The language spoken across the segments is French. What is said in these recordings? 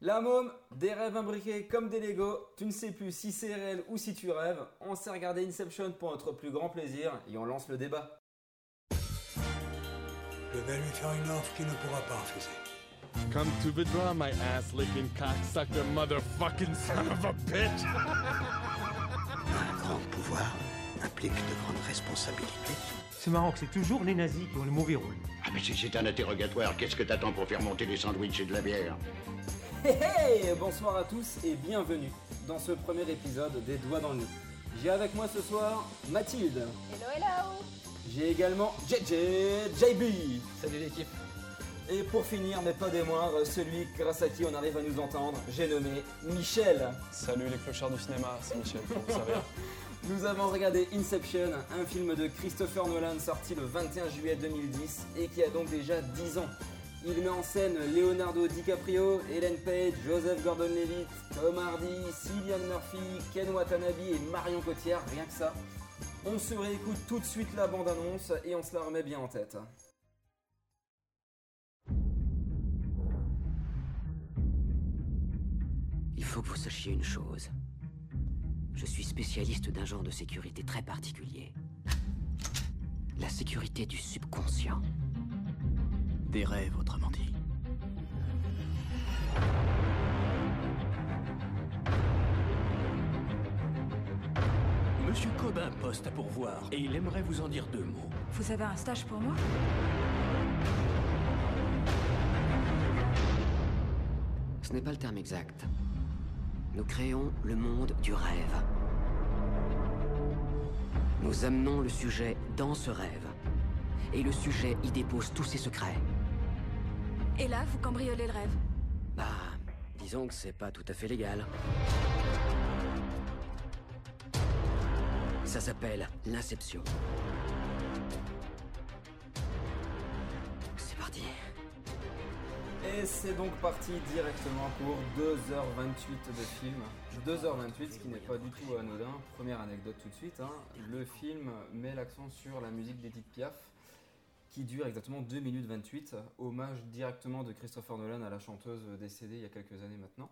La môme, des rêves imbriqués comme des Lego, tu ne sais plus si c'est réel ou si tu rêves, on s'est regardé Inception pour notre plus grand plaisir et on lance le débat. Je vais lui faire une offre qu'il ne pourra pas refuser. Come to withdraw my ass licking cocksucker motherfucking son of a bitch. Un grand pouvoir implique de grandes responsabilités. C'est marrant que c'est toujours les nazis qui ont le mauvais rôle. Ah mais si c'est un interrogatoire, qu'est-ce que t'attends pour faire monter des sandwichs et de la bière? Hey hey Bonsoir à tous et bienvenue dans ce premier épisode des Doigts dans le nez. J'ai avec moi ce soir Mathilde. Hello, hello J'ai également JJ JB. Salut l'équipe. Et pour finir, mais pas des moindres, celui grâce à qui on arrive à nous entendre, j'ai nommé Michel. Salut les clochards du cinéma, c'est Michel, ça va Nous avons regardé Inception, un film de Christopher Nolan sorti le 21 juillet 2010 et qui a donc déjà 10 ans. Il met en scène Leonardo DiCaprio, Ellen Page, Joseph Gordon-Levitt, Tom Hardy, Cillian Murphy, Ken Watanabe et Marion Cotillard, rien que ça. On se réécoute tout de suite la bande-annonce et on se la remet bien en tête. Il faut que vous sachiez une chose. Je suis spécialiste d'un genre de sécurité très particulier. La sécurité du subconscient. Des rêves, autrement dit. Monsieur Cobin poste à pourvoir et il aimerait vous en dire deux mots. Vous avez un stage pour moi? Ce n'est pas le terme exact. Nous créons le monde du rêve. Nous amenons le sujet dans ce rêve. Et le sujet y dépose tous ses secrets. Et là, vous cambriolez le rêve. Bah, disons que c'est pas tout à fait légal. Ça s'appelle l'inception. C'est parti. Et c'est donc parti directement pour 2h28 de film. 2h28, ce qui n'est pas du tout anodin. Première anecdote tout de suite. hein. Le film met l'accent sur la musique d'Edith Piaf, qui dure exactement 2 minutes 28. Hommage directement de Christopher Nolan à la chanteuse décédée il y a quelques années maintenant.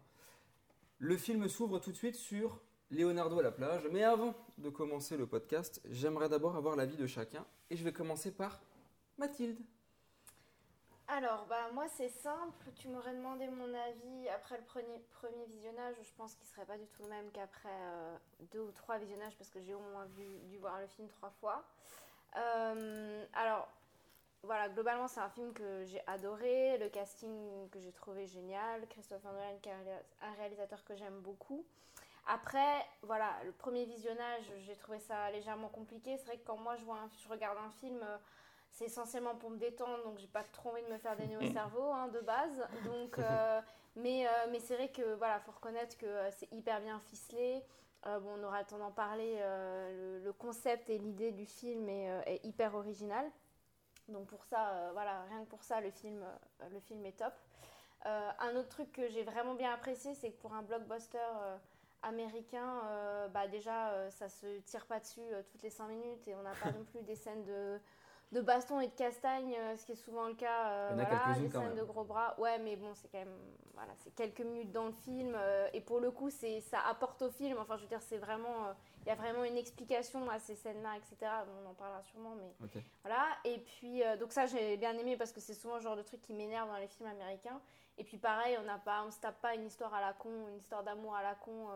Le film s'ouvre tout de suite sur Leonardo à la plage. Mais avant de commencer le podcast, j'aimerais d'abord avoir l'avis de chacun. Et je vais commencer par Mathilde. Alors, bah moi c'est simple, tu m'aurais demandé mon avis après le premier, premier visionnage, je pense qu'il serait pas du tout le même qu'après euh, deux ou trois visionnages parce que j'ai au moins dû voir le film trois fois. Euh, alors, voilà, globalement c'est un film que j'ai adoré, le casting que j'ai trouvé génial, Christopher Nolan qui est un réa- un réalisateur que j'aime beaucoup. Après, voilà, le premier visionnage, j'ai trouvé ça légèrement compliqué. C'est vrai que quand moi je, vois un- je regarde un film, euh, c'est essentiellement pour me détendre, donc j'ai pas trop envie de me faire des nœuds au cerveau hein, de base. Donc, euh, mais euh, mais c'est vrai que voilà, faut reconnaître que c'est hyper bien ficelé. Euh, bon, on aura le temps d'en parler. le, le concept et l'idée du film est, est hyper original. Donc pour ça, euh, voilà, rien que pour ça, le film, euh, le film est top. Euh, un autre truc que j'ai vraiment bien apprécié, c'est que pour un blockbuster américain, euh, bah déjà, euh, ça se tire pas dessus euh, toutes les 5 minutes et on n'a pas non plus des scènes de, de baston et de castagne, euh, ce qui est souvent le cas. euh, Il y en a voilà, quelques-unes des quand scènes même. de gros bras. Ouais, mais bon, c'est quand même voilà, c'est quelques minutes dans le film euh, et pour le coup, c'est ça apporte au film. Enfin, je veux dire, c'est vraiment, euh, il y a vraiment une explication à ces scènes-là, etc. Bon, on en parlera sûrement, mais Ok. voilà, et puis euh, donc ça j'ai bien aimé parce que c'est souvent le genre de truc qui m'énerve dans les films américains. Et puis pareil, on n'a pas, on se tape pas une histoire à la con, une histoire d'amour à la con,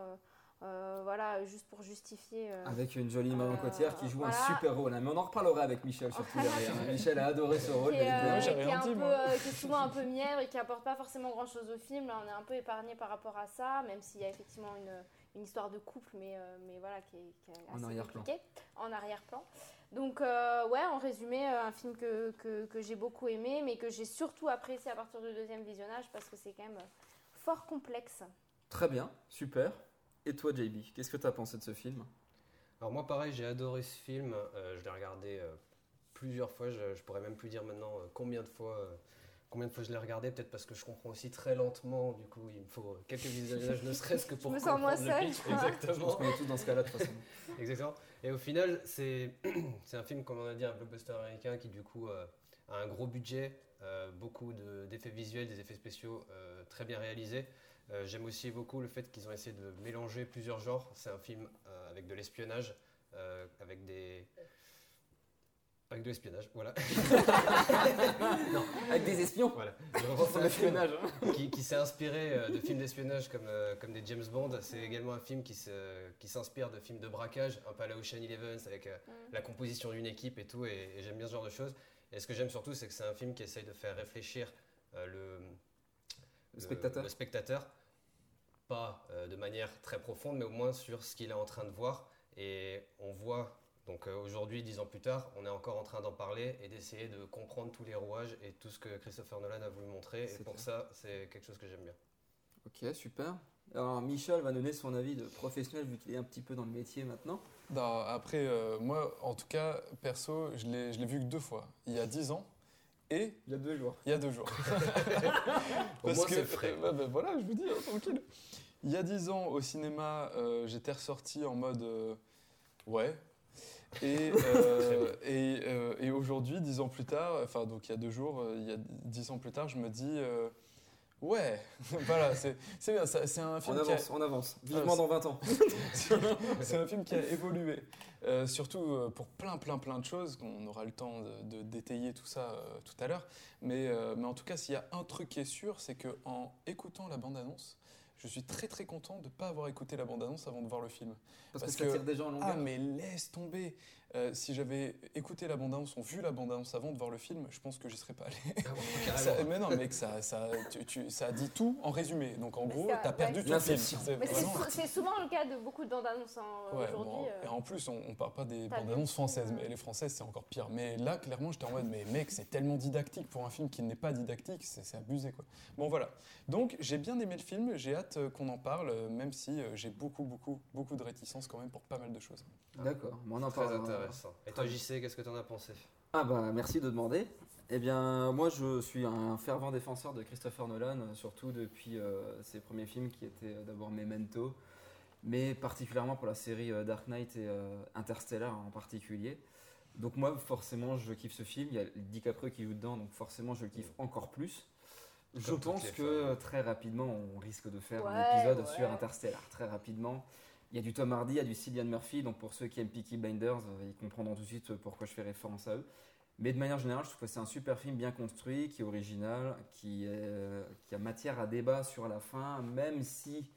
euh, voilà, juste pour justifier. euh, Avec une jolie Marion Euh, Cotillard qui joue un super rôle. hein. Mais on en reparlera avec Michel surtout derrière. hein. Michel a adoré ce rôle. qui est, euh, qui est rien un peu, euh, qui est souvent un peu mièvre et qui apporte pas forcément grand chose au film. Là, on est un peu épargné par rapport à ça, même s'il y a effectivement une, une histoire de couple, mais, euh, mais voilà, qui est, qui est En assez arrière-plan. compliquée, en arrière-plan. Donc, euh, ouais, en résumé, un film que, que, que j'ai beaucoup aimé, mais que j'ai surtout apprécié à partir du deuxième visionnage parce que c'est quand même fort complexe. Très bien, super. Et toi, JB, qu'est-ce que tu as pensé de ce film? Alors moi pareil, j'ai adoré ce film, Euh, je l'ai regardé euh, plusieurs fois, je, je pourrais même plus dire maintenant euh, combien de fois euh, combien de fois je l'ai regardé, peut-être parce que je comprends aussi très lentement, du coup il me faut quelques visionnages ne serait-ce que pour me sens moins. Je pense Exactement. qu'on est tous dans ce cas-là de toute façon. Exactement. Et au final, c'est c'est un film, comme on a dit, un blockbuster américain qui, du coup, euh, a un gros budget, euh, beaucoup de- d'effets visuels, des effets spéciaux euh, très bien réalisés. Euh, J'aime aussi beaucoup le fait qu'ils ont essayé de mélanger plusieurs genres. C'est un film euh, avec de l'espionnage, euh, avec des. Avec de l'espionnage, voilà. Non, avec des espions. voilà. C'est C'est un film l'espionnage. hein. qui, qui s'est inspiré de films d'espionnage comme, euh, comme des James Bond. C'est également un film qui se- qui s'inspire de films de braquage, un peu à la Ocean Eleven, avec euh, Mm. la composition d'une équipe et tout. Et, et j'aime bien ce genre de choses. Et ce que j'aime surtout, c'est que c'est un film qui essaye de faire réfléchir euh, le, Le spectateur. le spectateur, pas euh, de manière très profonde, mais au moins sur ce qu'il est en train de voir. Et on voit, donc euh, aujourd'hui, dix ans plus tard, on est encore en train d'en parler et d'essayer de comprendre tous les rouages et tout ce que Christopher Nolan a voulu montrer. Et pour clair. ça, c'est quelque chose que j'aime bien. Ok, super. Alors Michel va donner son avis de professionnel vu qu'il est un petit peu dans le métier maintenant. Non, après, euh, moi, en tout cas, perso, je l'ai je l'ai vu que deux fois. Il y a 10 ans et Il y a deux jours. il y a deux jours. Au moins, c'est frais. bah, bah, voilà, je vous dis, hein, tranquille. Il y a 10 ans, au cinéma, euh, j'étais ressorti en mode euh, ouais. Et, euh, et, euh, et aujourd'hui, 10 ans plus tard, enfin, donc il y a deux jours, il y a 10 ans plus tard, je me dis euh, ouais, voilà, c'est bien, c'est un On film qui a- avance, on avance. Vivement Ah, dans 20 ans. c'est un film qui a évolué, Euh, surtout pour plein, plein, plein de choses. On aura le temps de, de détailler tout ça euh, tout à l'heure. Mais, euh, mais en tout cas, s'il y a un truc qui est sûr, c'est qu'en écoutant la bande-annonce, je suis très, très content de ne pas avoir écouté la bande-annonce avant de voir le film. Parce, Parce que ça que- tire déjà en longueur. Ah, mais laisse tomber Euh, Si j'avais écouté la bande-annonce, ou vu la bande-annonce avant de voir le film, je pense que j'y serais pas allé. Ça- mais non, mais que ça, ça, tu- tu- ça dit tout en résumé. Donc en Mais gros, t'as perdu ouais. tout le film. C'est souvent le cas de beaucoup de bandes annonces hein, Ouais, aujourd'hui. bon, euh. et en plus, on, on parle pas des T'as bandes vu annonces le françaises, film, mais les françaises, c'est encore pire. Mais là, clairement, j'étais en mode, mais mec, c'est tellement didactique pour un film qui n'est pas didactique, c'est abusé, quoi. Bon, voilà. Donc, j'ai bien aimé le film, j'ai hâte euh, qu'on en parle, même si j'ai beaucoup, beaucoup, beaucoup de réticence quand même pour pas mal de choses. D'accord, on en parlera. Intéressant. Et toi, JC, qu'est-ce que t'en as pensé Ah bah merci de demander. Eh bien moi je suis un fervent défenseur de Christopher Nolan, surtout depuis euh, ses premiers films qui étaient euh, d'abord Memento, mais particulièrement pour la série euh, Dark Knight et euh, Interstellar en particulier. Donc moi forcément je kiffe ce film, il y a DiCaprio qui joue dedans, donc forcément je le kiffe encore plus. Je Comme pense que très rapidement on risque de faire un épisode ouais. sur Interstellar, très rapidement. Il y a du Tom Hardy, il y a du Cillian Murphy, donc pour ceux qui aiment Peaky Blinders, euh, ils comprendront tout de suite pourquoi je fais référence à eux. Mais de manière générale, je trouve que c'est un super film bien construit, qui est original, qui, est- qui a matière à débat sur la fin, même si,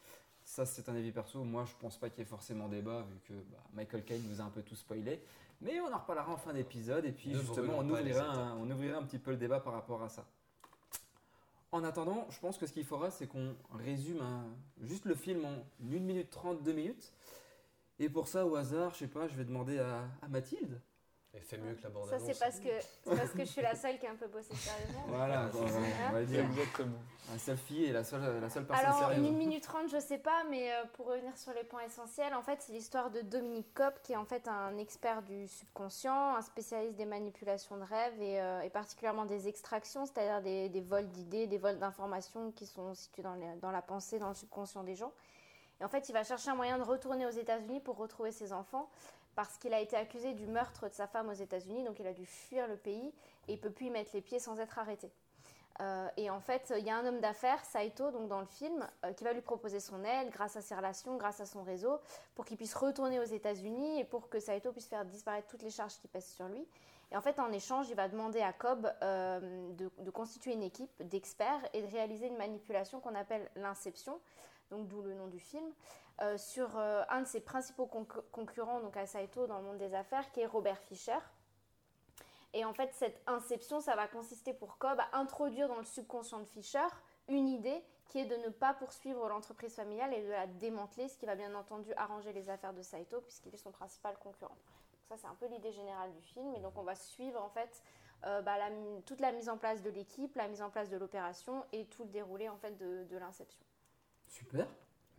ça c'est un avis perso, moi je pense pas qu'il y ait forcément débat, vu que bah, Michael Caine nous a un peu tout spoilé. Mais on en reparlera en fin d'épisode, et puis Ne justement on ouvrira, un, on ouvrira un petit peu le débat par rapport à ça. En attendant, je pense que ce qu'il faudra, c'est qu'on résume juste le film en 1 minute 30, 2 minutes. Et pour ça, au hasard, je sais pas, je vais demander à Mathilde. Et fait mieux que la bande Ça, c'est parce, que, parce que je suis la seule qui a un peu bossé sérieusement. Voilà, on va, on va dire. Exactement. La seule fille et la seule, la seule personne Alors, sérieuse. 1 minute 30, je sais pas, mais euh, pour revenir sur les points essentiels, en fait, c'est l'histoire de Dominique Kopp, qui est en fait un expert du subconscient, un spécialiste des manipulations de rêves et, euh, et particulièrement des extractions, c'est-à-dire des, des vols d'idées, des vols d'informations qui sont situés dans, les- dans la pensée, dans le subconscient des gens. Et en fait, il va chercher un moyen de retourner aux États-Unis pour retrouver ses enfants, parce qu'il a été accusé du meurtre de sa femme aux États-Unis, donc il a dû fuir le pays et il peut plus y mettre les pieds sans être arrêté. Euh, et en fait, il y a un homme d'affaires, Saito, donc dans le film, euh, qui va lui proposer son aide grâce à ses relations, grâce à son réseau, pour qu'il puisse retourner aux États-Unis et pour que Saito puisse faire disparaître toutes les charges qui pèsent sur lui. Et en fait, en échange, il va demander à Cobb euh, de, de constituer une équipe d'experts et de réaliser une manipulation qu'on appelle l'inception, donc d'où le nom du film, euh, sur euh, un de ses principaux conc- concurrents, donc à Saito dans le monde des affaires, qui est Robert Fischer. Et en fait, cette inception, ça va consister pour Cobb à introduire dans le subconscient de Fischer une idée qui est de ne pas poursuivre l'entreprise familiale et de la démanteler, ce qui va bien entendu arranger les affaires de Saito puisqu'il est son principal concurrent. Donc ça, c'est un peu l'idée générale du film. Et donc, on va suivre en fait euh, bah, la toute la mise en place de l'équipe, la mise en place de l'opération et tout le déroulé en fait de, de l'inception. Super.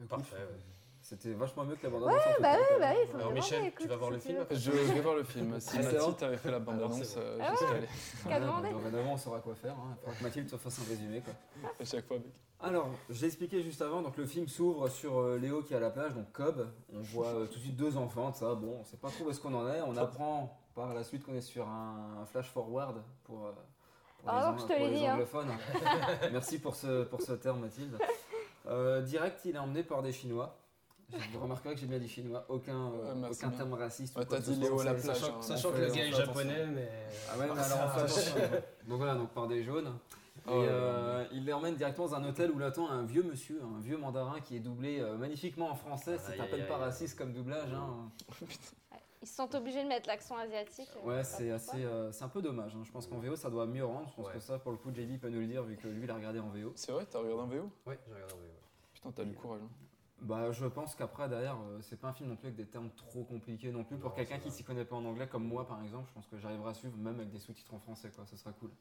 Parfait, ouais. C'était vachement mieux que la bande-annonce. en tout bah ouais, bah oui, faut Alors, me Michel, demander, tu écoute, vas voir le film veux. après Je vais voir le film. Si Ah, Mathilde bon t'avait fait la bande-annonce, c'est bon. euh, Ah j'y serais allé. Qu'à demander. Dorénavant, on saura quoi faire. Hein. Il faudra que Mathilde te fasse un résumé. Quoi. À chaque fois, mec. Alors, je l'ai expliqué juste avant, donc le film s'ouvre sur euh, Léo qui est à la plage, donc Cobb. On voit euh, tout de suite deux enfants, de ça, bon, on sait pas trop où est-ce qu'on en est. On apprend par la suite qu'on est sur un, un flash forward pour, euh, pour Ah, les, je te pour l'ai les dit, hein. anglophones. Merci pour ce, pour ce terme, Mathilde. Euh, direct, il est emmené par des Chinois. Vous remarquerez que j'ai bien dit chinois, aucun, euh, Ouais, aucun terme raciste. ou Ouais, t'as dit. Léo C'est- Laplage, sachant- hein. Sachant que le gars est japonais, mais. Ah ouais, mais Ah, alors on fait. Donc voilà, donc par des jaunes. Oh et euh, il les emmène directement dans un hôtel où l'attend un vieux monsieur, un vieux mandarin qui est doublé euh, magnifiquement en français. C'est à peine pas raciste comme doublage. hein. Ils se sont obligés de mettre l'accent asiatique. Ouais, c'est assez, euh, c'est un peu dommage. hein. Je pense qu'en VO ça doit mieux rendre. Je pense Ouais. que ça, pour le coup, JB peut nous le dire vu que lui il a regardé en VO. C'est vrai, t'as regardé un VO Ouais, j'ai regardé en VO. Putain, t'as du courage. hein. Bah, je pense qu'après, derrière, euh, c'est pas un film non plus avec des termes trop compliqués non plus. Pour quelqu'un qui va. s'y connaît pas en anglais, comme moi par exemple, je pense que j'arriverai à suivre même avec des sous-titres en français, quoi. Ce sera cool.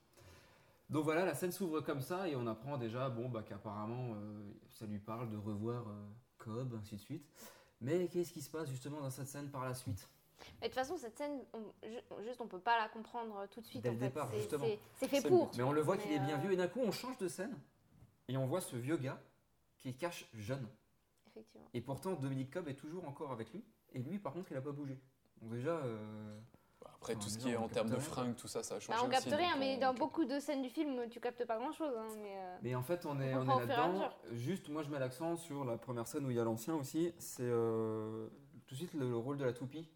Donc voilà, la scène s'ouvre comme ça et on apprend déjà, bon, bah, qu'apparemment, euh, ça lui parle de revoir euh, Cobb, ainsi de suite. Mais qu'est-ce qui se passe justement dans cette scène par la suite? Mais de toute façon, cette scène, on- ju- juste on peut pas la comprendre tout de suite. Dès en le fait. départ, C'est- justement. c'est- fait pour. Mais on le voit qu'il est bien euh, vieux et d'un coup, on change de scène et on voit ce vieux gars qui cache jeune. Effectivement. Et pourtant, Dominique Cobb est toujours encore avec lui et lui, par contre, il a pas bougé. Donc déjà. euh, Après, Ah, tout ce qui est en termes de fringues, tout ça, ça a changé. Bah, on capte aussi, rien, mais on- dans beaucoup de scènes du film, tu captes pas grand chose. mais, euh, Mais en fait, on est, On on là-dedans. Juste, moi, je mets l'accent sur la première scène où il y a l'ancien aussi. C'est euh, tout de suite le, le rôle de la toupie,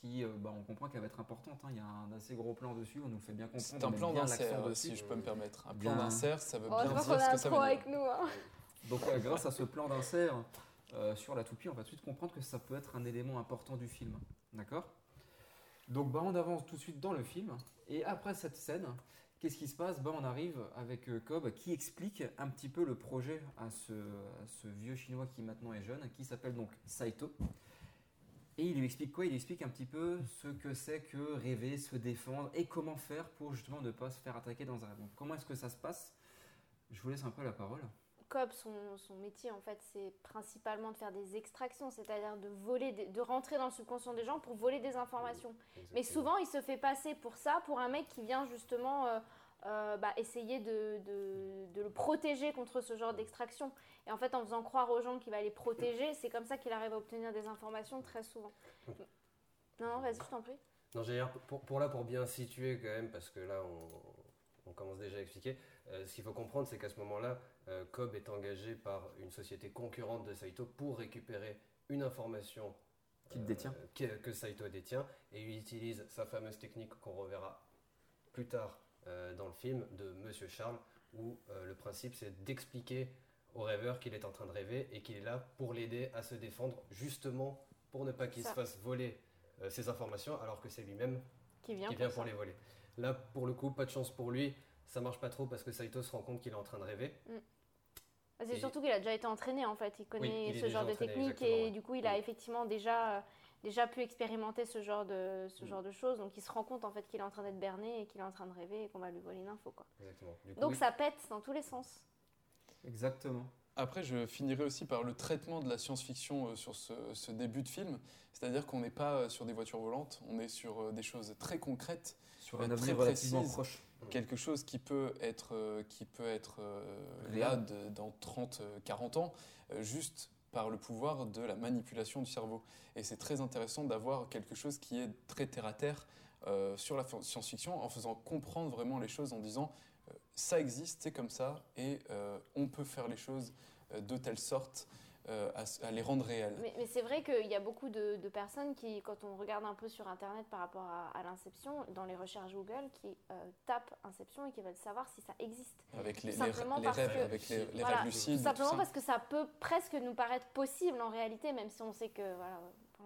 qui, euh, bah, on comprend qu'elle va être importante. hein. Il y a un assez gros plan dessus, on nous le fait bien comprendre. C'est un plan d'insert, l'accent si je peux me permettre. Un plan Bien. d'insert, ça veut Oh, je bien crois dire qu'on ce a que ça veut dire. avec nous. hein. Donc, euh, grâce à ce plan d'insert euh, sur la toupie, on va tout de suite comprendre que ça peut être un élément important du film. D'accord? Donc, bah, on avance tout de suite dans le film. Et après cette scène, qu'est-ce qui se passe? Bah, On arrive avec euh, Cobb qui explique un petit peu le projet à ce, vieux chinois qui maintenant est jeune, qui s'appelle donc Saito. Et il lui explique quoi? Il lui explique un petit peu ce que c'est que rêver, se défendre et comment faire pour justement ne pas se faire attaquer dans un rêve. Comment est-ce que ça se passe? Je vous laisse un peu la parole. Cobb, son, son métier, en fait, c'est principalement de faire des extractions, c'est-à-dire de voler, des- de rentrer dans le subconscient des gens pour voler des informations. Mais souvent, il se fait passer pour ça, pour un mec qui vient justement euh, euh, bah, essayer de, de- de le protéger contre ce genre d'extraction. Et en fait, en faisant croire aux gens qu'il va les protéger, c'est comme ça qu'il arrive à obtenir des informations très souvent. Non, non, vas-y, je t'en prie. Non, dire, pour, pour là, pour bien situer quand même, parce que là, on, on commence déjà à expliquer, euh, ce qu'il faut comprendre, c'est qu'à ce moment-là, euh, Cobb est engagé par une société concurrente de Saito pour récupérer une information Qu'il détient. que, que Saito détient, et il utilise sa fameuse technique qu'on reverra plus tard euh, dans le film de Monsieur Charles, où euh, le principe c'est d'expliquer au rêveur qu'il est en train de rêver et qu'il est là pour l'aider à se défendre, justement pour ne pas qu'il se fasse voler euh, ces informations, alors que c'est lui-même Qui vient qui pour vient pour ça. les voler. Là, pour le coup, pas de chance pour lui. Ça marche pas trop parce que Saito se rend compte qu'il est en train de rêver. Bah, C'est Et- surtout qu'il a déjà été entraîné en fait, il connaît il ce genre de technique et ouais. du coup il a effectivement déjà, euh, déjà pu expérimenter ce genre, de, ce Mm. genre de choses. Donc il se rend compte en fait qu'il est en train d'être berné et qu'il est en train de rêver et qu'on va lui voler une info. Quoi. Exactement. Du coup, Donc oui. ça pète dans tous les sens. Exactement. Après, je finirai aussi par le traitement de la science-fiction euh, sur ce, ce début de film. C'est-à-dire qu'on n'est pas euh, sur des voitures volantes, on est sur des choses très concrètes, Sur euh, un avenir relativement proche. quelque chose qui peut être, euh, qui peut être euh, là de- dans 30, euh, 40 ans, juste par le pouvoir de la manipulation du cerveau. Et c'est très intéressant d'avoir quelque chose qui est très terre-à-terre euh, sur la fi- science-fiction en faisant comprendre vraiment les choses en disant euh, ça existe, c'est comme ça, et euh, on peut faire les choses euh, de telle sorte euh, à, les rendre réelles. Mais, mais c'est vrai qu'il y a beaucoup de, de personnes qui, quand on regarde un peu sur internet par rapport à, à l'Inception, dans les recherches Google, qui euh, tapent Inception et qui veulent savoir si ça existe. Avec les, simplement les parce rêves, que- avec les, les Voilà, rêves lucides. Tout simplement tout ça. parce que ça peut presque nous paraître possible en réalité, même si on sait que voilà,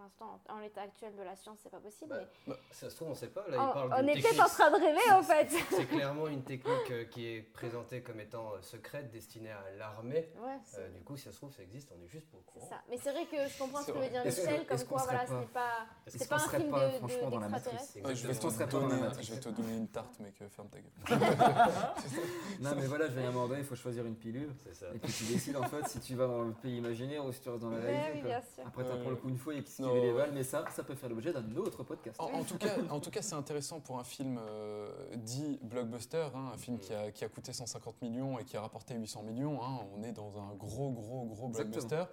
l'instant, en l'état actuel de la science, c'est pas possible. Bah, mais bah, ça se trouve, on sait pas. Là, on, il parle technique- en train de rêver en fait. C'est clairement une technique euh, qui est présentée comme étant euh, secrète, destinée à l'armée. Ouais, Euh, du coup, si ça se trouve, ça existe, on est juste c'est courant. ça. Mais c'est vrai que je comprends ce que veut dire Michel, comme quoi voilà, ce pas- n'est pas, Est-ce c'est qu'on pas un film pas, de, de- franchement, dans la d'extraterrestres. matrice Ouais, je, vais Est-ce qu'on te serait pas dans la donner, matrice je vais te donner une tarte, mec, ferme ta gueule. Non, mais voilà, je vais à un moment donné, il faut choisir une pilule. C'est ça. Et puis tu décides en fait si tu vas dans le pays imaginaire ou si tu restes dans la Ouais, réalité. Après, t'apprends le coup une fois et qui Non, mais ça, ça peut faire l'objet d'un autre podcast. En, en tout cas, en tout cas, c'est intéressant pour un film euh, dit blockbuster, hein, un film qui a, qui a coûté 150 millions et qui a rapporté 800 millions. hein, on est dans un gros, gros, gros blockbuster.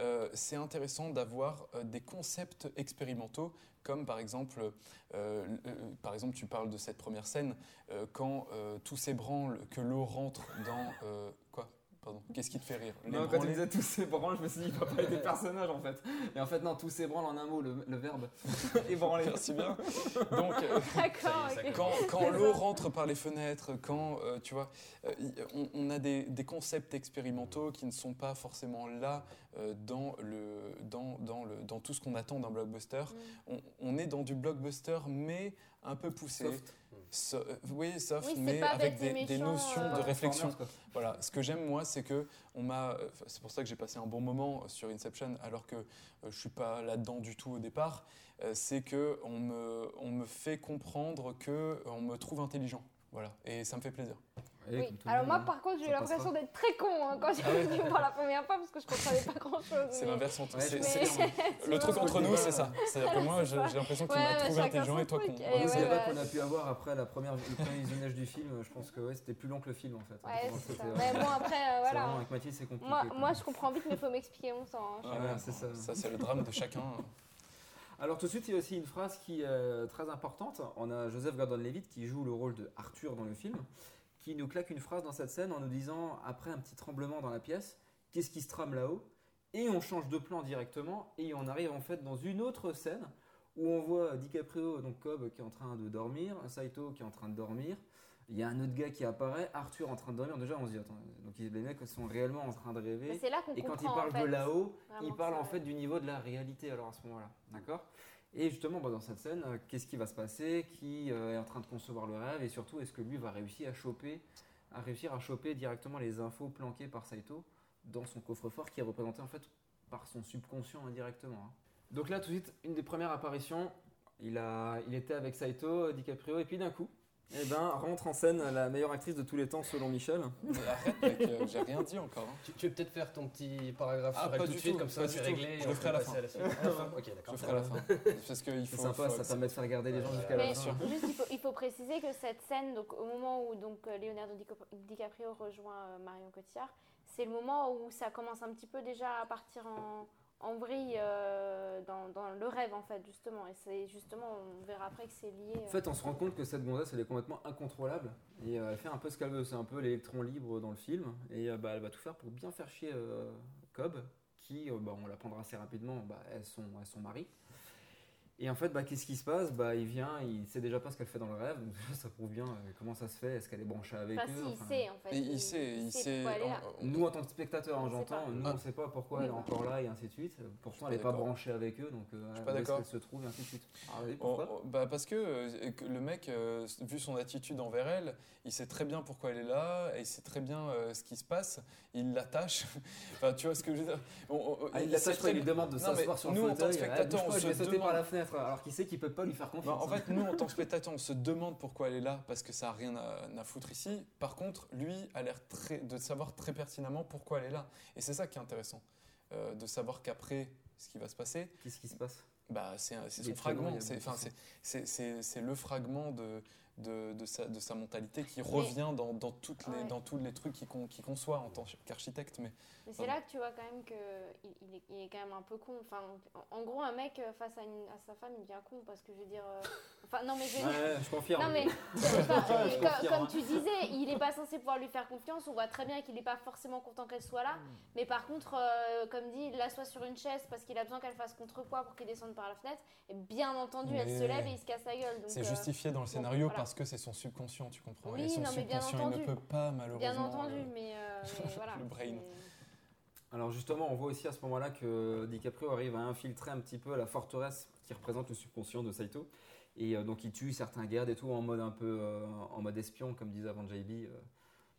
Euh, c'est intéressant d'avoir euh, des concepts expérimentaux, comme par exemple, euh, euh, par exemple, tu parles de cette première scène euh, quand tout s'ébranle, que l'eau rentre dans pardon. Qu'est-ce qui te fait rire? Les Non, quand tu disais tous ces branles, je me suis dit, il va pas être des personnages en fait. Et en fait, non, tous ces branles en un mot, le, le verbe. Ébranler. Merci bien. Donc, euh, D'accord, Ça y est, ça quand, quand l'eau rentre par les fenêtres, quand, euh, tu vois, euh, on, on a des, des concepts expérimentaux qui ne sont pas forcément là euh, dans, le, dans, dans, le, dans tout ce qu'on attend d'un blockbuster. Mm. On, on est dans du blockbuster, mais un peu poussé. Soft. So- oui, c'est mais avec des, notions euh, de réflexion. Voilà, ce que j'aime moi, c'est que on m'a, c'est pour ça que j'ai passé un bon moment sur Inception, alors que euh, je suis pas là-dedans du tout au départ. euh, c'est que on me, on me fait comprendre que on me trouve intelligent. Voilà, et ça me fait plaisir. Oui. Alors monde, moi hein. par contre j'ai eu l'impression d'être très con hein, quand j'ai vu pour la première fois parce que je comprenais pas grand chose. C'est ma version. Ouais, Mais- le truc entre nous, c'est ça. C'est-à-dire que moi, j'ai l'impression qu'il Ouais, m'a trouvé intelligent et toi con. Le débat qu'on a pu avoir après la première, le premier visionnage du film. Je pense que ouais, c'était plus long que le film en fait. Ouais, Donc, c'est ça. c'était, euh, Mais bon après euh, voilà. avec Mathilde, c'est compliqué. Moi, je comprends vite mais il faut m'expliquer mon sens. hein. Ça. Ça, c'est le drame de chacun. Alors tout de suite, il y a aussi une phrase qui est euh, très importante. On a Joseph Gordon-Levitt qui joue le rôle de Arthur dans le film, qui nous claque une phrase dans cette scène en nous disant, après un petit tremblement dans la pièce, qu'est-ce qui se trame là-haut? Et on change de plan directement et on arrive en fait dans une autre scène où on voit DiCaprio, donc Cobb, qui est en train de dormir, Saito qui est en train de dormir. Il y a un autre gars qui apparaît, Arthur en train de dormir. Déjà, on se dit, attends, donc les mecs sont réellement en train de rêver. Mais c'est là qu'on Et quand il parle de là-haut, il parle en fait du niveau de la réalité alors à ce moment-là. D'accord? Et justement, bah, dans cette scène, euh, qu'est-ce qui va se passer? Qui euh, est en train de concevoir le rêve? Et surtout, est-ce que lui va réussir à choper, à réussir à choper directement les infos planquées par Saito dans son coffre-fort qui est représenté en fait par son subconscient indirectement hein? Donc là, tout de suite, une des premières apparitions, il, a, il était avec Saito, euh, DiCaprio, et puis d'un coup, eh ben, rentre en scène la meilleure actrice de tous les temps selon Michel. Mais arrête, mec, euh, j'ai rien dit encore. hein. Tu, tu veux peut-être faire ton petit paragraphe Ah, sur elle pas tout du de suite, tout, comme ça pas c'est du tout. réglé. Je et le on ferai à la fin. suite. Ok, Je d'accord. le ferai à la fin. Parce qu'il C'est faut. sympa, faut- ça permet de faire garder les gens jusqu'à la Mais fin. juste, il faut, il faut préciser que cette scène, donc, au moment où donc, euh, Leonardo Dico- DiCaprio rejoint euh, Marion Cotillard, c'est le moment où ça commence un petit peu déjà à partir en, en vrille euh, dans, le rêve, en fait, justement. Et c'est justement, on verra après que c'est lié. euh, En fait, on se rend compte que cette gonzesse, elle est complètement incontrôlable. Et euh, elle fait un peu ce qu'elle veut. C'est un peu l'électron libre dans le film. Et euh, bah, elle va tout faire pour bien faire chier Cobb, qui, bah, on l'apprendra assez rapidement, bah, est, son, est son mari. Et en fait, bah, qu'est-ce qui se passe? Bah, Il vient, il sait déjà pas ce qu'elle fait dans le rêve. Donc ça prouve bien euh, comment ça se fait. Est-ce qu'elle est branchée avec Enfin, eux si, il sait, en fait. Il sait, il on- on- Nous, en tant que spectateurs, hein, j'entends, nous, Ah. on sait pas pourquoi elle est encore là et ainsi de suite. Pourtant, elle n'est pas branchée avec eux, donc euh, suis où pas est-ce qu'elle se trouve et ainsi de suite. Ah, oui, on- pourquoi? on- bah parce que, euh, le mec, euh, vu son attitude envers elle, il sait très bien pourquoi elle est là, et il sait très bien euh, ce qui se passe. Il l'attache. enfin, tu vois ce que je veux dire? Ah, il l'attache il lui demande de s'asseoir sur le nous, en tant fauteuil. que spectateur, Ah, bouge pas, on se demande- fenêtre, alors qu'il sait qu'il peut pas lui faire confiance. en fait, nous, en tant que spectateur, on se demande pourquoi elle est là, parce que ça n'a rien à, à foutre ici. Par contre, lui a l'air de savoir très pertinemment pourquoi elle est là. Et c'est ça qui est intéressant, euh, de savoir qu'après, ce qui va se passer, Qu'est-ce qui se passe? bah, c'est son fragment, a c'est le fragment de, de, de sa, de sa mentalité qui revient dans, dans, toutes les, Ouais. dans tous les trucs qu'il con- qu'il conçoit en tant qu'architecte. Mais Mais c'est là que tu vois quand même qu'il il est, il est quand même un peu con. Enfin, en, en gros, un mec euh, face à, une- à sa femme, il devient con parce que je veux dire. euh, Enfin, non, mais je veux dire. Ouais, je confirme. Non, mais, Je enfin, mais co- confirme, comme, hein. tu disais, il n'est pas censé pouvoir lui faire confiance. On voit très bien qu'il n'est pas forcément content qu'elle soit là. Mais par contre, euh, comme dit, il l'assoit sur une chaise parce qu'il a besoin qu'elle fasse contrepoids pour qu'il descende par la fenêtre. Et bien entendu, elle se lève et il se casse la gueule. Donc, c'est euh, justifié dans le bon, scénario voilà. Parce que c'est son subconscient, tu comprends Oui, Et son non, mais bien subconscient, il ne entendu. peut pas, malheureusement. Bien entendu, euh, mais, euh, mais voilà. le brain. Alors justement, on voit aussi à ce moment-là que DiCaprio arrive à infiltrer un petit peu la forteresse qui représente le subconscient de Saito. Et euh, donc il tue certains gardes et tout en mode un peu euh, en mode espion, comme disait avant JB, euh,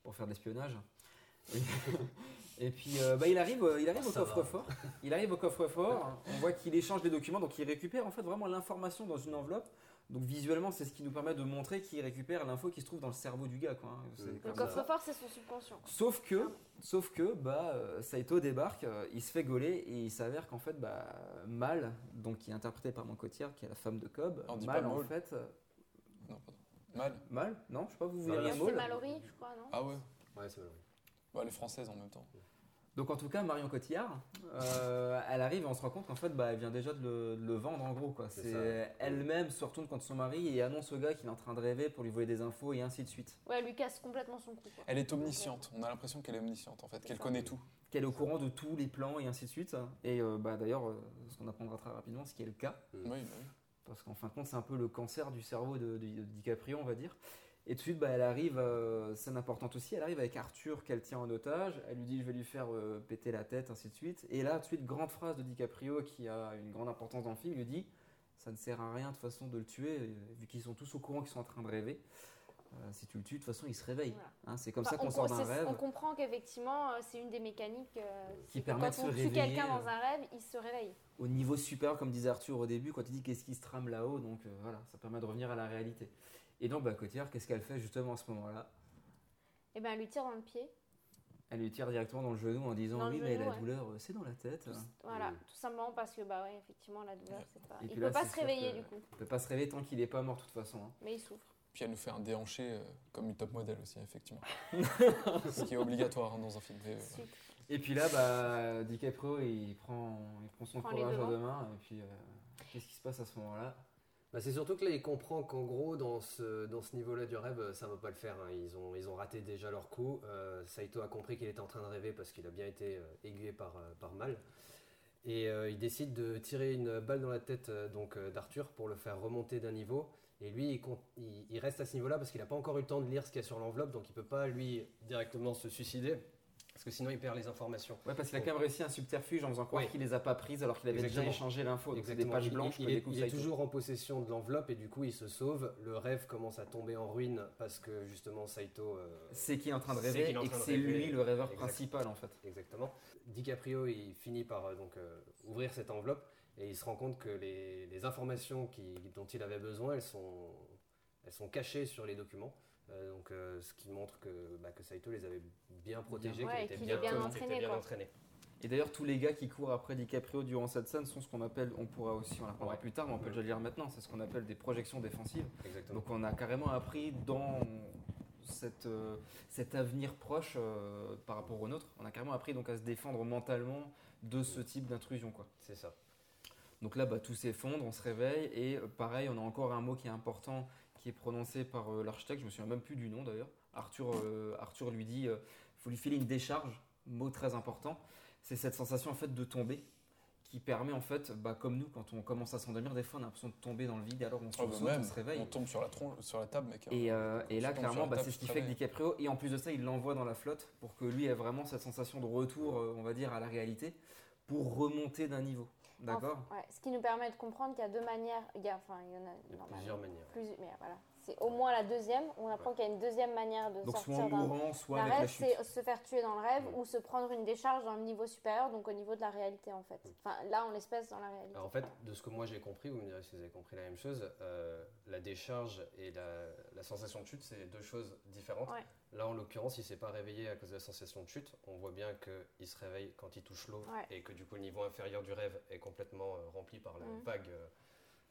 pour faire de l'espionnage. Et, et puis euh, bah, il arrive, il arrive au coffre-fort. Il arrive au coffre-fort. On voit qu'il échange les documents, donc il récupère en fait vraiment l'information dans une enveloppe. Donc visuellement, c'est ce qui nous permet de montrer qu'il récupère l'info qui se trouve dans le cerveau du gars. Quoi. hein. Le coffre-fort, c'est son subconscient. Sauf que, sauf que bah, euh, Saito débarque, euh, il se fait gauler et il s'avère qu'en fait, bah, Mal, donc qui est interprété par mon Cotillard, qui est la femme de Cobb, On Mal en fait. euh, Non, pardon. Mal. Mal Non, je sais pas, vous voulez dire C'est Mallory, je crois, non? Ah ouais Ouais, c'est. Bah, Elle est française en même temps. Donc en tout cas, Marion Cotillard, euh, elle arrive et on se rend compte qu'en fait, bah, elle vient déjà de le, de le vendre en gros. quoi. C'est elle-même se retourne contre son mari et annonce au gars qu'il est en train de rêver pour lui voler des infos et ainsi de suite. Ouais, elle lui casse complètement son coup. Quoi. Elle est omnisciente. On a l'impression qu'elle est omnisciente en fait, qu'elle connaît tout. Qu'elle est au courant de tous les plans et ainsi de suite. Et euh, bah, d'ailleurs, euh, ce qu'on apprendra très rapidement, ce qui est le cas. Oui, bah oui. Parce qu'en fin de compte, c'est un peu le cancer du cerveau de, de- de DiCaprio, on va dire. Et tout de suite, bah, elle arrive, euh, scène importante aussi, elle arrive avec Arthur qu'elle tient en otage. Elle lui dit Je vais lui faire euh, péter la tête, ainsi de suite. Et là, tout de suite, grande phrase de DiCaprio qui a une grande importance dans le film il lui dit Ça ne sert à rien de toute façon de le tuer, euh, vu qu'ils sont tous au courant qu'ils sont en train de rêver. Euh, si tu le tues, de toute façon, il se réveille. Voilà. Hein, c'est comme Enfin, ça qu'on on, sort d'un rêve. on comprend qu'effectivement, c'est une des mécaniques euh, Qui permet de quand se on tue réveiller, quelqu'un dans un rêve, il se réveille. Au niveau supérieur, comme disait Arthur au début, quand il dit qu'est-ce qui se trame là-haut, donc euh, voilà, ça permet de revenir à la réalité. Et donc, bah, Cotillard, qu'est-ce qu'elle fait justement à ce moment-là? Et ben, elle lui tire dans le pied. Elle lui tire directement dans le genou en disant Dans le oui mais genou, la ouais. douleur euh, c'est dans la tête. Voilà, tout simplement parce que, bah ouais, effectivement, la douleur, c'est pas. Et Il puis peut là, pas c'est se sûr réveiller que- du coup, Il peut pas se réveiller tant qu'il est pas mort de toute façon. hein. mais il souffre. Puis elle nous fait un déhanché euh, comme une top modèle aussi, effectivement. Ce qui est obligatoire hein, dans un film. Mais, euh, Super. Et puis là bah DiCaprio il prend il prend son Prend les courage à devants. deux mains et puis euh, qu'est-ce qui se passe à ce moment-là? Bah, c'est surtout que là, il comprend qu'en gros, dans ce, dans ce niveau-là du rêve, euh, ça va pas le faire. hein. Ils, ont, raté déjà leur coup. Euh, Saito a compris qu'il était en train de rêver parce qu'il a bien été euh, aiguillé par, euh, Mal. Et il décide de tirer une balle dans la tête donc d'Arthur pour le faire remonter d'un niveau. Et lui, il reste à ce niveau-là parce qu'il n'a pas encore eu le temps de lire ce qu'il y a sur l'enveloppe, donc il peut pas lui directement se suicider. Parce que sinon, il perd les informations. Ouais parce qu'il a quand même réussi un subterfuge en faisant croire Oui. qu'il les a pas prises alors qu'il avait déjà échangé l'info. Donc c'est des pages Il- blanches il, il est toujours en possession de l'enveloppe et du coup il se sauve. Le rêve commence à tomber en ruine parce que justement Saito. euh, C'est qu'il est en train de rêver et que c'est lui le rêveur Exact. principal en fait. Exactement. DiCaprio il finit par euh, donc euh, ouvrir cette enveloppe et il se rend compte que les, les informations qui- dont il avait besoin elles sont, elles sont cachées sur les documents. Euh, donc, euh, ce qui montre que, bah, que Saito les avait bien protégés, Ouais, qu'il et était qu'il bien, bien entraîné, était bien quoi. entraîné. Et d'ailleurs, tous les gars qui courent après DiCaprio durant cette scène sont ce qu'on appelle, on pourra aussi, on l'apprendra Ouais. plus tard, mais on peut déjà le dire maintenant, c'est ce qu'on appelle des projections défensives. Exactement. Donc on a carrément appris dans cette, euh, cet avenir proche euh, par rapport au nôtre, on a carrément appris donc à se défendre mentalement de ce type d'intrusion. quoi. C'est ça. Donc là, bah, tout s'effondre, on se réveille, et euh, pareil, on a encore un mot qui est important, qui est prononcé par euh, l'architecte, je me souviens même plus du nom d'ailleurs. Arthur, euh, Arthur lui dit, il faut lui filer une décharge, mot très important. C'est cette sensation en fait de tomber, qui permet en fait, bah, comme nous, quand on commence à s'endormir, des fois on a l'impression de tomber dans le vide, et alors on se saute, même, on se réveille. on tombe sur la, tronche, sur la table, mec. hein. Et, euh, et là, clairement, la bah, c'est ce qui fait que. DiCaprio, et en plus de ça, il l'envoie dans la flotte pour que lui ait vraiment cette sensation de retour, euh, on va dire, à la réalité, pour remonter d'un niveau. D'accord Enfin, ouais, ce qui nous permet de comprendre qu'il y a deux manières. Il y a, enfin, il y en a Plusieurs manières. plus- mais voilà, c'est au moins la deuxième. On apprend qu'il y a une deuxième manière de Donc soit sortir en d'un mourant, soit avec la rêve, chute. c'est se faire tuer dans le rêve ou se prendre une décharge dans le niveau supérieur, donc au niveau de la réalité en fait. Enfin, là, en l'espèce, dans la réalité. Alors en fait, de ce que moi j'ai compris, vous me direz si vous avez compris la même chose, euh, la décharge et la, la sensation de chute, c'est deux choses différentes. Ouais. Là, en l'occurrence, il s'est pas réveillé à cause de la sensation de chute. On voit bien qu'il se réveille quand il touche l'eau Ouais. et que du coup, le niveau inférieur du rêve est complètement euh, rempli par la Mhm. vague euh,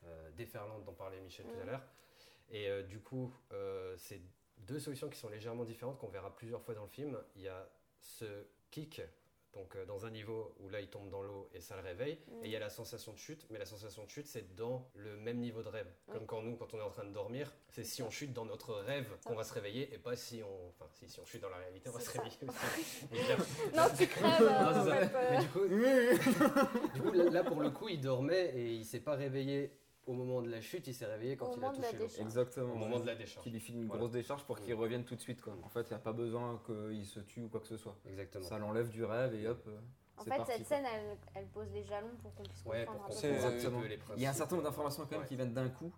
euh, déferlante dont parlait Michel tout à Mhm. l'heure. Et euh, du coup, euh, c'est deux solutions qui sont légèrement différentes qu'on verra plusieurs fois dans le film. Il y a ce kick, donc euh, dans un niveau où là il tombe dans l'eau et ça le réveille, Mhm. et il y a la sensation de chute, mais la sensation de chute c'est dans le même niveau de rêve. Comme quand nous, quand on est en train de dormir, c'est si on chute dans notre rêve qu'on va se réveiller et pas si on, enfin si, si on chute dans la réalité, on va se ça. réveiller aussi. Non, tu crèves. euh, Non, c'est en ça. euh, Mais du coup, du coup, là, là, pour le coup, il dormait et il s'est pas réveillé au moment de la chute, il s'est réveillé quand Au il a touché. Exactement. Au moment de la décharge. Qui lui file une Voilà. grosse décharge pour qu'il Mm. revienne tout de suite. Quoi. En fait, il n'y a pas besoin qu'il se tue ou quoi que ce soit. Exactement. Ça l'enlève du rêve et hop. euh, En fait, parti, cette quoi. scène, elle, elle pose les jalons pour qu'on puisse Ouais, comprendre pour un peu. Exactement. les Il y a un certain nombre d'informations quand même Ouais. qui viennent d'un coup.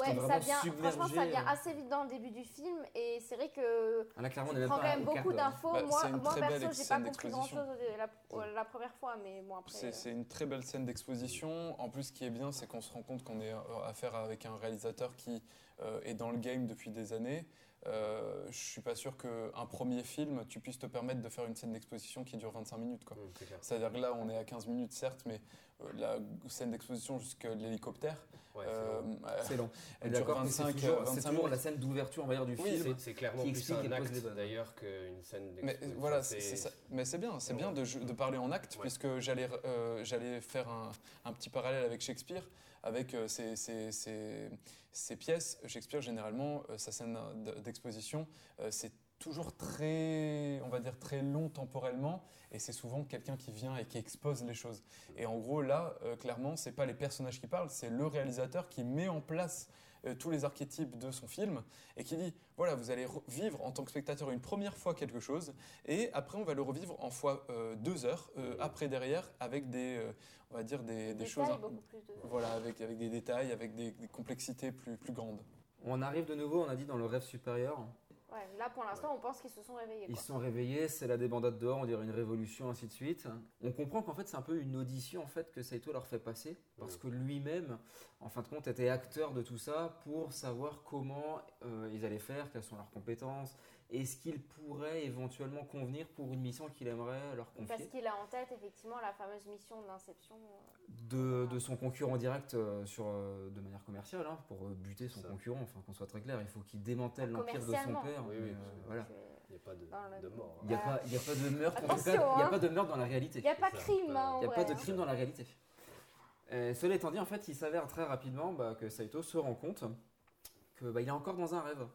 Ouais, ça vient, franchement, ça vient euh. assez vite dans le début du film et c'est vrai que Ah, là, tu prends quand même beaucoup d'infos. Bah, moi, moi perso, j'ai pas scène compris grand d'exposition. chose la, la première fois, mais bon, après. C'est euh, c'est une très belle scène d'exposition. En plus, ce qui est bien, c'est qu'on se rend compte qu'on est euh, affaire avec un réalisateur qui euh, est dans le game depuis des années, euh, je suis pas sûr qu'un premier film, tu puisses te permettre de faire une scène d'exposition qui dure 25 minutes. quoi. Mm. C'est-à-dire que là, on est à 15 minutes, certes, mais euh, la scène d'exposition jusqu'à l'hélicoptère, Ouais, c'est euh, long. euh, C'est long. elle dure d'accord, mais c'est 25, toujours- 25 C'est toujours la minutes. scène d'ouverture, on va dire, du Oui, film. C'est clairement qui plus un acte d'ailleurs qu'une scène Mais d'exposition. voilà, Enfin, c'est c'est- c'est ça. Mais c'est bien, c'est Ouais. bien de, de parler en acte, Ouais. puisque j'allais euh, j'allais faire un, un petit parallèle avec Shakespeare, avec euh, ses pièces. Shakespeare, généralement, euh, sa scène d'exposition, euh, c'est toujours très, on va dire, très long temporellement, et c'est souvent quelqu'un qui vient et qui expose les choses. Et en gros, là, euh, clairement, c'est pas les personnages qui parlent, c'est le réalisateur qui met en place euh, tous les archétypes de son film et qui dit voilà, vous allez re- vivre en tant que spectateur une première fois quelque chose et après on va le revivre en fois euh, deux heures euh, après derrière avec des, euh, on va dire des, des Détail, choses, beaucoup plus de- voilà, avec, avec des détails, avec des, des complexités plus, plus grandes. On arrive de nouveau, on a dit, dans le rêve supérieur. Ouais, là pour l'instant, on pense qu'ils se sont réveillés. Ils se sont réveillés, c'est la débandade dehors, on dirait une révolution, ainsi de suite. On comprend qu'en fait c'est un peu une audition en fait que Saito leur fait passer, parce que lui-même, en fin de compte, était acteur de tout ça pour savoir comment euh, ils allaient faire, quelles sont leurs compétences, et ce qu'ils pourraient éventuellement convenir pour une mission qu'il aimerait leur Parce confier. qu'il a en tête effectivement la fameuse mission d'Inception. De, de son concurrent direct euh, sur, euh, de manière commerciale, hein, pour euh, buter son Ça. concurrent, enfin qu'on soit très clair, il faut qu'il démantèle l'empire de son père. Oui, oui, euh, parce voilà. Il n'y a pas de, Dans le- de mort. Il n'y a, Euh, pas- a de meurtre, en tout cas, attention, il n'y a hein. pas de meurtre dans la réalité. Il n'y a pas de crime, hein, Il n'y a pas de hein. crime dans la réalité. Euh, cela étant dit, en fait, il s'avère très rapidement bah, que Saito se rend compte que bah, il est encore dans un rêve.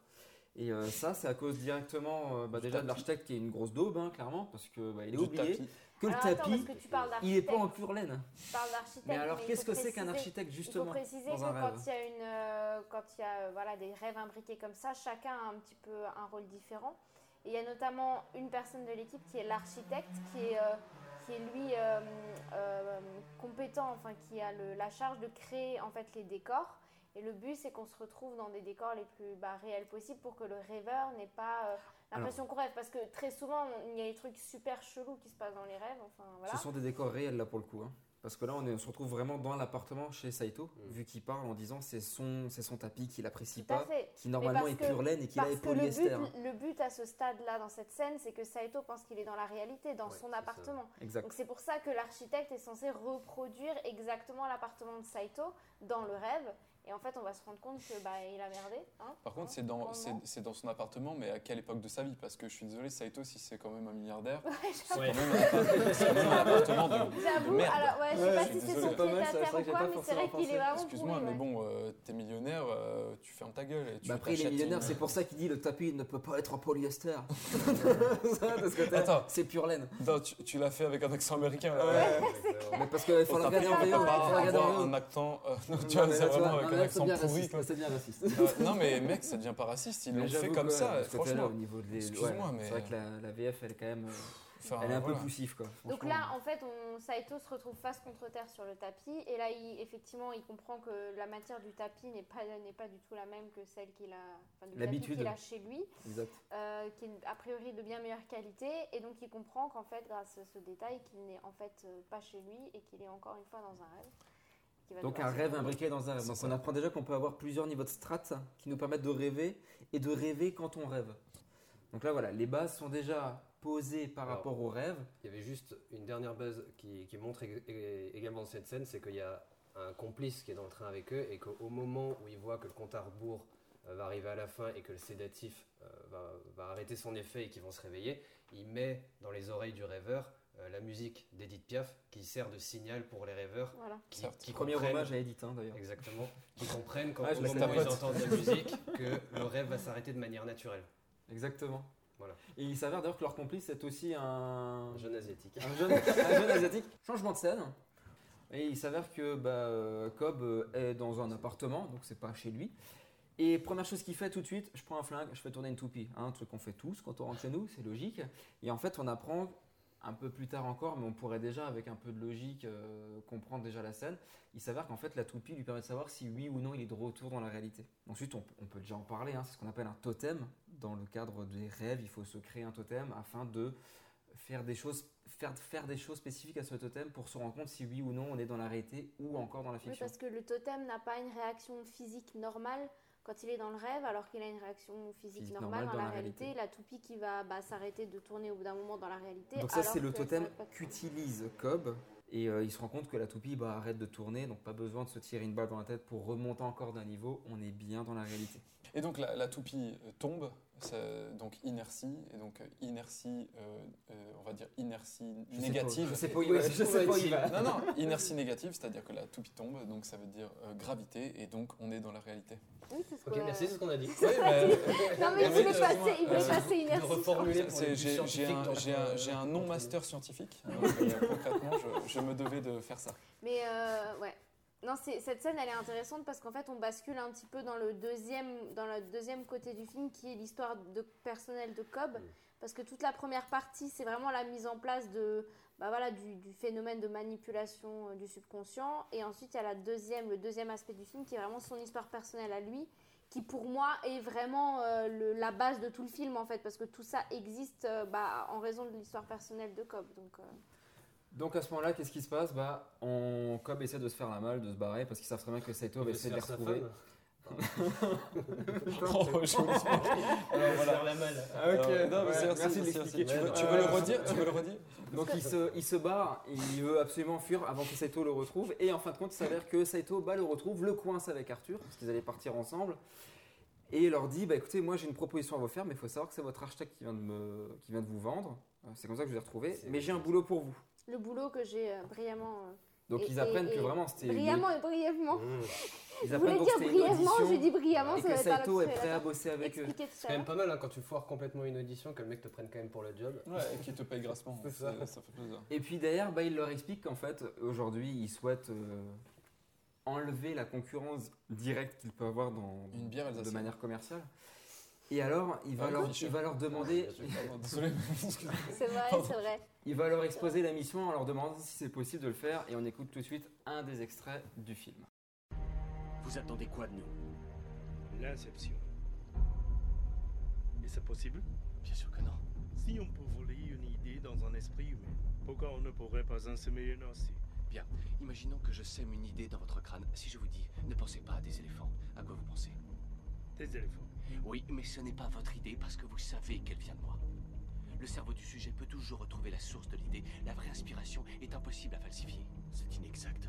Et euh, ça, c'est à cause directement euh, bah, déjà de l'architecte qui est une grosse daube, hein, clairement, parce que bah, il est Du oublié tapis. que le Alors, tapis, parce que tu parles il n'est pas en pure laine. Tu parles d'architecte. Mais alors, il qu'est-ce que c'est qu'un architecte Il justement faut préciser dans que rêve quand il y a, une, euh, quand il y a euh, voilà, des rêves imbriqués comme ça, chacun a un petit peu un rôle différent. Et il y a notamment une personne de l'équipe qui est l'architecte, qui est, euh, qui est lui euh, euh, compétent, enfin qui a le- la charge de créer en fait les décors. Et le but, c'est qu'on se retrouve dans des décors les plus bah, réels possibles pour que le rêveur n'ait pas euh, l'impression qu'on rêve. Parce que très souvent, il y a des trucs super chelous qui se passent dans les rêves. Enfin, voilà. Ce sont des décors réels là pour le coup. hein. Parce que là, on, est- on se retrouve vraiment dans l'appartement chez Saito, Mm. vu qu'il parle en disant c'est son, c'est son tapis qu'il apprécie Tout à pas, fait. qui normalement est que- pure laine et qu'il a Parce est que le polyester. but, le but à ce stade-là, dans cette scène, c'est que Saito pense qu'il est dans la réalité, dans Ouais, son appartement. Exact. Donc c'est pour ça que l'architecte est censé reproduire exactement l'appartement de Saito dans le rêve. Et en fait, on va se rendre compte que bah, il a merdé. hein, Par contre, hein, c'est dans, c'est, c'est dans son appartement, mais à quelle époque de sa vie? Parce que je suis désolé, Saito, si c'est quand même un milliardaire, c'est Ouais. quand même un appart- c'est quand même un appartement de, J'avoue, merde. alors ouais, je sais Ouais, pas je si c'est son Pas pied à ça, c'est terre ou quoi, mais c'est vrai qu'il est vraiment Excuse-moi, mais ouais. bon, euh, t'es millionnaire, euh, fermes ta gueule. Et tu Bah après, il est millionnaire, une- c'est pour ça qu'il dit le tapis ne peut pas être en polyester. C'est pure laine. Non, tu, tu l'as fait avec un accent américain. Là. Ouais. Mais parce qu'il faut le T'as regarder en pas- VO. t'as faut avoir VO. un accent. euh, non, tu vois, mais c'est vraiment avec un accent pourri. C'est bien raciste. Euh, non, mais mec, ça devient pas raciste. Ils l'ont fait comme ça, franchement. au niveau des. Excuse-moi, mais- C'est vrai que la, la VF, elle est quand même. Enfin, elle est un peu poussive, quoi. Donc là, en fait, on, Saito se retrouve face contre terre sur le tapis. Et là, il, effectivement, il comprend que la matière du tapis n'est pas, n'est pas du tout la même que celle qu'il a, enfin, du tapis L'habitude. qu'il a chez lui. Exact. euh, qui est a priori de bien meilleure qualité et donc il comprend qu'en fait grâce à ce détail qu'il n'est en fait euh, pas chez lui et qu'il est encore une fois dans un rêve. Donc un rêve imbriqué dans un rêve. Donc on apprend déjà qu'on peut avoir plusieurs niveaux de strates qui nous permettent de rêver et de rêver quand on rêve. Donc là voilà, les bases sont déjà posées par Alors, rapport au rêve. Il y avait juste une dernière base qui, qui montre ég- ég- également dans cette scène, c'est qu'il y a un complice qui est dans le train avec eux et qu'au moment où il voit que le compte à rebours euh, va arriver à la fin et que le sédatif euh, va, va arrêter son effet et qu'ils vont se réveiller, il met dans les oreilles du rêveur euh, la musique d'Edith Piaf qui sert de signal pour les rêveurs Voilà. qui, qui Premier hommage à Edith hein, d'ailleurs. Exactement, qui comprennent quand Ah, je au moment où ils entendent la musique que le rêve va s'arrêter de manière naturelle. Exactement. Voilà. Et il s'avère d'ailleurs que leur complice est aussi un, Un jeune asiatique. un jeune, un jeune asiatique. Changement de scène. Et il s'avère que bah, euh, Cobb euh, est dans un appartement, donc c'est pas chez lui. Et première chose qu'il fait tout de suite, je prends un flingue, je fais tourner une toupie. Hein, un truc qu'on fait tous quand on rentre chez nous, c'est logique. Et en fait, on apprend un peu plus tard encore, mais on pourrait déjà, avec un peu de logique, euh, comprendre déjà la scène. Il s'avère qu'en fait, la toupie lui permet de savoir si oui ou non il est de retour dans la réalité. Ensuite, on, on peut déjà en parler, hein, c'est ce qu'on appelle un totem. Dans le cadre des rêves, il faut se créer un totem afin de faire des choses, faire, faire des choses spécifiques à ce totem pour se rendre compte si oui ou non on est dans la réalité ou encore dans la Oui, fiction. parce que le totem n'a pas une réaction physique normale quand il est dans le rêve, alors qu'il a une réaction physique, Physique normale, normale dans, dans la la réalité, réalité. la toupie qui va bah, s'arrêter de tourner au bout d'un moment dans la réalité. Donc ça, c'est le totem qu'utilise Cobb. Et euh, il se rend compte que la toupie bah, arrête de tourner, donc pas besoin de se tirer une balle dans la tête pour remonter encore d'un niveau. On est bien dans la réalité. Et donc la, la toupie euh, tombe, donc inertie, et donc euh, inertie, euh, euh, on va dire inertie Je sais négative. pas- je sais pas où il Oui, va, c'est je sais pas où il va. Non, non, inertie négative, c'est-à-dire que la toupie tombe, donc ça veut dire euh, gravité, et donc on est dans la réalité. Oui, c'est ce Ok, qu'on a- merci, c'est ce qu'on a dit. Oui, mais- Non, mais il mais voulait passer, il voulait euh, passer les J'ai un, euh, non-master scientifique, donc euh, concrètement, je, je me devais de faire ça. Mais euh, ouais. Non, cette scène, elle est intéressante parce qu'en fait, on bascule un petit peu dans le deuxième, dans le deuxième côté du film, qui est l'histoire de personnelle de Cobb. Parce que toute la première partie, c'est vraiment la mise en place de, bah voilà, du, du phénomène de manipulation euh, du subconscient. Et ensuite, il y a la deuxième, le deuxième aspect du film, qui est vraiment son histoire personnelle à lui, qui pour moi est vraiment euh, le- la base de tout le film, en fait, parce que tout ça existe euh, bah, en raison de l'histoire personnelle de Cobb. Donc, euh, Donc à ce moment-là, qu'est-ce qui se passe? Bah, on... Cobb essaie de se faire la malle, de se barrer, parce qu'ils savent très bien que Saito va essayer se de les retrouver. Oh, joli. Alors voilà. la malle. Ok, non, mais ouais, c'est- merci c'est- de c'est- l'expliquer. Tu veux, tu Euh, le redire? Tu veux le redire? Donc il se, il se barre, il veut absolument fuir avant que Saito le retrouve. Et en fin de compte, il s'avère que Saito bah, le retrouve, le coince avec Arthur, parce qu'ils allaient partir ensemble. Et il leur dit bah, écoutez, moi j'ai une proposition à vous faire, mais il faut savoir que c'est votre hashtag qui vient de, me, qui vient de vous vendre. Euh, C'est comme ça que je vous ai retrouvé. Mais j'ai un boulot pour vous. Le boulot que j'ai euh, brillamment. euh, Donc Et- ils apprennent et- que vraiment c'était. une- Brillamment et brièvement. Mmh. Ils Je apprennent voulais donc dire brièvement, j'ai dit brillamment, Et ça que va être un Saito est prêt à bosser avec eux. C'est quand même pas mal hein, quand tu foires complètement une audition que le mec te prenne quand même pour le job. Ouais, et qui te paye grassement. C'est ça. ça. fait plaisir. Et puis derrière, bah, il leur explique qu'en fait, aujourd'hui, il souhaite euh, enlever la concurrence directe qu'il peut avoir dans, Une bière de manière commerciale. Et alors, il va, Ah, leur, il va leur demander, excuse-moi. C'est vrai, c'est vrai. il va leur exposer la mission en leur demandant si c'est possible de le faire. Et on écoute tout de suite un des extraits du film. Vous attendez quoi de nous? L'inception. Et c'est possible? Bien sûr que non. Si on peut voler une idée dans un esprit humain, pourquoi on ne pourrait pas en semer une aussi? Bien, imaginons que je sème une idée dans votre crâne. Si je vous dis, ne pensez pas à des éléphants, à quoi vous pensez? Des éléphants. Oui, mais ce n'est pas votre idée parce que vous savez qu'elle vient de moi. Le cerveau du sujet peut toujours retrouver la source de l'idée. La vraie inspiration est impossible à falsifier. C'est inexact.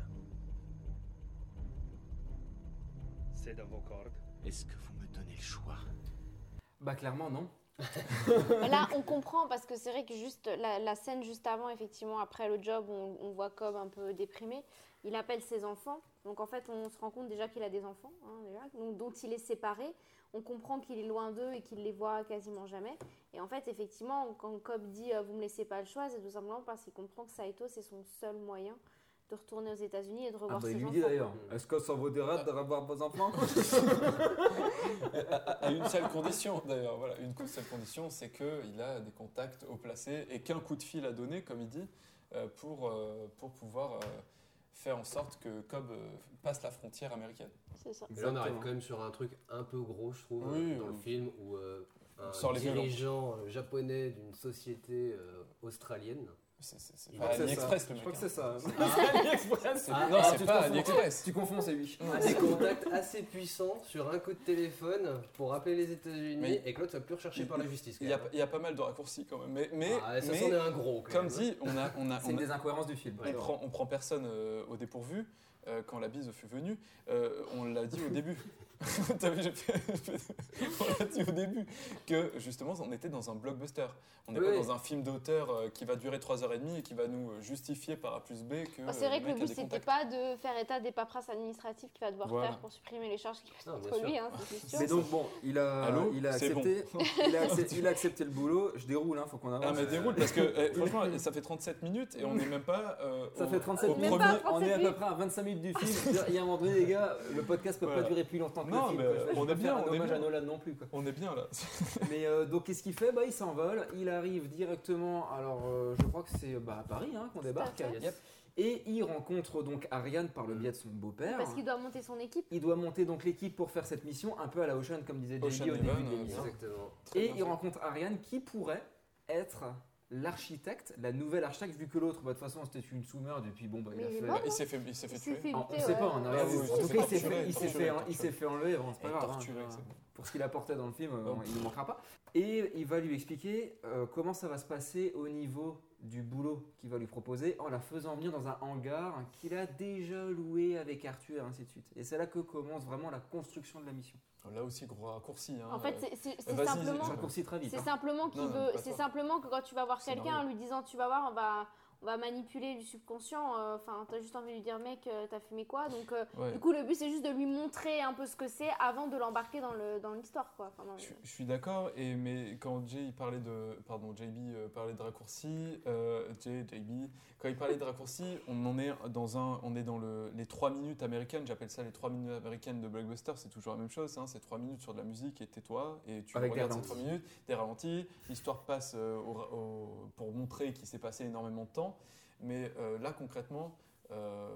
C'est dans vos cordes. Est-ce que vous me donnez le choix? Bah clairement non. Mais là, on comprend parce que c'est vrai que juste la, la scène juste avant, effectivement, après le job, on, on voit Cobb un peu déprimé. Il appelle ses enfants. Donc en fait, on se rend compte déjà qu'il a des enfants, hein, déjà, donc, dont il est séparé. On comprend qu'il est loin d'eux et qu'il les voit quasiment jamais. Et en fait, effectivement, quand Cobb dit euh, vous me laissez pas le choix, c'est tout simplement parce qu'il comprend que Saito c'est son seul moyen de retourner aux États-Unis et de Ah revoir bah, ses il lui enfants. dit d'ailleurs, est-ce que ça vaut des rats de revoir vos enfants à, à une seule condition d'ailleurs, voilà, une seule condition, c'est qu'il a des contacts haut placés et qu'un coup de fil à donner, comme il dit, euh, pour, euh, pour pouvoir faire en sorte que Cobb euh, passe la frontière américaine. C'est ça. Mais là, on arrive quand même sur un truc un peu gros, je trouve, Oui, dans le film, où euh, un Sur les dirigeant euh, japonais d'une société euh, australienne. C'est pas crois que c'est AliExpress ça. le Je crois que c'est hein. ça. AliExpress. C'est- Ah, non, c'est tu pas confonds. AliExpress. Tu confonds, c'est lui. a des contacts assez puissants sur un coup de téléphone pour appeler les États-Unis et que l'autre soit plus recherché par la justice. Il y, a, pas mal de raccourcis quand même. Mais, mais, Ah, ça est un gros. comme dit, on a, on a, C'est une des incohérences du film. on prend, on prend personne euh, au dépourvu. Euh, quand la bise fut venue, euh, on l'a dit au début. T'as vu, j'ai fait- on l'a dit au début que justement on était dans un blockbuster. On n'est Oui, pas oui. dans un film d'auteur euh, qui va durer 3h30 et qui va nous euh, justifier par A plus B que. Bah, c'est vrai que le mec a but des c'était contacts. pas de faire état des paperasses administratives qu'il va devoir Voilà. faire pour supprimer les charges qui Non, bien contre lui, sûr. hein, c'est sûr. Mais donc bon, il a, Allô il a C'est bon. accepté, il, a accepté il a accepté le boulot. Je déroule, hein, faut qu'on avance. Ah mais déroule parce que eh, franchement ça fait 37 minutes et on n'est même pas euh, Ça au- fait 37 au minutes. Même premier- pas. On est à 37 peu près à 25 minutes du film. Dire, Il y a un moment donné, les gars, le podcast peut Voilà. pas durer plus longtemps que Non, le film. mais quoi. Je on est bien, un on est bien. à Nolan non plus. Quoi. On est bien là. Mais euh, donc, qu'est-ce qu'il fait? Bah, Il s'envole. Il arrive directement. Alors, euh, je crois que c'est bah, à Paris hein, qu'on débarque. Et il rencontre donc Ariane par le biais de son beau-père. Parce qu'il doit monter son équipe. Il doit monter donc l'équipe pour faire cette mission, un peu à la Ocean, comme disait JD au début de l'émission. Exactement. Très Et il rencontre Ariane qui pourrait être l'architecte, la nouvelle architecte, vu que l'autre, bah, de toute façon, c'était une sous-mère depuis, bon, bah, il a fait. mort, Il s'est fait, il s'est fait Il s'est tuer. fait Ah, on buter, sait pas, on a il tout s'est cas, il fait s'est fait, il s'est fait, il torturer. s'est fait enlever, bon, c'est pas grave. hein. Pour ce qu'il apportait dans le film, euh, Bon. il ne manquera pas. Et il va lui expliquer euh, comment ça va se passer au niveau du boulot qu'il va lui proposer en la faisant venir dans un hangar qu'il a déjà loué avec Arthur et ainsi de suite. Et c'est là que commence vraiment la construction de la mission. Là aussi, gros raccourci. Hein. En fait, c'est- simplement. C'est hein. simplement qu'il veut. C'est que quand tu vas voir quelqu'un en lui disant tu vas voir, on va, on va manipuler du subconscient. euh, Enfin, t'as juste envie de lui dire mec, euh, t'as fumé quoi Donc, euh, Ouais. du coup, le but c'est juste de lui montrer un peu ce que c'est avant de l'embarquer dans le dans l'histoire, quoi. Enfin, dans le- Je, je suis d'accord, et mais quand Jay il parlait de, pardon, JB euh, parlait de raccourci, euh, Jay, JB, quand il parlait de raccourci, on en est dans un, on est dans le, les trois minutes américaines. J'appelle ça les trois minutes américaines de blockbuster. C'est toujours la même chose, hein, c'est trois minutes sur de la musique et tais-toi et tu Avec regardes ces ralentis. trois minutes, des ralentis. L'histoire passe euh, au- au- pour montrer qu'il s'est passé énormément de temps, mais euh, là concrètement. euh,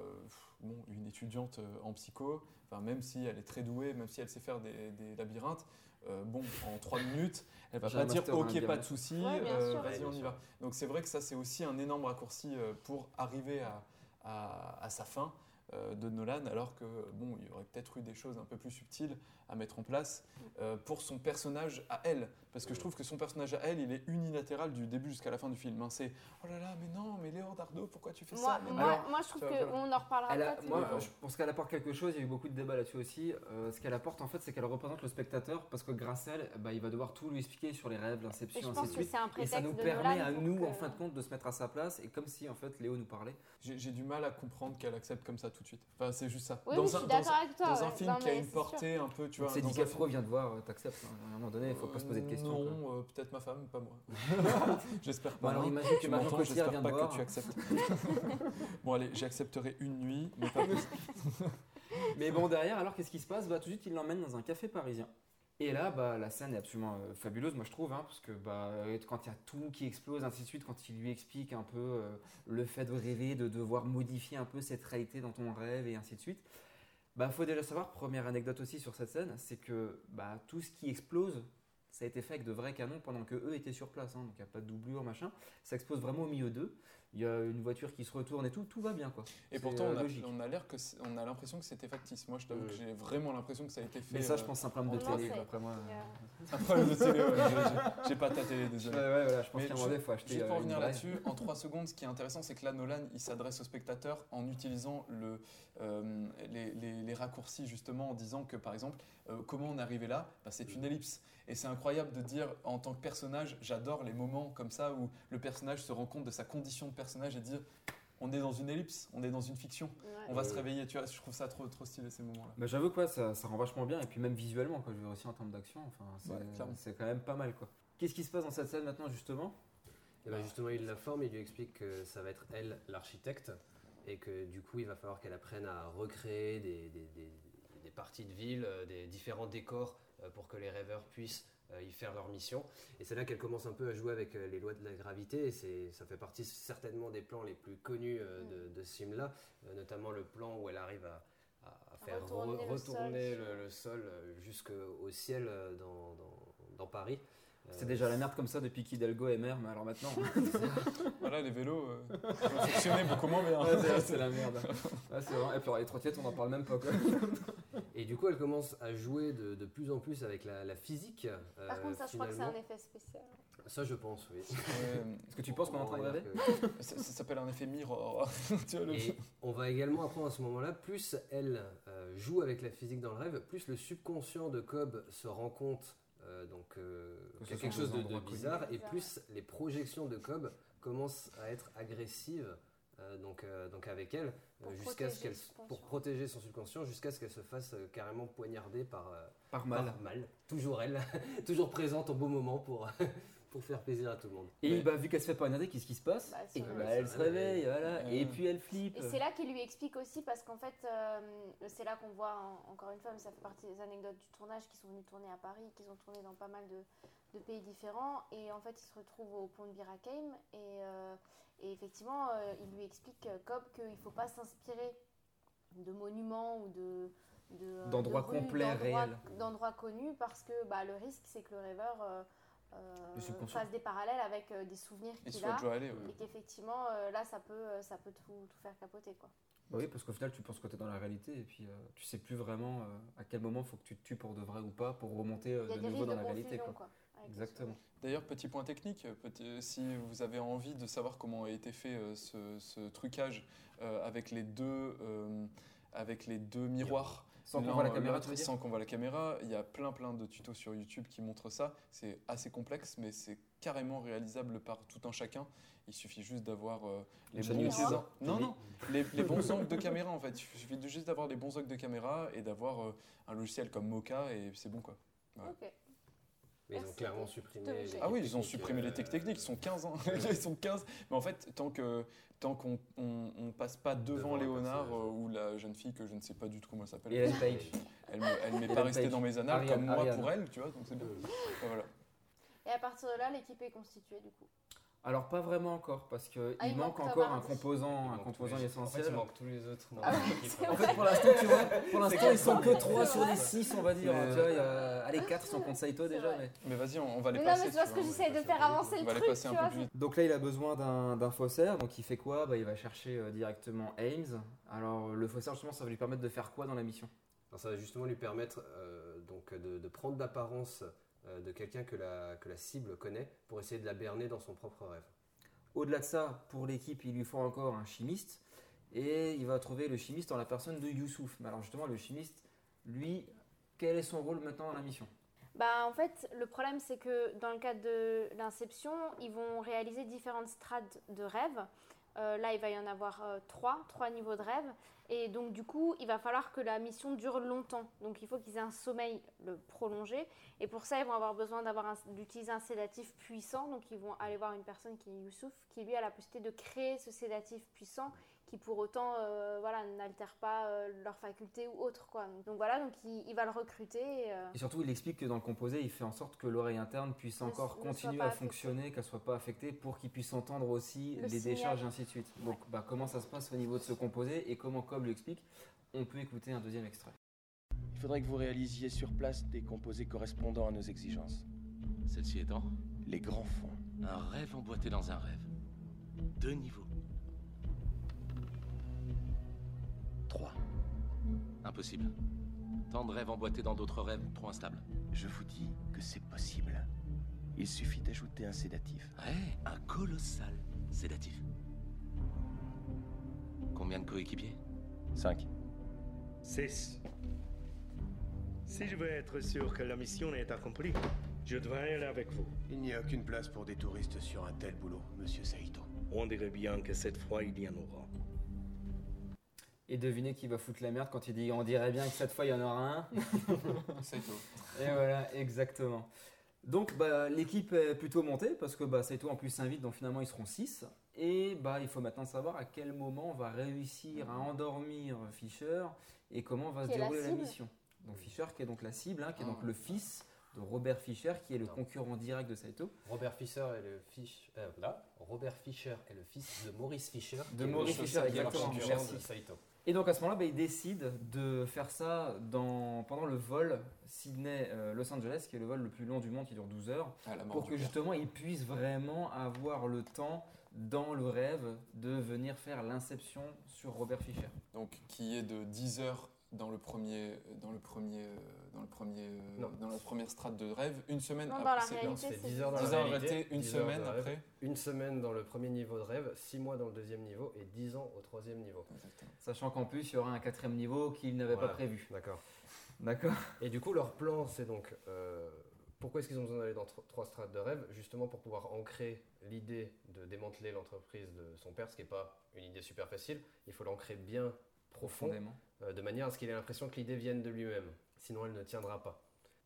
bon, une étudiante euh, en psycho, enfin, même si elle est très douée, même si elle sait faire des, des labyrinthes, euh, bon, en trois minutes, elle va pas dire ok, pas de souci, Ouais, euh, vas-y, Ouais, on y va. Donc c'est vrai que ça, c'est aussi un énorme raccourci pour arriver à, à- à sa fin de Nolan, alors que bon, il y aurait peut-être eu des choses un peu plus subtiles à mettre en place euh, pour son personnage à elle, parce que je trouve que son personnage à elle, il est unilatéral du début jusqu'à la fin du film. hein. C'est oh là là, mais non, mais Leonardo, pourquoi tu fais Moi, ça? Moi. Alors, moi, je trouve qu'on en reparlera Elle a- moi, je pense qu'elle apporte quelque chose. Il y a eu beaucoup de débats là-dessus aussi. Euh, ce qu'elle apporte, en fait, c'est qu'elle représente le spectateur parce que grâce à elle, bah, il va devoir tout lui expliquer sur les rêves, l'inception, ainsi de suite. un Et ça nous de permet Nolan à nous, que- en fin de compte, de se mettre à sa place. Et comme si, en fait, Léo nous parlait. J'ai du mal à comprendre qu'elle accepte comme ça tout de suite. Enfin, c'est juste ça. Oui, dans oui, je un, suis dans d'accord un- avec toi. dans un film Non, qui a une sûr. portée un peu, tu vois. C'est un DiCaprio vient de voir, euh, t'acceptes. hein. À un moment donné, il faut pas se poser de questions. Non, euh, peut-être ma femme, pas moi. J'espère Bon, pas. alors imagine que Tu Marion Cotillard vient de pas voir. que tu acceptes. bon allez, j'accepterai une nuit, mais pas plus. Mais bon, derrière, alors qu'est-ce qui se passe? Bah, Tout de suite, il l'emmène dans un café parisien. Et là, bah, la scène est absolument euh, fabuleuse, moi je trouve, hein, parce que bah, quand il y a tout qui explose, ainsi de suite, quand il lui explique un peu euh, le fait de rêver, de devoir modifier un peu cette réalité dans ton rêve, et ainsi de suite, bah faut déjà savoir, première anecdote aussi sur cette scène, c'est que bah, tout ce qui explose, ça a été fait avec de vrais canons pendant que eux étaient sur place, hein, donc il n'y a pas de doublure, machin. Ça explose vraiment au milieu d'eux. Il y a une voiture qui se retourne et tout, tout va bien quoi. Et pourtant, euh, on a, logique. on a l'air que c'est- on a l'impression que c'était factice. Moi, je t'avoue Mm. que j'ai vraiment l'impression que ça a été fait. Mais ça, je euh, pense, c'est un problème de télé, après moi. un problème de télé. ouais, j'ai- pas ta télé, Ouais, désolé. ouais, voilà, je pense qu'à un moment faut acheter. Juste pour euh, revenir là-dessus, en trois secondes, ce qui est intéressant, c'est que là, Nolan, il s'adresse au spectateur en utilisant le, euh, les, les- les raccourcis, justement, en disant que, par exemple, euh, comment on est arrivé là Bah, C'est une ellipse. Et c'est incroyable de dire, en tant que personnage, j'adore les moments comme ça où le personnage se rend compte de sa condition de personnage et dire, on est dans une ellipse, on est dans une fiction, Ouais. on va Ouais. se réveiller, tu vois, je trouve ça trop, trop stylé ces moments-là. Bah, J'avoue que ouais, ça, ça rend vachement bien, et puis même visuellement, quoi, je veux aussi en termes d'action, enfin, c'est Ouais, quand même pas mal. quoi. Qu'est-ce qui se passe dans cette scène maintenant, justement? Et ben justement, il la forme, il lui explique que ça va être elle l'architecte et que du coup, il va falloir qu'elle apprenne à recréer des- des parties de ville, euh, des différents décors euh, pour que les rêveurs puissent euh, y faire leur mission. Et c'est là qu'elle commence un peu à jouer avec les lois de la gravité et c'est- ça fait partie certainement des plans les plus connus de, de ce film-là, notamment le plan où elle arrive à, faire retourner re- le retourner sol. le, le sol jusqu'au ciel dans, dans- dans Paris. C'est Euh, déjà la merde comme ça depuis qu'Hidalgo est maire, mais alors maintenant. Voilà, les vélos euh, fonctionner beaucoup moins bien. Ouais, c'est- la merde. Ouais, Et puis alors, les trottinettes, on n'en parle même pas. Quoi. Et du coup, elle commence à jouer de, de plus en plus avec la, la physique. euh, Par contre, ça, je crois que c'est un finalement. effet spécial. Ça, je pense, oui. Est-ce que tu penses qu'on est en train de dire que- ça ça s'appelle un effet mirror. tu vois, le- Et on va également apprendre à ce moment-là, plus elle euh, joue avec la physique dans le rêve, plus le subconscient de Cobb se rend compte euh, donc, euh, Que quelque chose de, bizarre, et plus les projections de Cobb commencent à être agressives. euh, donc, euh, donc avec elle, Pour euh, jusqu'à ce protéger qu'elle, pour protéger son subconscient, jusqu'à ce qu'elle se fasse euh, carrément poignarder par, euh, Par mal. par mal. Toujours elle, toujours présente au bon moment pour, pour faire plaisir à tout le monde. Et bah, vu qu'elle se fait poignarder, qu'est-ce qui se passe Bah, elle Et se bah, réveille. Elle se réveille, voilà. Ouais. Et puis elle flippe. Et c'est là qu'il lui explique aussi, parce qu'en fait, euh, c'est là qu'on voit en- encore une fois, mais ça fait partie des anecdotes du tournage, qui sont venus tourner à Paris, qu'ils ont tourné dans pas mal de, de pays différents. Et en fait, ils se retrouvent au pont de Bir Hakeim. Et, euh, et effectivement, euh, il lui explique, Cobb, qu'il ne faut pas s'inspirer de monuments ou de. de- D'endroits de complets, réels. D'endroits connus, parce que bah, le risque, c'est que le rêveur. Euh, fasse des parallèles avec euh, des souvenirs qu'il a. joyeux, ouais. Et qu'effectivement, euh, là, ça peut, euh, ça peut tout, tout faire capoter. Quoi. Bah oui, parce qu'au final, tu penses que tu es dans la réalité et puis euh, tu sais plus vraiment euh, à quel moment faut que tu te tues pour de vrai ou pas pour remonter euh, de nouveau dans de la réalité. Quoi. Exactement. D'ailleurs, petit point technique, petit- si vous avez envie de savoir comment a été fait euh, ce, ce trucage euh, avec les deux, euh, avec les deux miroirs. Sans qu'on voit la caméra, Sans qu'on voit la caméra, il y a plein plein de tutos sur YouTube qui montrent ça. C'est assez complexe, mais c'est carrément réalisable par tout un chacun. Il suffit juste d'avoir euh, les bons angles. Non, non, les, les bons angles de caméra en fait. Il suffit de juste d'avoir les bons angles de caméra et d'avoir euh, un logiciel comme Mocha et c'est bon quoi. Ouais. Ok. Mais ils ont Merci. clairement supprimé. Les Ah oui, ils ont techniques, supprimé euh, les tech techniques, ils sont 15 ans. ils sont 15. Mais en fait, tant que tant qu'on on, on passe pas devant, Léonard euh, ou la jeune fille que je ne sais pas du tout comment elle s'appelle. Et Ellen Page. Elle me- elle m'est pas restée dans mes annales Ariane, comme moi Ariane. pour elle, tu vois, donc c'est bien. Voilà. Et à partir de là, l'équipe est constituée du coup. Alors pas vraiment encore parce qu'il Ah, il manque manque encore un composant, un composant les- essentiel. En fait, il manque tous les autres. Ah ouais, En fait, pour l'instant, tu vois, pour l'instant, ils sont que C'est 3 sur les 6, on va dire. Mais- Tu vois, il y a... Allez, 4 si on compte Saito déjà. Mais... Mais vas-y, on, on va les Mais non, passer. mais c'est parce que vois. j'essaye de passer faire avancer On le va les truc, passer tu un peu vois. plus vite. Donc là, il a besoin d'un d'un faussaire. Donc il fait quoi? Bah, Il va chercher euh, directement Ames. Alors le faussaire, justement, ça va lui permettre de faire quoi dans la mission? Alors, ça va justement lui permettre euh, donc de, de prendre l'apparence euh, de quelqu'un que la, que la cible connaît pour essayer de la berner dans son propre rêve. Au-delà de ça, pour l'équipe, il lui faut encore un chimiste. Et il va trouver le chimiste en la personne de Youssouf. Mais alors justement, le chimiste, lui, quel est son rôle maintenant dans la mission? Bah, en fait, le problème, c'est que dans le cadre de l'inception, ils vont réaliser différentes strates de rêve. Euh, là, il va y en avoir euh, trois, trois niveaux de rêve. Et donc, du coup, il va falloir que la mission dure longtemps. Donc, il faut qu'ils aient un sommeil prolongé. Et pour ça, ils vont avoir besoin d'avoir un- d'utiliser un sédatif puissant. Donc, ils vont aller voir une personne qui est Youssouf, qui lui a la possibilité de créer ce sédatif puissant qui pour autant euh, voilà, n'altère pas euh, leurs facultés ou autre. Quoi. Donc voilà, donc il, il va le recruter. et, euh, Et surtout, il explique que dans le composé, il fait en sorte que l'oreille interne puisse Ne- encore ne continuer à affectée. fonctionner, qu'elle soit pas affectée, pour qu'il puisse entendre aussi Le les signal. décharges et ainsi de suite. Donc, bah, comment ça se passe au niveau de ce composé et comment, comme l'explique, on peut écouter un deuxième extrait. Il faudrait que vous réalisiez sur place des composés correspondant à nos exigences. Celle-ci étant Les grands fonds. un rêve emboîté dans un rêve. Deux niveaux. 3. Impossible. Tant de rêves emboîtés dans d'autres rêves, trop instables. Je vous dis que c'est possible. Il suffit d'ajouter un sédatif. Ouais, un colossal sédatif. Combien de coéquipiers? 5. 6. Si je veux être sûr que la mission est accomplie, je devrais aller avec vous. Il n'y a aucune place pour des touristes sur un tel boulot, monsieur Saito. On dirait bien que cette fois il y en aura. Et devinez qui va foutre la merde quand il dit on dirait bien que cette fois il y en aura un. Saito. Et voilà, exactement. Donc bah, l'équipe est plutôt montée parce que bah, Saito en plus s'invite, donc finalement ils seront 6. Et bah, il faut maintenant savoir à quel moment on va réussir à endormir Fischer et comment va se Qui dérouler la, mission. Donc Fischer qui est donc la cible, hein, qui est donc Ah. le fils de Robert Fischer qui est le concurrent direct de Saito. Robert Fischer est le fils. euh, là, Robert Fischer est le fils de Maurice Fischer. De qui est le Maurice Fischer, qui est le exactement, merci. de Saito. Et donc à ce moment-là, bah, il décide de faire ça dans, pendant le vol Sydney-Los Angeles, qui est le vol le plus long du monde, qui dure 12 heures, Ah, pour que père. justement il puisse vraiment avoir le temps dans le rêve de venir faire l'inception sur Robert Fischer. Donc qui est de 10 heures dans le premier, dans le premier, euh, dans le premier, euh, Non. dans la première strate de rêve, une semaine Non, dans après. la c'est- réalité, Ça fait c'est 10 heures dans 10 la heures réalité, une 10 heures semaine rêve, après. Une semaine dans le premier niveau de rêve, 6 mois dans le deuxième niveau et 10 ans au troisième niveau. Sachant qu'en plus, il y aura un quatrième niveau qu'il n'avait Voilà. pas prévu. D'accord. D'accord Et du coup, leur plan, c'est donc. euh, pourquoi est-ce qu'ils ont besoin d'aller dans tro- trois strates de rêve? Justement pour pouvoir ancrer l'idée de démanteler l'entreprise de son père, ce qui n'est pas une idée super facile. Il faut l'ancrer bien profond, Profondément. Euh, de manière à ce qu'il ait l'impression que l'idée vienne de lui-même. Sinon, elle ne tiendra pas.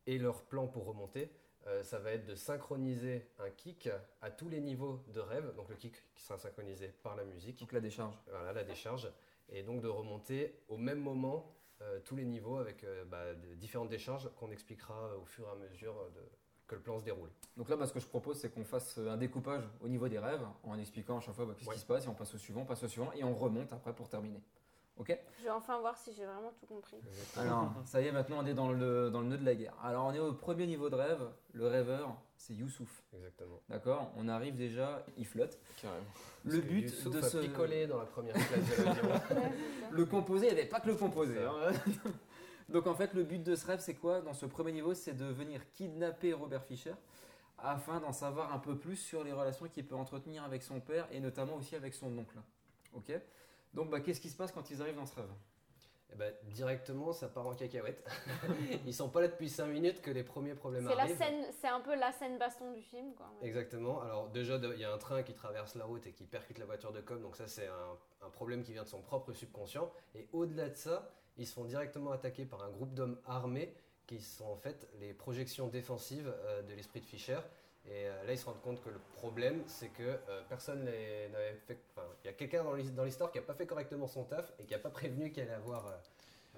Et leur plan pour remonter, euh, ça va être de synchroniser un kick à tous les niveaux de rêve. Donc le kick qui sera synchronisé par la musique. Donc la décharge. Voilà, la décharge. Et donc de remonter au même moment euh, tous les niveaux avec euh, bah, différentes décharges qu'on expliquera au fur et à mesure de- que le plan se déroule. Donc là, bah, ce que je propose, c'est qu'on fasse un découpage au niveau des rêves, en expliquant à chaque fois bah, Ouais. qui se passe, et on passe au suivant, on passe au suivant, et on remonte après pour terminer. Ok Je vais enfin voir si j'ai vraiment tout compris. Alors, ça y est, maintenant on est dans le, dans le nœud de la guerre. Alors, on est au premier niveau de rêve, le rêveur, c'est Youssouf. Exactement. D'accord? On arrive déjà, il flotte. Carrément. Le Parce but Youssouf de a ce. picolé dans la première classe de l'avion. le composé, il n'y avait pas que le composé. hein. Donc en fait, le but de ce rêve, c'est quoi? Dans ce premier niveau, c'est de venir kidnapper Robert Fischer afin d'en savoir un peu plus sur les relations qu'il peut entretenir avec son père et notamment aussi avec son oncle. Ok? Donc bah, qu'est-ce qui se passe quand ils arrivent dans ce rêve? Eh ben, directement, ça part en cacahuète. Ils sont pas là depuis 5 minutes que les premiers problèmes C'est la arrivent. scène, c'est un peu la scène baston du film, quoi. Exactement. Alors déjà, il y a un train qui traverse la route et qui percute la voiture de com. Donc ça, c'est un, un problème qui vient de son propre subconscient. Et au-delà de ça, ils se font directement attaquer par un groupe d'hommes armés qui sont en fait les projections défensives euh, de l'esprit de Fischer. Et euh, là, ils se rendent compte que le problème, c'est que euh, personne n'avait fait. Enfin, il y a quelqu'un dans l'his- dans l'histoire qui n'a pas fait correctement son taf et qui n'a pas prévenu qu'il allait avoir euh,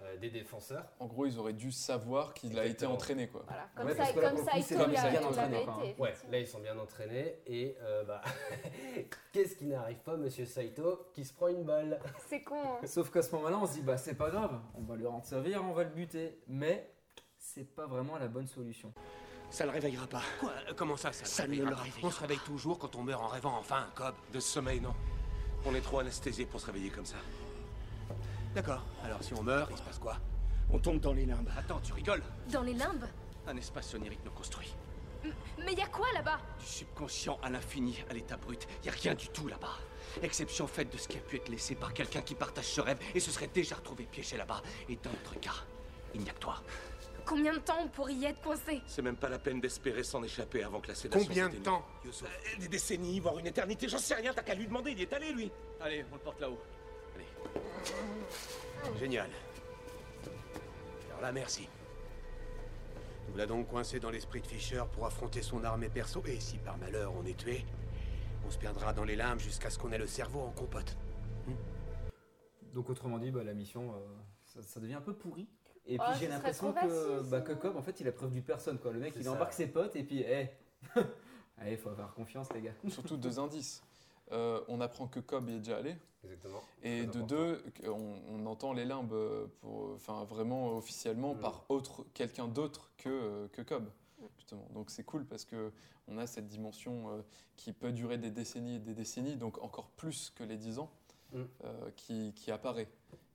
euh, des défenseurs. En gros, ils auraient dû savoir qu'il a été entraîné, quoi. Voilà, comme Ouais, ça, comme le ça, coup, il c'est l'a- comme ça, il bien l'avait entraîné, été, quoi. effectivement. Ouais, là ils sont bien entraînés et euh, bah, qu'est-ce qui n'arrive pas, Monsieur Saito, qui se prend une balle? C'est con. hein. Sauf qu'à ce moment-là, on se dit bah c'est pas grave, on va lui rendre servir, on va le buter. Mais c'est pas vraiment la bonne solution. Ça le réveillera pas. Quoi Euh, Comment ça, ça, Ça le ne réveillera le pas réveillera On se réveille toujours quand on meurt en rêvant enfin un cob. De ce sommeil, non. On est trop anesthésié pour se réveiller comme ça. D'accord. Alors si on meurt, il se passe quoi On tombe dans les limbes. Attends, tu rigoles Dans les limbes Un espace onirique nous construit. Mais y a quoi là-bas Du subconscient à l'infini, à l'état brut. Y a rien du tout là-bas. Exception faite de ce qui a pu être laissé par quelqu'un qui partage ce rêve et se serait déjà retrouvé piégé là-bas. Et dans notre cas, il n'y a que toi. Combien de temps on pourrait y être coincé C'est même pas la peine d'espérer s'en échapper avant que la sédation Combien de temps Euh, Des décennies, voire une éternité, j'en sais rien, t'as qu'à lui demander, il y est allé lui Allez, on le porte là-haut. Génial. Alors là, merci. Nous l'a donc coincé dans l'esprit de Fischer pour affronter son armée perso, et si par malheur on est tué, on se perdra dans les limbes jusqu'à ce qu'on ait le cerveau en compote. Donc autrement dit, bah, la mission, euh, ça, ça devient un peu pourri. Et puis Oh, j'ai l'impression que, bah, que. Cobb, en fait, il a preuve du personne. Quoi. Le mec, il ça. embarque ses potes et puis, hé, allez, faut avoir confiance, les gars. Surtout deux indices. Euh, on apprend que Cobb y est déjà allé. Exactement. Et de deux, on, on entend les limbes euh, pour, enfin, vraiment officiellement Mm. par autre, quelqu'un d'autre que, euh, que Cobb. Justement. Donc c'est cool parce que on a cette dimension euh, qui peut durer des décennies et des décennies, donc encore plus que les 10 ans, Mm. euh, qui, qui apparaît,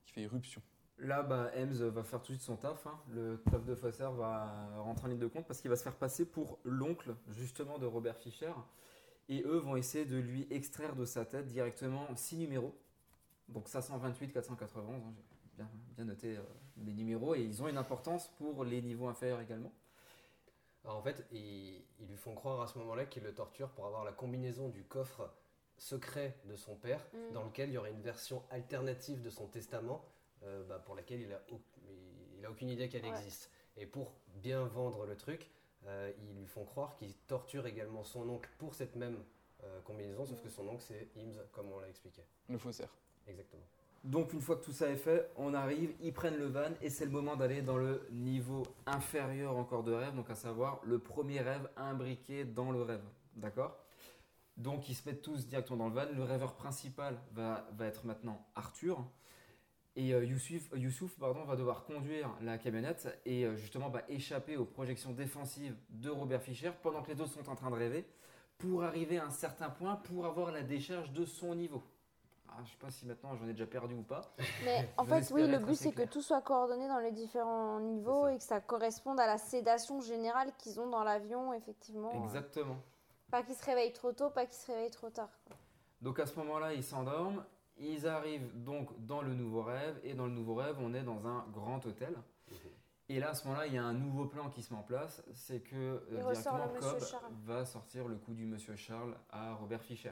qui fait irruption. Là, bah, Ems va faire tout de suite son taf. hein. Le top de Fosser va rentrer en ligne de compte parce qu'il va se faire passer pour l'oncle, justement, de Robert Fischer. Et eux vont essayer de lui extraire de sa tête directement six numéros. Donc 528, 491, hein, j'ai bien, bien noté euh, les numéros. Et ils ont une importance pour les niveaux inférieurs également. Alors en fait, ils, ils lui font croire à ce moment-là qu'ils le torturent pour avoir la combinaison du coffre secret de son père, Mm. dans lequel il y aurait une version alternative de son testament, euh, bah, pour laquelle il a, au- il a aucune idée qu'elle Ouais. existe. Et pour bien vendre le truc, euh, ils lui font croire qu'il torture également son oncle pour cette même euh, combinaison, sauf que son oncle c'est Ims, comme on l'a expliqué. Le faussaire. Exactement. Donc une fois que tout ça est fait, on arrive, ils prennent le van et c'est le moment d'aller dans le niveau inférieur encore de rêve, donc à savoir le premier rêve imbriqué dans le rêve. D'accord? Donc ils se mettent tous directement dans le van. Le rêveur principal va, va être maintenant Arthur. Et euh, Youssouf, Youssouf, pardon, va devoir conduire la camionnette et euh, justement bah, échapper aux projections défensives de Robert Fischer pendant que les autres sont en train de rêver pour arriver à un certain point pour avoir la décharge de son niveau. Ah, je sais pas si maintenant j'en ai déjà perdu ou pas. Mais en fait, oui, le but c'est que tout soit coordonné dans les différents niveaux et que ça corresponde à la sédation générale qu'ils ont dans l'avion, effectivement. euh. Exactement. Pas qu'ils se réveillent trop tôt, pas qu'ils se réveillent trop tard. quoi. Donc à ce moment-là, ils s'endorment. Ils arrivent donc dans le nouveau rêve. Et dans le nouveau rêve, on est dans un grand hôtel. Et là, à ce moment-là, il y a un nouveau plan qui se met en place. C'est que euh, directement Cobb Charles. va sortir le coup du monsieur Charles à Robert Fischer.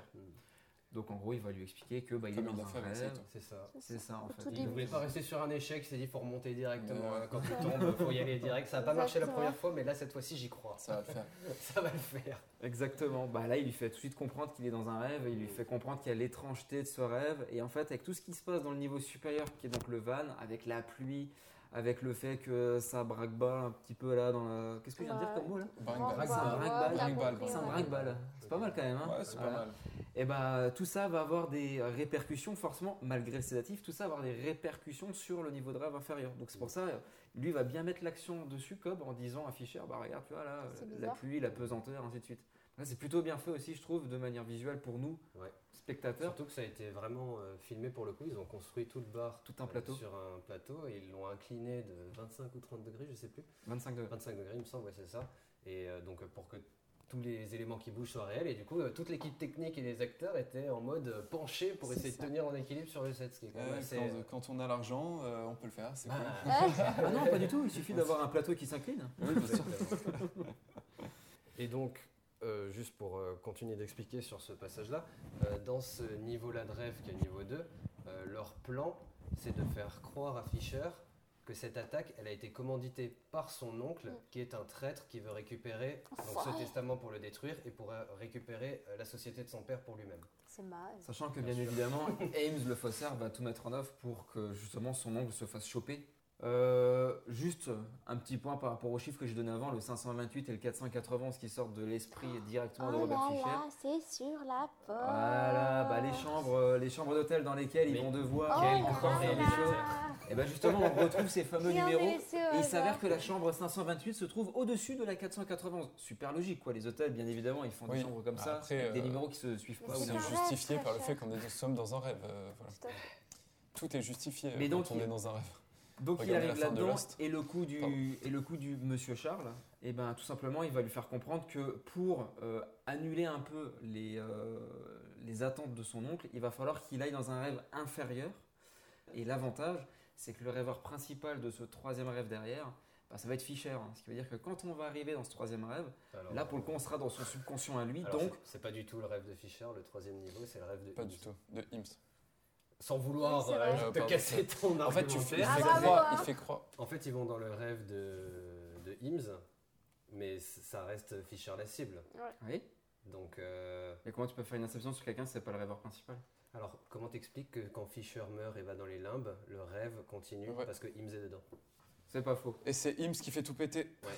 Donc en gros, il va lui expliquer que bah, il est dans un rêve. C'est ça. C'est ça en fait. Il- ne voulait pas rester sur un échec, il s'est dit faut remonter directement. Ouais. hein, Quand tu tombes, faut y aller direct. Ça n'a pas marché la première fois, mais là cette fois-ci j'y crois. Ça va le faire. Ça va le faire. Exactement. Bah là, il lui fait tout de suite comprendre qu'il est dans un rêve. Il lui fait comprendre qu'il y a l'étrangeté de ce rêve. Et en fait, avec tout ce qui se passe dans le niveau supérieur, qui est donc le van, avec la pluie, avec le fait que ça braque-balle un petit peu là dans la. Qu'est-ce que je viens de dire comme mot là? Brinque-balle. C'est un compris, C'est pas mal quand même. hein Ouais, c'est pas Voilà. mal. Et bah tout ça va avoir des répercussions forcément, malgré le sédatif, tout ça va avoir des répercussions sur le niveau de rêve inférieur. Donc c'est pour ça, lui va bien mettre l'action dessus, Cobb, en disant à Fischer, bah regarde, tu vois là, la pluie, la pesanteur, ainsi de suite. Là, c'est plutôt bien fait aussi, je trouve, de manière visuelle pour nous, Ouais. spectateurs. Surtout que ça a été vraiment euh, filmé pour le coup. Ils ont construit tout le bar Tout un euh, plateau. sur un plateau et ils l'ont incliné de 25 ou 30 degrés, je sais plus. 25 degrés. 25 degrés, il me semble, ouais, c'est ça. Et euh, donc pour que tous les éléments qui bougent soient réels. Et du coup, euh, toute l'équipe technique et les acteurs étaient en mode penché pour essayer de tenir en équilibre sur le set. Ce qui est quand même Ouais, assez, quand, euh, quand on a l'argent, euh, on peut le faire, c'est Bah, cool. Ah non, pas du tout, il suffit d'avoir un plateau qui s'incline. Oui, bien sûr. Et donc, euh, juste pour euh, continuer d'expliquer sur ce passage-là, euh, dans ce niveau-là de rêve qui est le niveau 2, euh, leur plan, c'est de faire croire à Fisher que cette attaque, elle a été commanditée par son oncle, qui est un traître qui veut récupérer donc, ce testament pour le détruire et pour récupérer euh, la société de son père pour lui-même. C'est mal. Sachant que Bien évidemment, Ames le faussaire va tout mettre en œuvre pour que justement son oncle se fasse choper. Euh, juste un petit point par rapport aux chiffres que j'ai donné avant, le 528 et le 491 qui sortent de l'esprit directement de Oh Robert là Fischer. là, c'est sur la porte. Voilà, bah les chambres, euh, les chambres d'hôtel dans lesquelles Mais ils vont devoir encore faire des choses. Et bien justement, on retrouve ces fameux numéros. Et il s'avère que la chambre 528 se trouve au-dessus de la 491. Super logique, quoi. Les hôtels, bien évidemment, ils font des chambres comme Bah, ça, des euh, numéros qui se suivent pas. c'est justifié par le fait qu'on est- nous sommes dans un rêve. euh, voilà. Tout est justifié Mais euh, donc, quand on il- est dans un rêve. Donc il Regardez arrive la fin de là-dedans et le coup du Pardon. et le coup du Monsieur Charles, et ben tout simplement il va lui faire comprendre que pour euh, annuler un peu les euh, les attentes de son oncle, il va falloir qu'il aille dans un rêve inférieur. Et l'avantage, c'est que le rêveur principal de ce troisième rêve derrière, bah, ça va être Fischer. hein. Ce qui veut dire que quand on va arriver dans ce troisième rêve, Alors, là pour le coup on sera dans son subconscient à lui, alors, donc c'est- pas du tout le rêve de Fisher, le troisième niveau, c'est le rêve de Pas du tout. De Ims. Sans vouloir Oui, euh, vrai. te Euh, casser ton En fait, tu fais, il argumentaire. fait Ah, croire. hein. Il fait croire. En fait, ils vont dans le rêve de, de Hims, mais ça reste Fisher la cible. oui. Donc, euh, Mais comment tu peux faire une inception sur quelqu'un si c'est pas le rêveur principal? alors, comment t'expliques que quand Fisher meurt et va dans les limbes, le rêve continue Ouais. parce que Hims est dedans? C'est pas faux. Et c'est Ims qui fait tout péter. Ouais.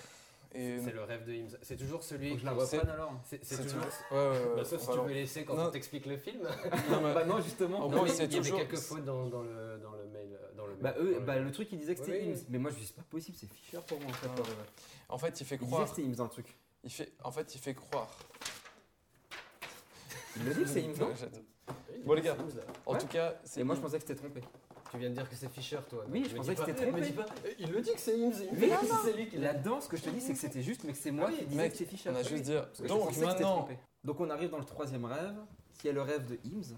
Et C'est le rêve de Hims. C'est toujours celui que je la reprenne alors. C'est toujours. Ouais, ouais, ouais. Bah, sauf si tu veux laisser quand Non. on t'explique le film. Non, mais- Bah non justement. En Non, gros, mais c'est il y avait quelques fautes dans, dans le, dans le mail. Dans le Bah, mail, eux, dans le- bah, le truc, il disait que c'était Ims. Mais moi, je dis, c'est pas possible, c'est Fischer pour moi. En fait, Ah. En fait, il fait Il disait croire. que c'était Ims dans le truc. Il fait, en fait, il fait croire. Il le dit que c'est Ims, non Bon, les gars. En tout cas, c'est Et moi, je pensais que c'était trompé. Tu viens de dire que c'est Fisher, toi. Oui, je me pensais que c'était me trompé. euh, Il le dit que c'est me Oui, dit non, c'est lui qui l'a. Là-dedans, ce que je te dis, c'est que c'était juste, mais que c'est moi Ah oui, qui disais que c'était Fischer. on a juste dire. Donc maintenant, on arrive dans le troisième rêve, qui est le rêve de Ims.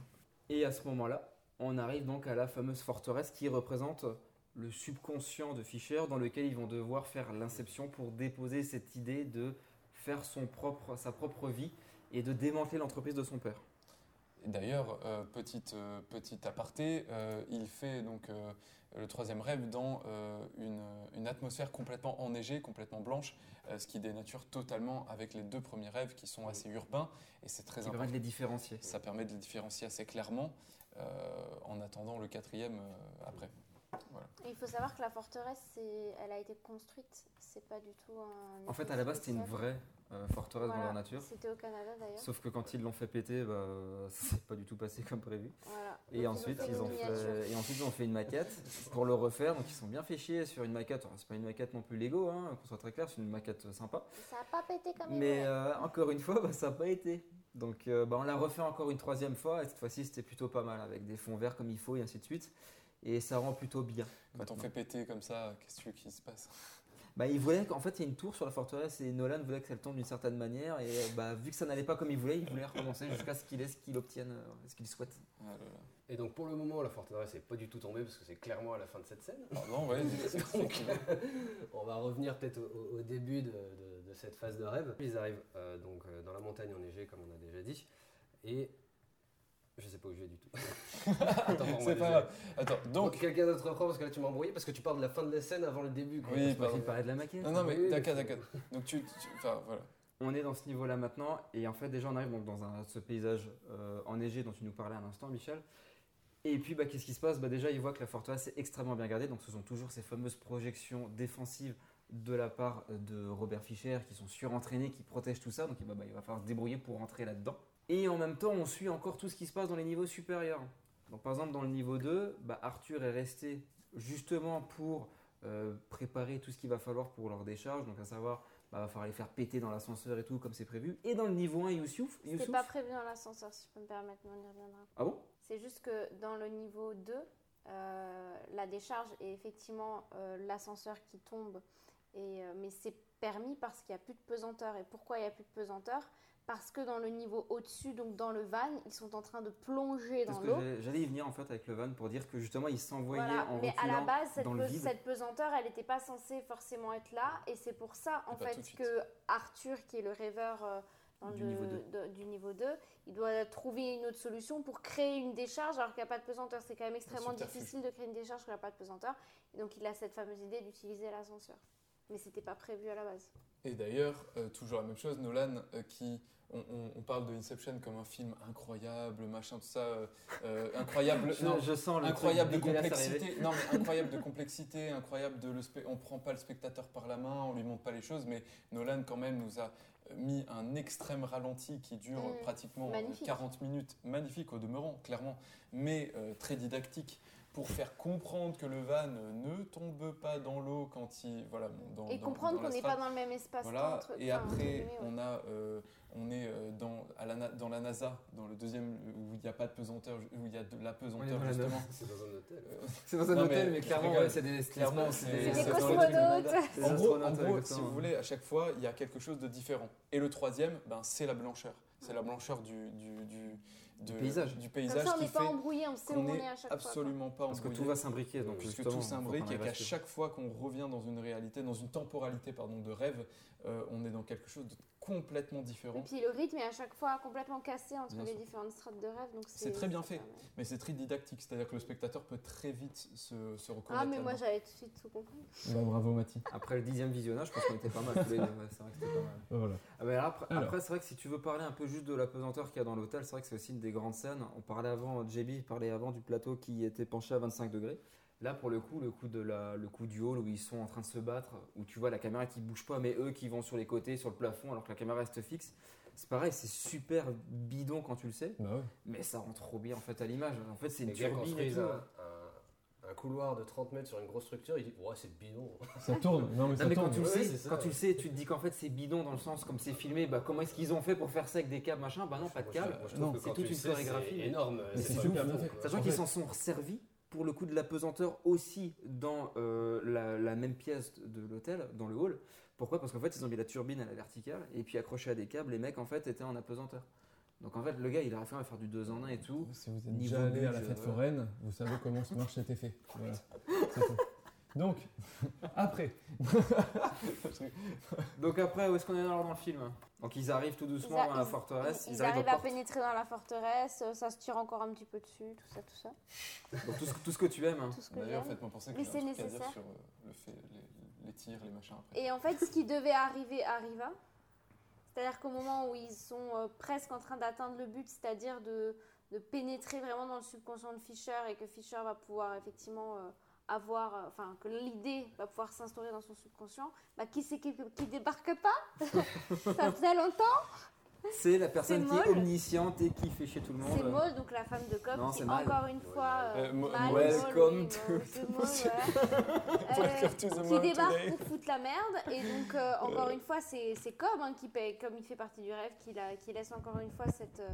Et à ce moment-là, on arrive donc à la fameuse forteresse qui représente le subconscient de Fischer, dans lequel ils vont devoir faire l'inception pour déposer cette idée de faire son propre, sa propre vie et de démanteler l'entreprise de son père. D'ailleurs, euh, petite, euh, petite aparté, euh, il fait donc euh, le troisième rêve dans euh, une, une atmosphère complètement enneigée, complètement blanche, euh, ce qui dénature totalement avec les deux premiers rêves qui sont assez urbains et c'est très Qui permet de les différencier. Ça permet de les différencier assez clairement euh, en attendant le quatrième euh, après. Voilà. Il faut savoir que la forteresse, elle a été construite. C'est pas du tout un. En fait, à la base, c'était une vraie euh, forteresse Voilà. grandeur nature. C'était au Canada d'ailleurs. Sauf que quand ils l'ont fait péter, bah, ça s'est pas du tout passé comme prévu. Voilà. Et Donc, ensuite, fait ils ont fait, et ensuite, ils ont fait une maquette pour le refaire. Donc, ils sont bien fait chier sur une maquette. C'est pas une maquette non plus Lego, hein, qu'on soit très clair, c'est une maquette sympa. Ça a pas pété comme il Mais euh, encore une fois, bah, ça n'a pas été. Donc, euh, bah, on l'a refait encore une troisième fois. Et cette fois-ci, c'était plutôt pas mal, avec des fonds verts comme il faut et ainsi de suite. Et ça rend plutôt bien. Quand on fait péter comme ça, qu'est-ce qu'il se passe? Bah, il voulait qu'en fait, il y a une tour sur la forteresse et Nolan voulait qu'elle tombe d'une certaine manière. Et euh, bah, vu que ça n'allait pas comme il voulait, il voulait recommencer jusqu'à ce qu'il ait ce qu'il obtienne, euh, ce qu'il souhaite. Ah là là. Et donc, pour le moment, la forteresse n'est pas du tout tombée parce que c'est clairement à la fin de cette scène. Ouais. Donc, on va revenir peut-être au, début de, de- de cette phase de rêve. Ils arrivent euh, donc dans la montagne enneigée, comme on a déjà dit, et je sais pas où je vais du tout. Attends, C'est pas grave. Attends, Donc donc. quelqu'un d'autre reprend parce que là tu m'as embrouillé parce que tu parles de la fin de la scène avant le début. quoi. Oui, parlait de la maquette. Non, non, mais Oui, d'accord, d'accord. Donc tu. tu- Enfin, voilà. On est dans ce niveau-là maintenant, et en fait, déjà, on arrive donc dans un- ce paysage euh, enneigé dont tu nous parlais à l'instant, Michel. Et puis, bah, qu'est-ce qui se passe? Bah, Déjà, il voit que la forteresse est extrêmement bien gardée, donc ce sont toujours ces fameuses projections défensives de la part de Robert Fischer qui sont surentraînés, qui protègent tout ça, donc bah, bah, il va falloir se débrouiller pour rentrer là-dedans. Et en même temps, on suit encore tout ce qui se passe dans les niveaux supérieurs. Donc par exemple, dans le niveau 2, bah, Arthur est resté justement pour euh, préparer tout ce qu'il va falloir pour leur décharge, donc à savoir, bah, va falloir les faire péter dans l'ascenseur et tout, comme c'est prévu. Et dans le niveau 1, Youssouf, Youssouf- pas prévu dans l'ascenseur, si je peux me permettre, mais on y reviendra. Ah bon? C'est juste que dans le niveau 2, euh, la décharge est effectivement euh, l'ascenseur qui tombe, et, euh, mais c'est permis parce qu'il n'y a plus de pesanteur. Et pourquoi il n'y a plus de pesanteur? Parce que dans le niveau au-dessus, donc dans le van, ils sont en train de plonger dans l'eau. j'allais- j'allais y venir en fait avec le van pour dire que justement ils s'envoyaient Voilà, en mais à la base, cette, pe- pesanteur, elle n'était pas censée forcément être là, et c'est pour ça, en fait, que Arthur, qui est le rêveur euh, dans Du le- niveau deux. de- du niveau 2, il doit trouver une autre solution pour créer une décharge alors qu'il n'y a pas de pesanteur. C'est quand même extrêmement difficile de créer une décharge quand il n'y a pas de pesanteur, et donc il a cette fameuse idée d'utiliser l'ascenseur. Mais c'était pas prévu à la base. Et d'ailleurs, euh, toujours la même chose, Nolan, euh, qui. On, on- on parle de Inception comme un film incroyable, machin, tout ça. euh, euh, incroyable. Je- non, je sens le incroyable de complexité. Non, mais incroyable de complexité, incroyable de. Le on prend pas le spectateur par la main, on lui montre pas les choses, mais Nolan, quand même, nous a mis un extrême ralenti qui dure Mm. pratiquement Magnifique. 40 minutes. Magnifique au demeurant, clairement, mais euh, très didactique. Pour faire comprendre que le van ne tombe pas dans l'eau quand il. Voilà, bon, dans, Et dans- comprendre qu'on n'est pas dans le même espace Voilà, et après, on, a, euh, on est euh, dans, à la, dans la NASA, dans le deuxième, où il n'y a pas de pesanteur, où il y a de la pesanteur justement. C'est dans un hôtel. Euh, C'est dans un non, hôtel, mais clairement, ouais, c'est des- Clairement, c'est c'est des le truc cosmonautes. des En gros, en gros, si vous voulez, à chaque fois, il y a quelque chose de différent. Et le troisième, ben, c'est la blancheur. C'est la blancheur du, du, du, de- paysage. du Comme paysage ça, on n'est pas embrouillé, on sait où on est à chaque fois. quoi. absolument pas Parce que tout va s'imbriquer, donc Puisque tout s'imbrique et qu'à chaque fois qu'on revient dans une réalité, dans une temporalité pardon, de rêve, euh, on est dans quelque chose de complètement Et différent. puis le rythme est à chaque fois complètement cassé entre Bien les sûr. différentes strates de rêve. donc C'est très bien fait, mais c'est très didactique, c'est-à-dire que le spectateur peut très vite se, se reconnaître. Ah, mais moi j'avais tout de suite tout compris. Bah, bravo Mathis. Après le dixième visionnage, je pense qu'on était pas mal tous les deux. ouais, c'est vrai que c'était pas mal. Voilà. Ah, mais après, Alors. après, c'est vrai que si tu veux parler un peu juste de la pesanteur qu'il y a dans l'hôtel, c'est vrai que c'est aussi une des grandes scènes. On parlait avant, JB parlait avant du plateau qui était penché à 25 degrés. Là, pour le coup, le coup, de la, le coup du hall où ils sont en train de se battre, où tu vois la caméra qui bouge pas, mais eux qui vont sur les côtés, sur le plafond, alors que la caméra reste fixe. C'est pareil, c'est super bidon quand tu le sais, Bah ouais. mais ça rend trop bien en fait à l'image. En fait, c'est une turbine et tout. un, un- un couloir de 30 mètres sur une grosse structure, ils disent Ouais, c'est bidon. Ça tourne, non mais ça Non, mais quand tourne. tu le sais, ça, quand tu le sais, tu te dis qu'en fait c'est bidon dans le sens comme c'est filmé, bah comment est-ce qu'ils ont fait pour faire ça avec des câbles machin? Bah non, pas de câbles. c'est toute une chorégraphie, énorme. C'est super. Sachant qu'ils s'en sont servis pour le coup de la pesanteur aussi dans euh, la, la même pièce de l'hôtel, dans le hall. Pourquoi? Parce qu'en fait ils ont mis la turbine à la verticale et puis accroché à des câbles, les mecs en fait étaient en apesanteur. Donc en fait le gars il a fait à faire du 2 en 1 et tout. Si vous êtes Niveau déjà allé à la fête foraine, vous savez comment ce marche cet effet. Voilà. Donc, après. Donc après où est-ce qu'on est alors dans le film? Donc ils arrivent tout doucement Ils dans la forteresse, Ils, ils, arrivent arrivent à pénétrer dans la forteresse, euh, ça se tire encore un petit peu dessus, tout ça, tout ça. Donc tout ce, tout ce que tu aimes. hein. Que D'ailleurs, j'aime. faites-moi penser que Mais j'ai un c'est truc à dire nécessaire. sur euh, le fait, les, les tirs, les machins après. Et en fait, ce qui devait arriver arriva. C'est-à-dire qu'au moment où ils sont euh, presque en train d'atteindre le but, c'est-à-dire de, de pénétrer vraiment dans le subconscient de Fisher et que Fisher va pouvoir effectivement euh, avoir, euh, enfin, que l'idée va pouvoir s'instaurer dans son subconscient, bah, qui c'est qui, qui débarque pas Ça faisait longtemps C'est la personne qui est omnisciente et qui fait chez tout le monde. C'est Maud, donc la femme de c'est Mal. encore une fois. Euh, Mal, Welcome to- ouais. The Euh, qui débarque today. pour foutre la merde. Et donc, euh, encore une fois, c'est c'est Cobb hein, qui paye, comme il fait partie du rêve, qui, la- qui laisse encore une fois cette, euh,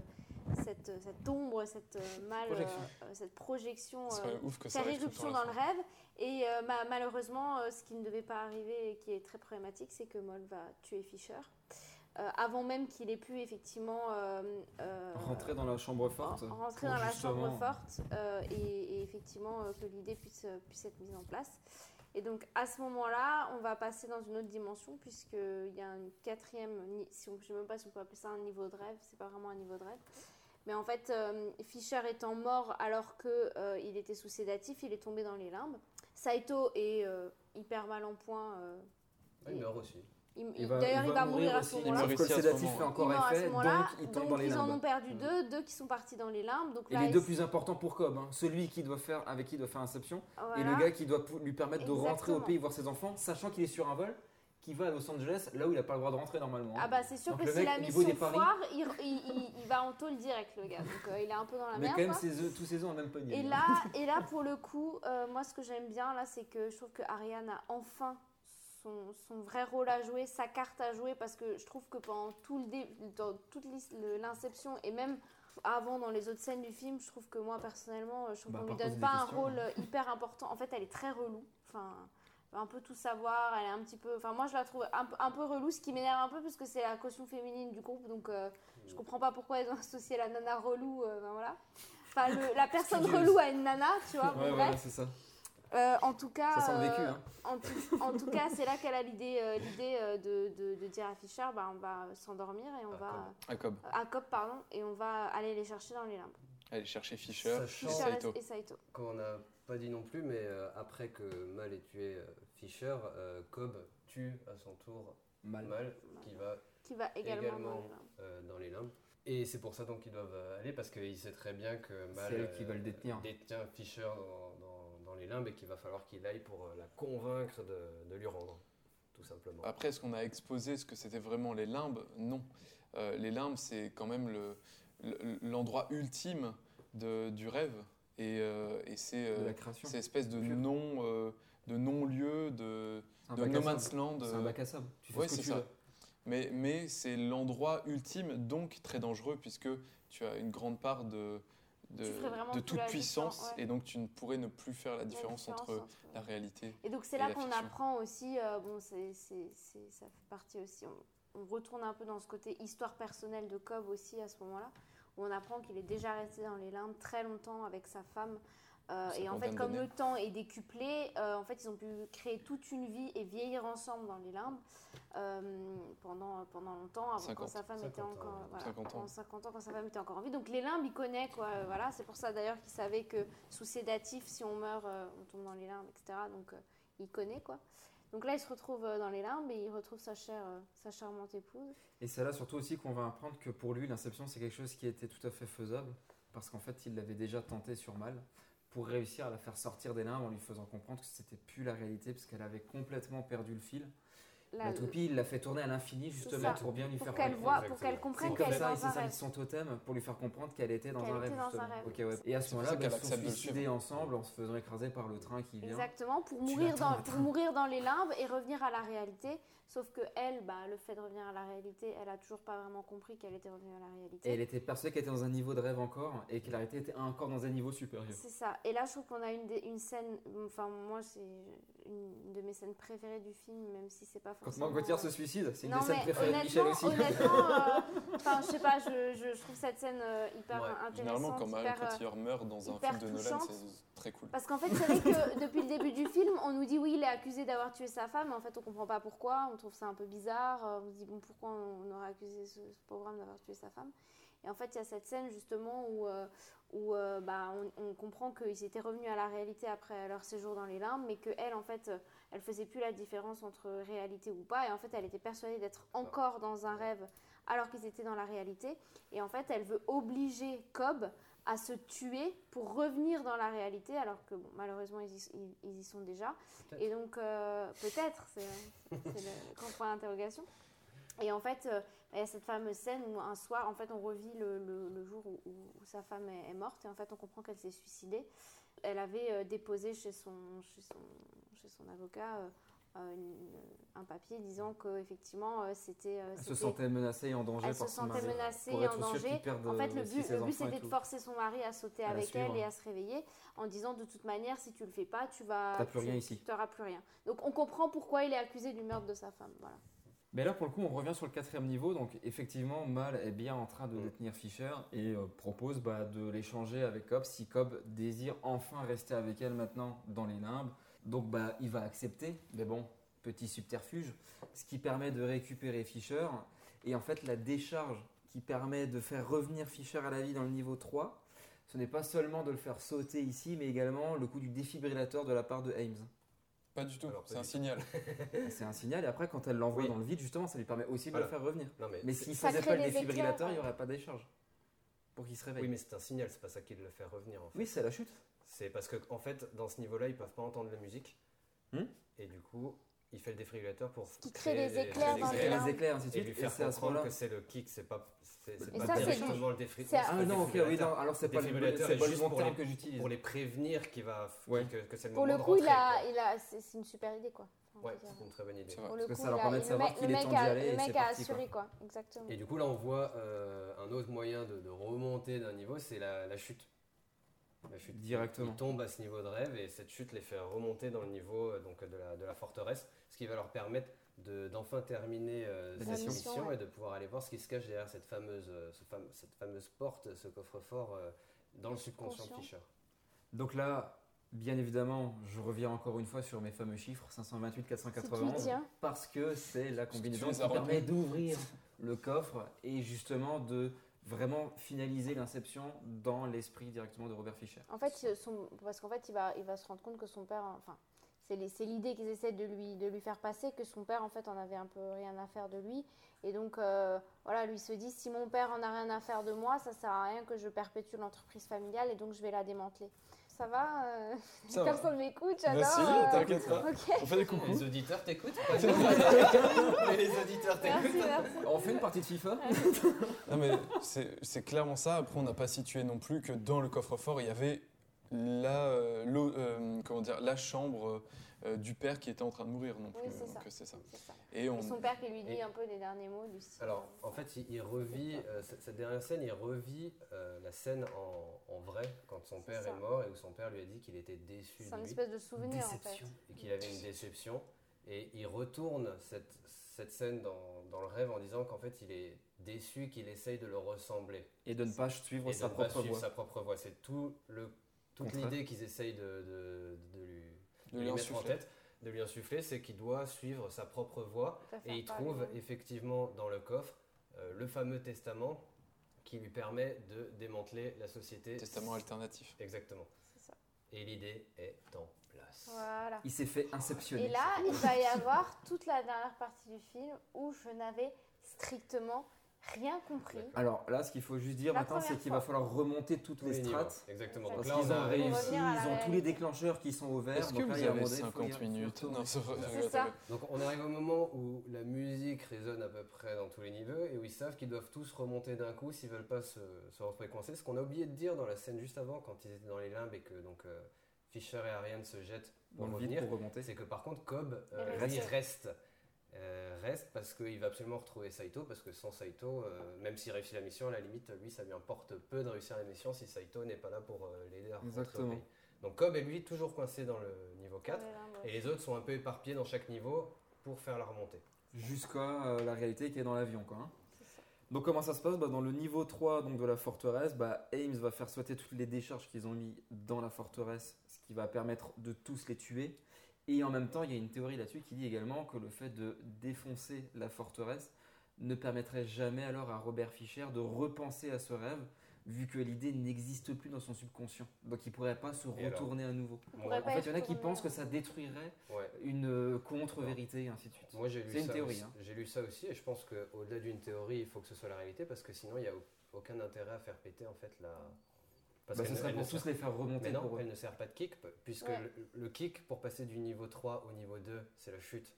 cette, euh, cette ombre, cette euh, mal, Projection. euh, cette projection euh, faire irruption dans le rêve. Et euh, ma- malheureusement, euh, ce qui ne devait pas arriver et qui est très problématique, c'est que Moll va tuer Fisher. Euh, avant même qu'il ait pu effectivement euh, euh, Rentrer dans la chambre forte. rentrer dans la chambre forte euh, et, et effectivement euh, que l'idée puisse, puisse être mise en place. Et donc à ce moment-là, on va passer dans une autre dimension puisqu'il y a un quatrième, si on, je ne sais même pas si on peut appeler ça un niveau de rêve, c'est pas vraiment un niveau de rêve. Mais en fait, euh, Fischer étant mort alors qu'il était sous sédatif, il est tombé dans les limbes. Saito est euh, hyper mal en point. euh, Ah, il meurt aussi. D'ailleurs, il va mourir à ce moment-là. Sauf que le sédatif fait encore Il meurt à ce effet, donc moment-là, il tombe dans les ils en ont perdu deux, deux qui sont partis dans les limbes. Donc Et les deux plus importants pour Cobb, hein. celui qui doit faire, avec qui il doit faire Inception, et le gars qui doit lui permettre de rentrer au pays voir ses enfants, sachant qu'il est sur un vol qui va à Los Angeles là où il a pas le droit de rentrer normalement. Ah bah c'est sûr Donc que le si mec, la au niveau mission des paris- foire, il, il- il- il va en tôle direct le gars. Donc euh, il est un peu dans la Mais merde. quand même, quoi. ses œufs- tous ses œufs le même panier. Et là, et là, pour le coup, euh, moi, ce que j'aime bien, là, c'est que je trouve que Ariane a enfin son, son vrai rôle à jouer, sa carte à jouer, parce que je trouve que pendant tout le dé- dans toute l'inception et même avant dans les autres scènes du film, je trouve que moi, personnellement, je trouve Bah, qu'on lui donne pas un rôle hein. hyper important. En fait, elle est très relou. Enfin, veut un peu tout savoir, elle est un petit peu. Enfin, moi, je la trouve un, peu- un peu relou, ce qui m'énerve un peu, parce que c'est la caution féminine du groupe, donc euh, je comprends pas pourquoi ils ont associé la nana relou. euh, ben voilà. Enfin, le- la personne relou à une nana, tu vois. bon, Ouais, voilà, c'est ça. Euh, en tout cas, Ça vécu, euh, hein. en, tout, en tout cas, c'est là qu'elle a l'idée, euh, l'idée euh, de, de, de dire à Fischer, bah, on va s'endormir et on va À Cobb. à Cobb, pardon, et on va aller les chercher dans les limbes. Aller chercher et Sachant- Saito. et Saito. Qu'on n'a pas dit non plus, mais euh, après que Mal ait tué euh, Fisher, euh, Cobb tue à son tour Mal, qui va Qui va également dans les limbes. euh, dans les limbes. Et c'est pour ça donc qu'ils doivent euh, aller parce qu'il sait très bien que Mal elle qui va le détenir. détient Fisher dans, dans- dans les limbes et qu'il va falloir qu'il aille pour la convaincre de, de lui rendre, tout simplement. Après, est-ce qu'on a exposé ce que c'était vraiment les limbes? Non. Euh, les limbes, c'est quand même le- le- l'endroit ultime de- du rêve. Et, euh, et c'est euh, cette espèce de non, euh, de non-lieu, de, de no man's land. C'est un euh, bac à sable. Tu fais ouais, ce que c'est tu ça. veux. Mais, mais c'est l'endroit ultime, donc très dangereux, puisque tu as une grande part de, de, toute la puissance, ouais. et donc tu ne pourrais ne plus faire la différence, différence entre entre- la réalité Et donc c'est là la qu'on apprend aussi, euh, bon, c'est, c'est- c'est- ça fait partie aussi, on, on retourne un peu dans ce côté histoire personnelle de Cobb aussi à ce moment-là, où on apprend qu'il est déjà resté dans les limbes très longtemps avec sa femme. Euh, et en fait, comme d'années. le temps est décuplé, euh, en fait, ils ont pu créer toute une vie et vieillir ensemble dans les limbes euh, pendant, pendant longtemps, avant, quand 50. sa femme était 50 ans, encore. voilà, 50 ans. pendant 50 ans, quand sa femme était encore en vie. Donc les limbes, il connaît, quoi. voilà, c'est pour ça d'ailleurs qu'il savait que sous sédatif, si on meurt, euh, on tombe dans les limbes, etc. Donc euh, il connaît, quoi. Donc là, il se retrouve dans les limbes et il retrouve sa chère, sa charmante épouse. Et c'est là surtout aussi qu'on va apprendre que pour lui, l'inception, c'est quelque chose qui était tout à fait faisable, parce qu'en fait, il l'avait déjà tenté sur Mal, pour réussir à la faire sortir des limbes en lui faisant comprendre que c'était plus la réalité, parce qu'elle avait complètement perdu le fil. La toupie, il l'a fait tourner à l'infini, C'est justement, pour bien lui Pour faire qu'elle comprendre. voit- pour qu'elle comprenne C'est comme qu'elle est ça, dans il s'est un servi de rêve. son totem pour lui faire comprendre qu'elle était dans Qu'elle un rêve, était dans un justement. rêve. Ok, ouais. Et à ce C'est moment-là, bah, qu'elle ils se sont suicidés ensemble en se faisant écraser par le train qui vient. Exactement, pour Tu mourir, dans, le pour mourir dans les limbes et revenir à la réalité. Sauf que elle, bah, le fait de revenir à la réalité, elle a toujours pas vraiment compris qu'elle était revenue à la réalité. Et elle était persuadée qu'elle était dans un niveau de rêve encore, et que la réalité était encore dans un niveau supérieur. C'est ça. Et là, je trouve qu'on a une, une scène. Enfin, moi, c'est une de mes scènes préférées du film, même si c'est pas Quand forcément. Marc Gauthier se suicide, c'est une Non, des scènes préférées de Michel aussi. Honnêtement, euh, enfin, je sais pas, je, je, je trouve cette scène euh, hyper Ouais. intéressante. Généralement, quand euh, Cotillard meurt dans un film de Nolan, c'est très cool. Parce qu'en fait, c'est vrai que depuis le début du film, on nous dit oui, il est accusé d'avoir tué sa femme, mais en fait, on comprend pas pourquoi. On trouve ça un peu bizarre. euh, On se dit bon, pourquoi on aurait accusé ce, ce pauvre homme d'avoir tué sa femme? Et en fait, il y a cette scène justement où, euh, où euh, bah, on, on comprend qu'ils étaient revenus à la réalité après leur séjour dans les limbes, mais qu'elle, en fait, elle faisait plus la différence entre réalité ou pas. Et en fait, elle était persuadée d'être encore dans un rêve alors qu'ils étaient dans la réalité. Et en fait, elle veut obliger Cobb à se tuer pour revenir dans la réalité, alors que bon, malheureusement, ils y, ils- y sont déjà. Et donc, euh, peut-être, c'est le grand point d'interrogation. Et en fait, il y a cette fameuse scène où un soir, en fait, on revit le, le- le jour où, sa femme est, morte, et en fait, on comprend qu'elle s'est suicidée. Elle avait euh, déposé chez son, chez son, chez son avocat euh, euh, une- un papier disant qu'effectivement, c'était... euh, Elle se c'était- sentait menacée et en danger elle par se son sentait mari. menacée et en danger. En fait, le but, le but c'était de forcer son mari à sauter À avec elle et à se réveiller en disant de toute manière, si tu le fais pas, tu vas. Plus tu- rien ici. Tu n'auras plus rien. Donc on comprend pourquoi il est accusé du meurtre de sa femme. Voilà. Mais là, pour le coup, on revient sur le quatrième niveau. Donc, effectivement, Mal est bien en train de détenir Fischer et euh, propose bah, de l'échanger avec Cobb si Cobb désire enfin rester avec elle maintenant dans les limbes. Donc, bah, il va accepter. Mais bon, petit subterfuge, ce qui permet de récupérer Fischer. Et en fait, la décharge qui permet de faire revenir Fischer à la vie dans le niveau 3, ce n'est pas seulement de le faire sauter ici, mais également le coup du défibrillateur de la part de Ames. Pas du tout, c'est un signal. C'est un signal, et après, quand elle l'envoie dans le vide, justement, ça lui permet aussi de le faire revenir. Non, mais s'il Ça faisait pas le des défibrillateur, il n'y aurait pas d'écharge. Pour qu'il se réveille. Oui, mais c'est un signal, c'est pas ça qui le fait revenir en fait. Oui, c'est la chute. C'est parce que en fait, dans ce niveau-là, ils peuvent pas entendre la musique. Hmm et du coup, il fait le défibrillateur pour qui crée des éclairs les éclairs, ainsi de et suite. lui Et faire c'est à ce comprendre moment-là. que c'est le kick, c'est pas, c'est, Et pas ça, c'est directement le pas Ah le non, ok, oui, défibrillateur. non, alors c'est pas le Défibrillateur c'est pas le juste pour que j'utilise. Pour les prévenir qu'il va, Ouais. que, que c'est le Pour moment le de coup, rentrer. il a, quoi. il a, c'est une super idée quoi. Ouais, c'est une très bonne idée. Pour le Parce que ça leur permet de le savoir qu'il le est mec temps d'y a- aller et Le mec c'est a assuré quoi, exactement. Et du coup, là, on voit euh, un autre moyen de, remonter d'un niveau, c'est la, la chute. La chute. Directement. Ils tombent à ce niveau de rêve et cette chute les fait remonter dans le niveau euh, donc, de, la, de la forteresse, ce qui va leur permettre de- d'enfin terminer euh, cette mission. mission ouais. et de pouvoir aller voir ce qui se cache derrière cette fameuse, euh, ce fame- cette fameuse porte, ce coffre-fort euh, dans le subconscient de. Fisher. Donc là, bien évidemment, je reviens encore une fois sur mes fameux chiffres 528, Si 491, tu y tiens. parce que c'est la combinaison qui permet d'ouvrir le coffre et justement de vraiment finaliser l'inception dans l'esprit directement de Robert Fischer. En fait, son- parce qu'en fait, il va, il va se rendre compte que son père, enfin, c'est l'idée qu'ils essaient de lui, de lui faire passer, que son père, en fait, en avait un peu rien à faire de lui. Et donc, euh, voilà, lui se dit, si mon père en a rien à faire de moi, ça sert à rien que je perpétue l'entreprise familiale et donc je vais la démanteler. Ça va euh, Ça. Personne m'écoute, j'adore. Bah si, euh, t'inquiète pas. Ok. On fait des coucous. Les auditeurs t'écoutent Mais les auditeurs t'écoutent. On fait une partie de FIFA Non mais c'est c'est clairement ça. Après, on n'a pas situé non plus que dans le coffre-fort, il y avait la, euh, euh, comment dire, la chambre euh, du père qui était en train de mourir non plus. Oui, c'est Donc, ça. c'est ça. Et on, Et son père qui lui dit Et- un peu des derniers mots du Alors, en fait, il, il revit, euh, cette, dernière scène, il revit euh, la scène en, en vrai, quand son père ça. est mort et où son père lui a dit qu'il était déçu c'est de un espèce de souvenir, en fait. Et qu'il avait une déception. Et il retourne cette, cette scène dans, dans le rêve en disant qu'en fait, il est déçu qu'il essaye de le ressembler. et de ne pas suivre et de sa ne pas propre suivre voie. sa propre voie. C'est tout le, toute l'idée qu'ils essayent de, de, de lui, De de lui lui mettre en insuffler. tête, de lui insuffler, c'est qu'il doit suivre sa propre voie. Et il trouve effectivement dans le coffre euh, le fameux testament qui lui permet de démanteler la société. testament alternatif. Exactement. Ça. Et l'idée est en place. Voilà. Il s'est fait inceptionner. Et là, il va y avoir toute la dernière partie du film où je n'avais strictement rien compris. Alors là, ce qu'il faut juste dire La maintenant, c'est qu'il va falloir remonter toutes les strates. Exactement. Parce Donc là, qu'ils ont réussi, ils ont tous les déclencheurs qui sont ouverts. Est-ce que donc là, vous un avez moment donné, faut y 50 minutes. Non, c'est ça. Donc on arrive au moment où la musique résonne à peu près dans tous les niveaux et où ils savent qu'ils doivent tous remonter d'un coup s'ils veulent pas se, se retrouver coincés. Ce qu'on a oublié de dire dans la scène juste avant quand ils étaient dans les limbes et que donc euh, Fisher et Ariane se jettent pour Dans revenir, pour remonter. c'est que par contre Cobb euh, reste. Euh, reste parce qu'il va absolument retrouver Saito parce que sans Saito, euh, même s'il réussit la mission, à la limite, lui, ça lui importe peu de réussir la mission si Saito n'est pas là pour euh, l'aider à rentrer au Exactement. pays. Donc Cobb est lui toujours coincé dans le niveau 4 Ouais, là, ouais. et les autres sont un peu éparpillés dans chaque niveau pour faire la remontée. Jusqu'à euh, la réalité qui est dans l'avion. Quoi, hein. Donc comment ça se passe? Bah, Dans le niveau 3 donc, de la forteresse, bah, Ames va faire sauter toutes les décharges qu'ils ont mis dans la forteresse, ce qui va permettre de tous les tuer. Et en même temps, il y a une théorie là-dessus qui dit également que le fait de défoncer la forteresse ne permettrait jamais alors à Robert Fischer de repenser à ce rêve, vu que l'idée n'existe plus dans son subconscient. Donc il ne pourrait pas se alors retourner à nouveau. En fait, il y en a qui pensent que ça détruirait Ouais. une euh, contre-vérité, et ainsi de suite. Moi j'ai lu C'est une ça théorie, aussi. hein. J'ai lu ça aussi et je pense qu'au-delà d'une théorie, il faut que ce soit la réalité parce que sinon il n'y a au- aucun intérêt à faire péter en fait la. Parce Bah, ce serait pour tous sert- les faire remonter Mais non, pour elle ne sert pas de kick puisque Ouais. le, le kick pour passer du niveau 3 au niveau 2, c'est la chute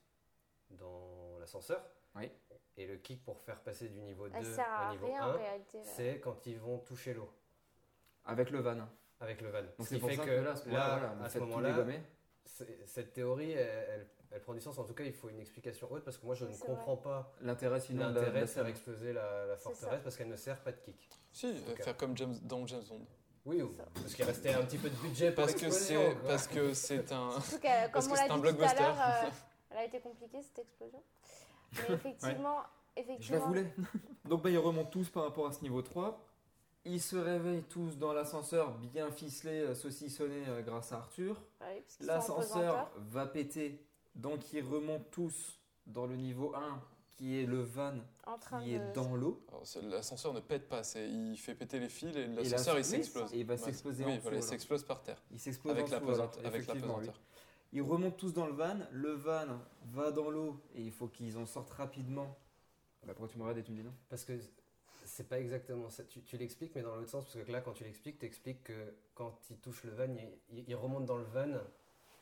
dans l'ascenseur. Oui. Et le kick pour faire passer du niveau 2 Elle sert à au niveau rien en 1, réalité. là. c'est quand ils vont toucher l'eau Avec le van. avec le van. Donc Ce qui pour fait ça que que là, à ce moment-là, voilà, à ce cette théorie, elle, elle- elle prend du sens. En tout cas, il faut une explication haute parce que moi, je Oui, ne comprends pas L'intérêt sinon l'intérêt de faire exploser la, la forteresse parce qu'elle ne sert pas de kick. Si, faire comme James, dans James Bond. Oui, ou- parce qu'il restait un petit peu de budget pour Parce que c'est parce que c'est un. Surtout que, Parce comme on l'a tout à blockbuster. l'heure, euh, elle a été compliquée cette explosion. Mais effectivement, Je la effectivement. voulais. Donc bah, ils remontent tous par rapport à ce niveau 3. Ils se réveillent tous dans l'ascenseur bien ficelé, euh, saucissonné euh, grâce à Arthur. Ah parce L'ascenseur va péter. Donc ils remontent tous dans le niveau 1 qui est le van En train qui est de- dans l'eau. L'ascenseur ne pète pas, c'est- il fait péter les fils et l'ascenseur il oui, s'explose. et il va Ouais. s'exploser Oui, en voilà, il s'explose par terre. Il s'explose Avec la pesante- avec oui. pesanteur. Ils remontent tous dans le van. Le van va dans l'eau et il faut qu'ils en sortent rapidement. Bah, pourquoi tu me regardes et tu me dis non? Parce que c'est pas exactement ça. Tu, tu l'expliques, mais dans l'autre sens, parce que là, quand tu l'expliques, tu expliques que quand il touche le van, il, il- il remonte dans le van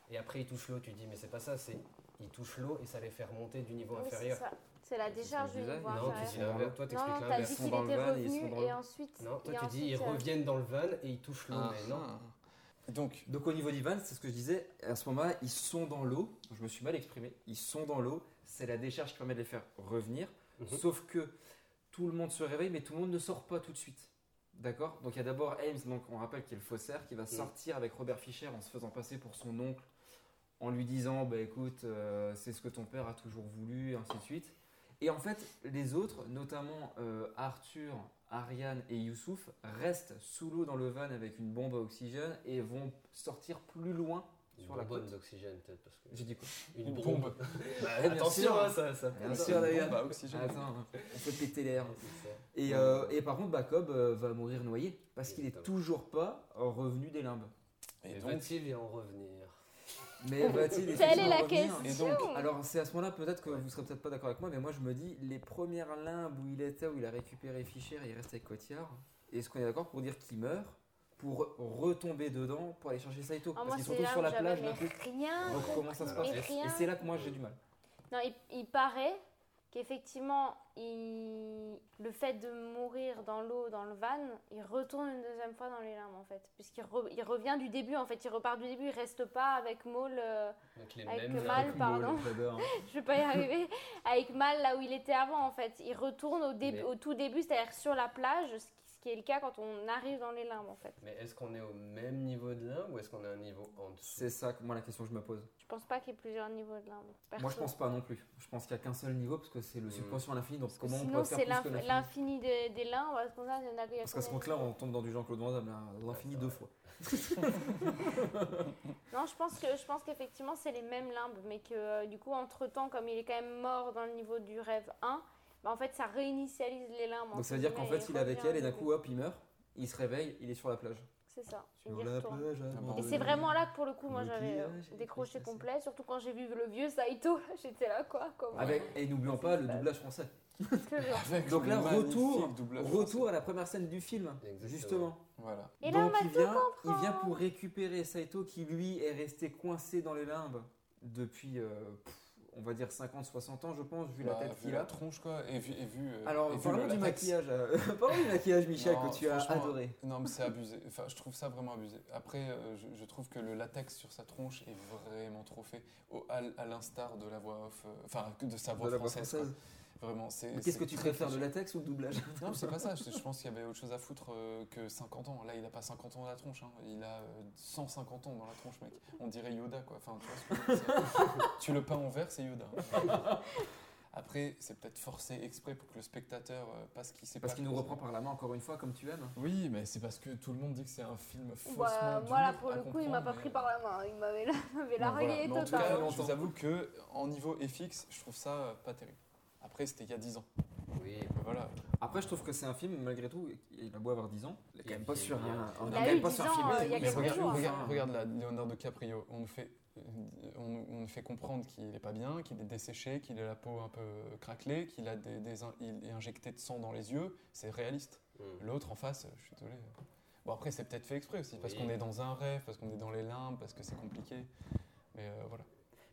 Et après, il touche l'eau, tu dis, mais c'est pas ça, c'est il touche l'eau et ça les fait remonter du niveau Oui, inférieur. C'est la décharge du niveau Non, tu dis l'inverse. Toi, t'expliques Non, t'as l'inverse. dit qu'il était revenu et ensuite. Non, toi, et tu dis, ils euh, reviennent dans le van et ils touchent l'eau, Ah. mais non. Donc, Donc au niveau d'Ivan, c'est ce que je disais, à ce moment-là, ils sont dans l'eau, je me suis mal exprimé, ils sont dans l'eau, c'est la décharge qui permet de les faire revenir, Mhm. sauf que tout le monde se réveille, mais tout le monde ne sort pas tout de suite. D'accord? Donc il y a d'abord Ames, donc on rappelle qu'il est le faussaire, qui va Mhm. sortir avec Robert Fischer en se faisant passer pour son oncle, en lui disant, bah écoute, euh, c'est ce que ton père a toujours voulu, et ainsi de suite. Et en fait, les autres, notamment euh, Arthur, Ariane et Youssouf, restent sous l'eau dans le van avec une bombe à oxygène et vont sortir plus loin Une sur la côte. d'oxygène, peut-être. Parce que... J'ai dit quoi? Une Une bombe. bombe. Bah, bien Attention, sûr. hein, ça, ça Bien peut- sûr, à oxygène. Attends, on fait péter l'air. Et, euh, et par contre, Cobb euh, va mourir noyé parce qu'il est Exactement. toujours pas revenu des limbes. Et Et donc, va-t-il y en revenir? Mais va-t-il Telle est la question. Et donc, Alors c'est à ce moment-là peut-être que vous serez peut-être pas d'accord avec moi, mais moi je me dis les premières limbes où il était, où il a récupéré Fischer, il reste avec Cotillard. Est-ce qu'on est d'accord pour dire qu'il meurt pour retomber dedans pour aller chercher Saito? Ah, Parce qu'ils retrouvent là sur la plage d'un coup. Donc comment ça se passe? Et c'est là que moi j'ai du mal. Non, il, il paraît qu'effectivement, il... le fait de mourir dans l'eau, dans le van, il retourne une deuxième fois dans les limbes en fait. Puisqu'il re- il revient du début en fait, il repart du début, il reste pas avec Maul, euh, avec Mal, pardon. J'adore. Je vais pas y arriver. avec Mal là où il était avant en fait. Il retourne au, Mais- au tout début, c'est-à-dire sur la plage, ce qui, qui est le cas quand on arrive dans les limbes en fait. Mais est-ce qu'on est au même niveau de limbe ou est-ce qu'on est à un niveau en dessous? C'est ça que moi la question que je me pose. Je pense pas qu'il y ait plusieurs niveaux de limbes. Moi je pense pas non plus. Je pense qu'il y a qu'un seul niveau parce que c'est le subconscient à l'infini. Donc comment on peut c'est faire plus que l'infini? l'infini des, limbes. Parce qu'on a- il y en a- il y a Parce qu'à ce compte-là, on tombe dans du Jean-Claude Van Damme, l'infini deux fois. Non, je pense que je pense qu'effectivement c'est les mêmes limbes, mais que euh, du coup entre temps, comme il est quand même mort dans le niveau du rêve 1, bah, en fait ça réinitialise les limbes. Donc ça veut dire qu'en fait, il est avec elle et d'un coup, hop, il meurt. Il se réveille, il est sur la plage. C'est ça. Sur la plage. Et c'est vraiment là que pour le coup, moi j'avais euh, décroché complet, surtout quand j'ai vu le vieux Saito, j'étais là quoi. Comment Avec, et n'oublions pas le doublage français. Donc là, retour, retour à la première scène du film, Exactement. justement. Voilà. Et là, on Donc il tout vient, il vient pour récupérer Saito qui lui est resté coincé dans les limbes depuis, euh, pff, on va dire 50-60 ans, je pense, vu la Bah, tête vu qu'il la a. tronche, quoi. Et vu. Et vu euh, Alors, et vu parlons du maquillage. euh, parlons du maquillage, Michel, Non, que tu as adoré. Non, mais c'est abusé. Enfin, je trouve ça vraiment abusé. Après, euh, je, je trouve que le latex sur sa tronche est vraiment trop fait, au- à, à l'instar de la voix off, euh, enfin, de sa voix De la voix française. française. quoi. Vraiment, c'est. Mais Qu'est-ce c'est que tu préfères, cliché. latex ou le doublage Non, c'est pas ça. Je, je pense qu'il y avait autre chose à foutre euh, que 50 ans. Là, il a pas 50 ans dans la tronche. hein. Il a euh, 150 ans dans la tronche, mec. On dirait Yoda, quoi. Enfin, tu, vois ce que le peins en vert, c'est Yoda. Après, c'est peut-être forcé exprès pour que le spectateur euh, passe qui sait Parce qu'il nous reprend par la main encore une fois, comme tu aimes. Oui, mais c'est parce que tout le monde dit que c'est un film faussement Bah, dur moi là à pour le coup, il m'a pas mais- pris par la main, il m'avait il m'avait Bon, largué voilà. Mais en tout cas, je vous avoue que en niveau FX, je trouve ça euh, pas terrible. Après, c'était il y a 10 ans. Oui. Voilà. Après, je trouve que c'est un film, malgré tout, il a beau avoir 10 ans, il est quand même pas sur un, hein. on Il est a quand même eu pas 10 sur un ans, film. il y a mais quelques regarde- jours. Regarde, enfin, regarde là, Leonardo DiCaprio, on nous fait, on, nous- on nous fait comprendre qu'il est pas bien, qu'il est desséché, qu'il a la peau un peu craquelée, qu'il a des, des in- il est injecté de sang dans les yeux, c'est réaliste. Mm. L'autre en face, je suis désolé. Bon après c'est peut-être fait exprès aussi, parce Oui. qu'on est dans un rêve, parce qu'on est dans les limbes, parce que c'est compliqué. Mais euh, voilà.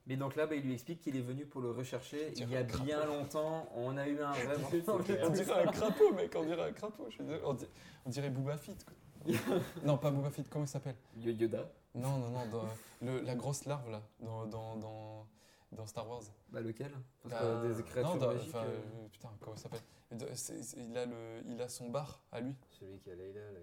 Mais donc là, bah, il lui explique qu'il est venu pour le rechercher il y a dirait bien longtemps. On a eu un rêve. on dirait un crapaud, mec, on dirait un crapaud. Je suis désolé. On, di- on dirait Booba Fett, quoi. non, pas Booba Fett, comment il s'appelle? Yo- Yoda. Non, non, non, dans- le- la grosse larve là, dans, dans, dans, dans Star Wars. Bah lequel? Parce Bah, que des créatures non, dans- magiques. euh, euh, putain, comment il s'appelle? De- c'est- c'est- il, a le, il a son bar à lui. Celui qui a là,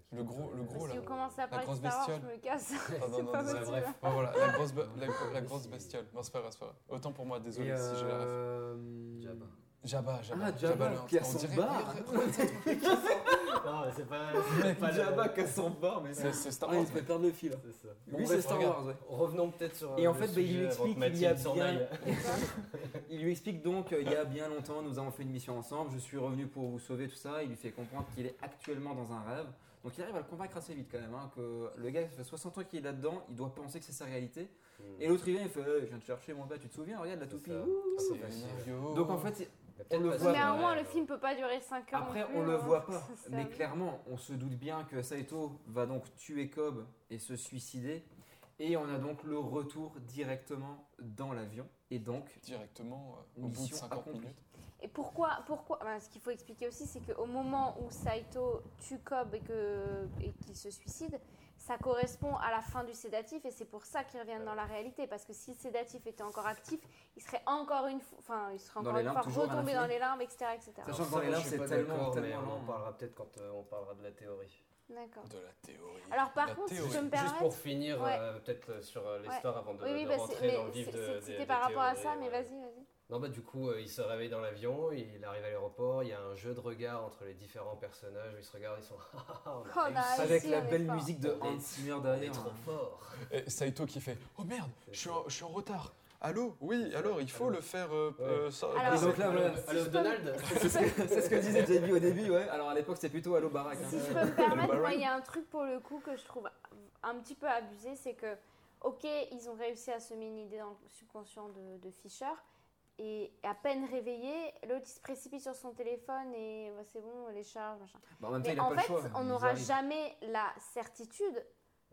qui- Le gros, le gros Si là. vous commencez à parler de Star Wars, je bestiole. me casse. Ah, non, C'est non, pas désolé. Bref, bon, voilà, la grosse, be- la, la grosse bestiole. Non, c'est pas grave, c'est pas grave. Autant pour moi, désolé et, si j'ai la ref. euh, Jabba. Jabba, Jabba. Ah, Jabba, le- qui a on son dirait- bar. Non, c'est pas. Mec, pas le- Jabba qui a son bar, mais C'est c'est Star Ah, Wars. il perdre le fil. C'est ça. Oui, c'est Star. Wars, ouais. Revenons peut-être sur. Et en le fait, bah, il lui explique que qu'il y a bien. il lui explique donc euh, il y a bien longtemps, nous avons fait une mission ensemble. Je suis revenu pour vous sauver, tout ça. Il lui fait comprendre qu'il est actuellement dans un rêve. Donc il arrive à le convaincre assez vite quand même. hein, que le gars, ça fait 60 ans qu'il est là-dedans. Il doit penser que c'est sa réalité. Et l'autre il vient, il fait Eh, Je viens te chercher, mon gars. Tu te souviens? Regarde la C'est toupie. ouh. C'est. Mario. Donc en fait, on le pas voit Mais à un pas. moment, le film peut pas durer 5 heures. Après, non plus, on le hein. voit pas, Ça, mais clairement, on se doute bien que Saito va donc tuer Cobb et se suicider. Et on a donc le retour directement dans l'avion. Et donc. Directement euh, au bout de mission 50 accomplie. minutes. Et pourquoi, pourquoi ben, Ce qu'il faut expliquer aussi, c'est qu'au moment où Saito tue Cobb et que- et qu'il se suicide, ça correspond à la fin du sédatif et c'est pour ça qu'ils reviennent dans la réalité. Parce que si le sédatif était encore actif, il serait encore une fois, enfin, il serait encore une fois retombé dans les limbes, etc. etc. Sachant que dans les suis c'est tellement- tellement on en lent. parlera peut-être quand euh, on parlera de la théorie. D'accord. De la théorie. Alors par La contre, si je me Juste permettre, pour finir, Ouais. euh, peut-être euh, sur l'histoire Ouais. avant de, Oui, oui, de bah, rentrer dans le vif c'est- de, C'était par rapport à ça, mais vas-y, vas-y. Non, bah du coup, euh, il se réveille dans l'avion, il arrive à l'aéroport, il y a un jeu de regard entre les différents personnages, ils se regardent, ils sont Ah, on a Oh, on a réussi. Avec la belle musique de Hans Zimmer derrière. trop hein. fort. Et Saito qui fait Oh merde, je suis, en, je suis en retard. Allô? Oui, alors il faut Allô. le faire. euh, Ouais. euh, ça- Alors- Et donc là, voilà. Allô, Donald C'est ce que, c'est ce que disait JB au début, ouais. Alors à l'époque, c'était plutôt Allo Barack. hein. Si je peux me permettre, moi, il y a un truc pour le coup que je trouve un petit peu abusé, c'est que, ok, ils ont réussi à semer une idée dans le subconscient de, de Fisher, et à peine réveillé, l'autre il se précipite sur son téléphone et bah, c'est bon, les charges, machin. Bah, en même temps, Mais il a en pas le fait, choix. on n'aura jamais la certitude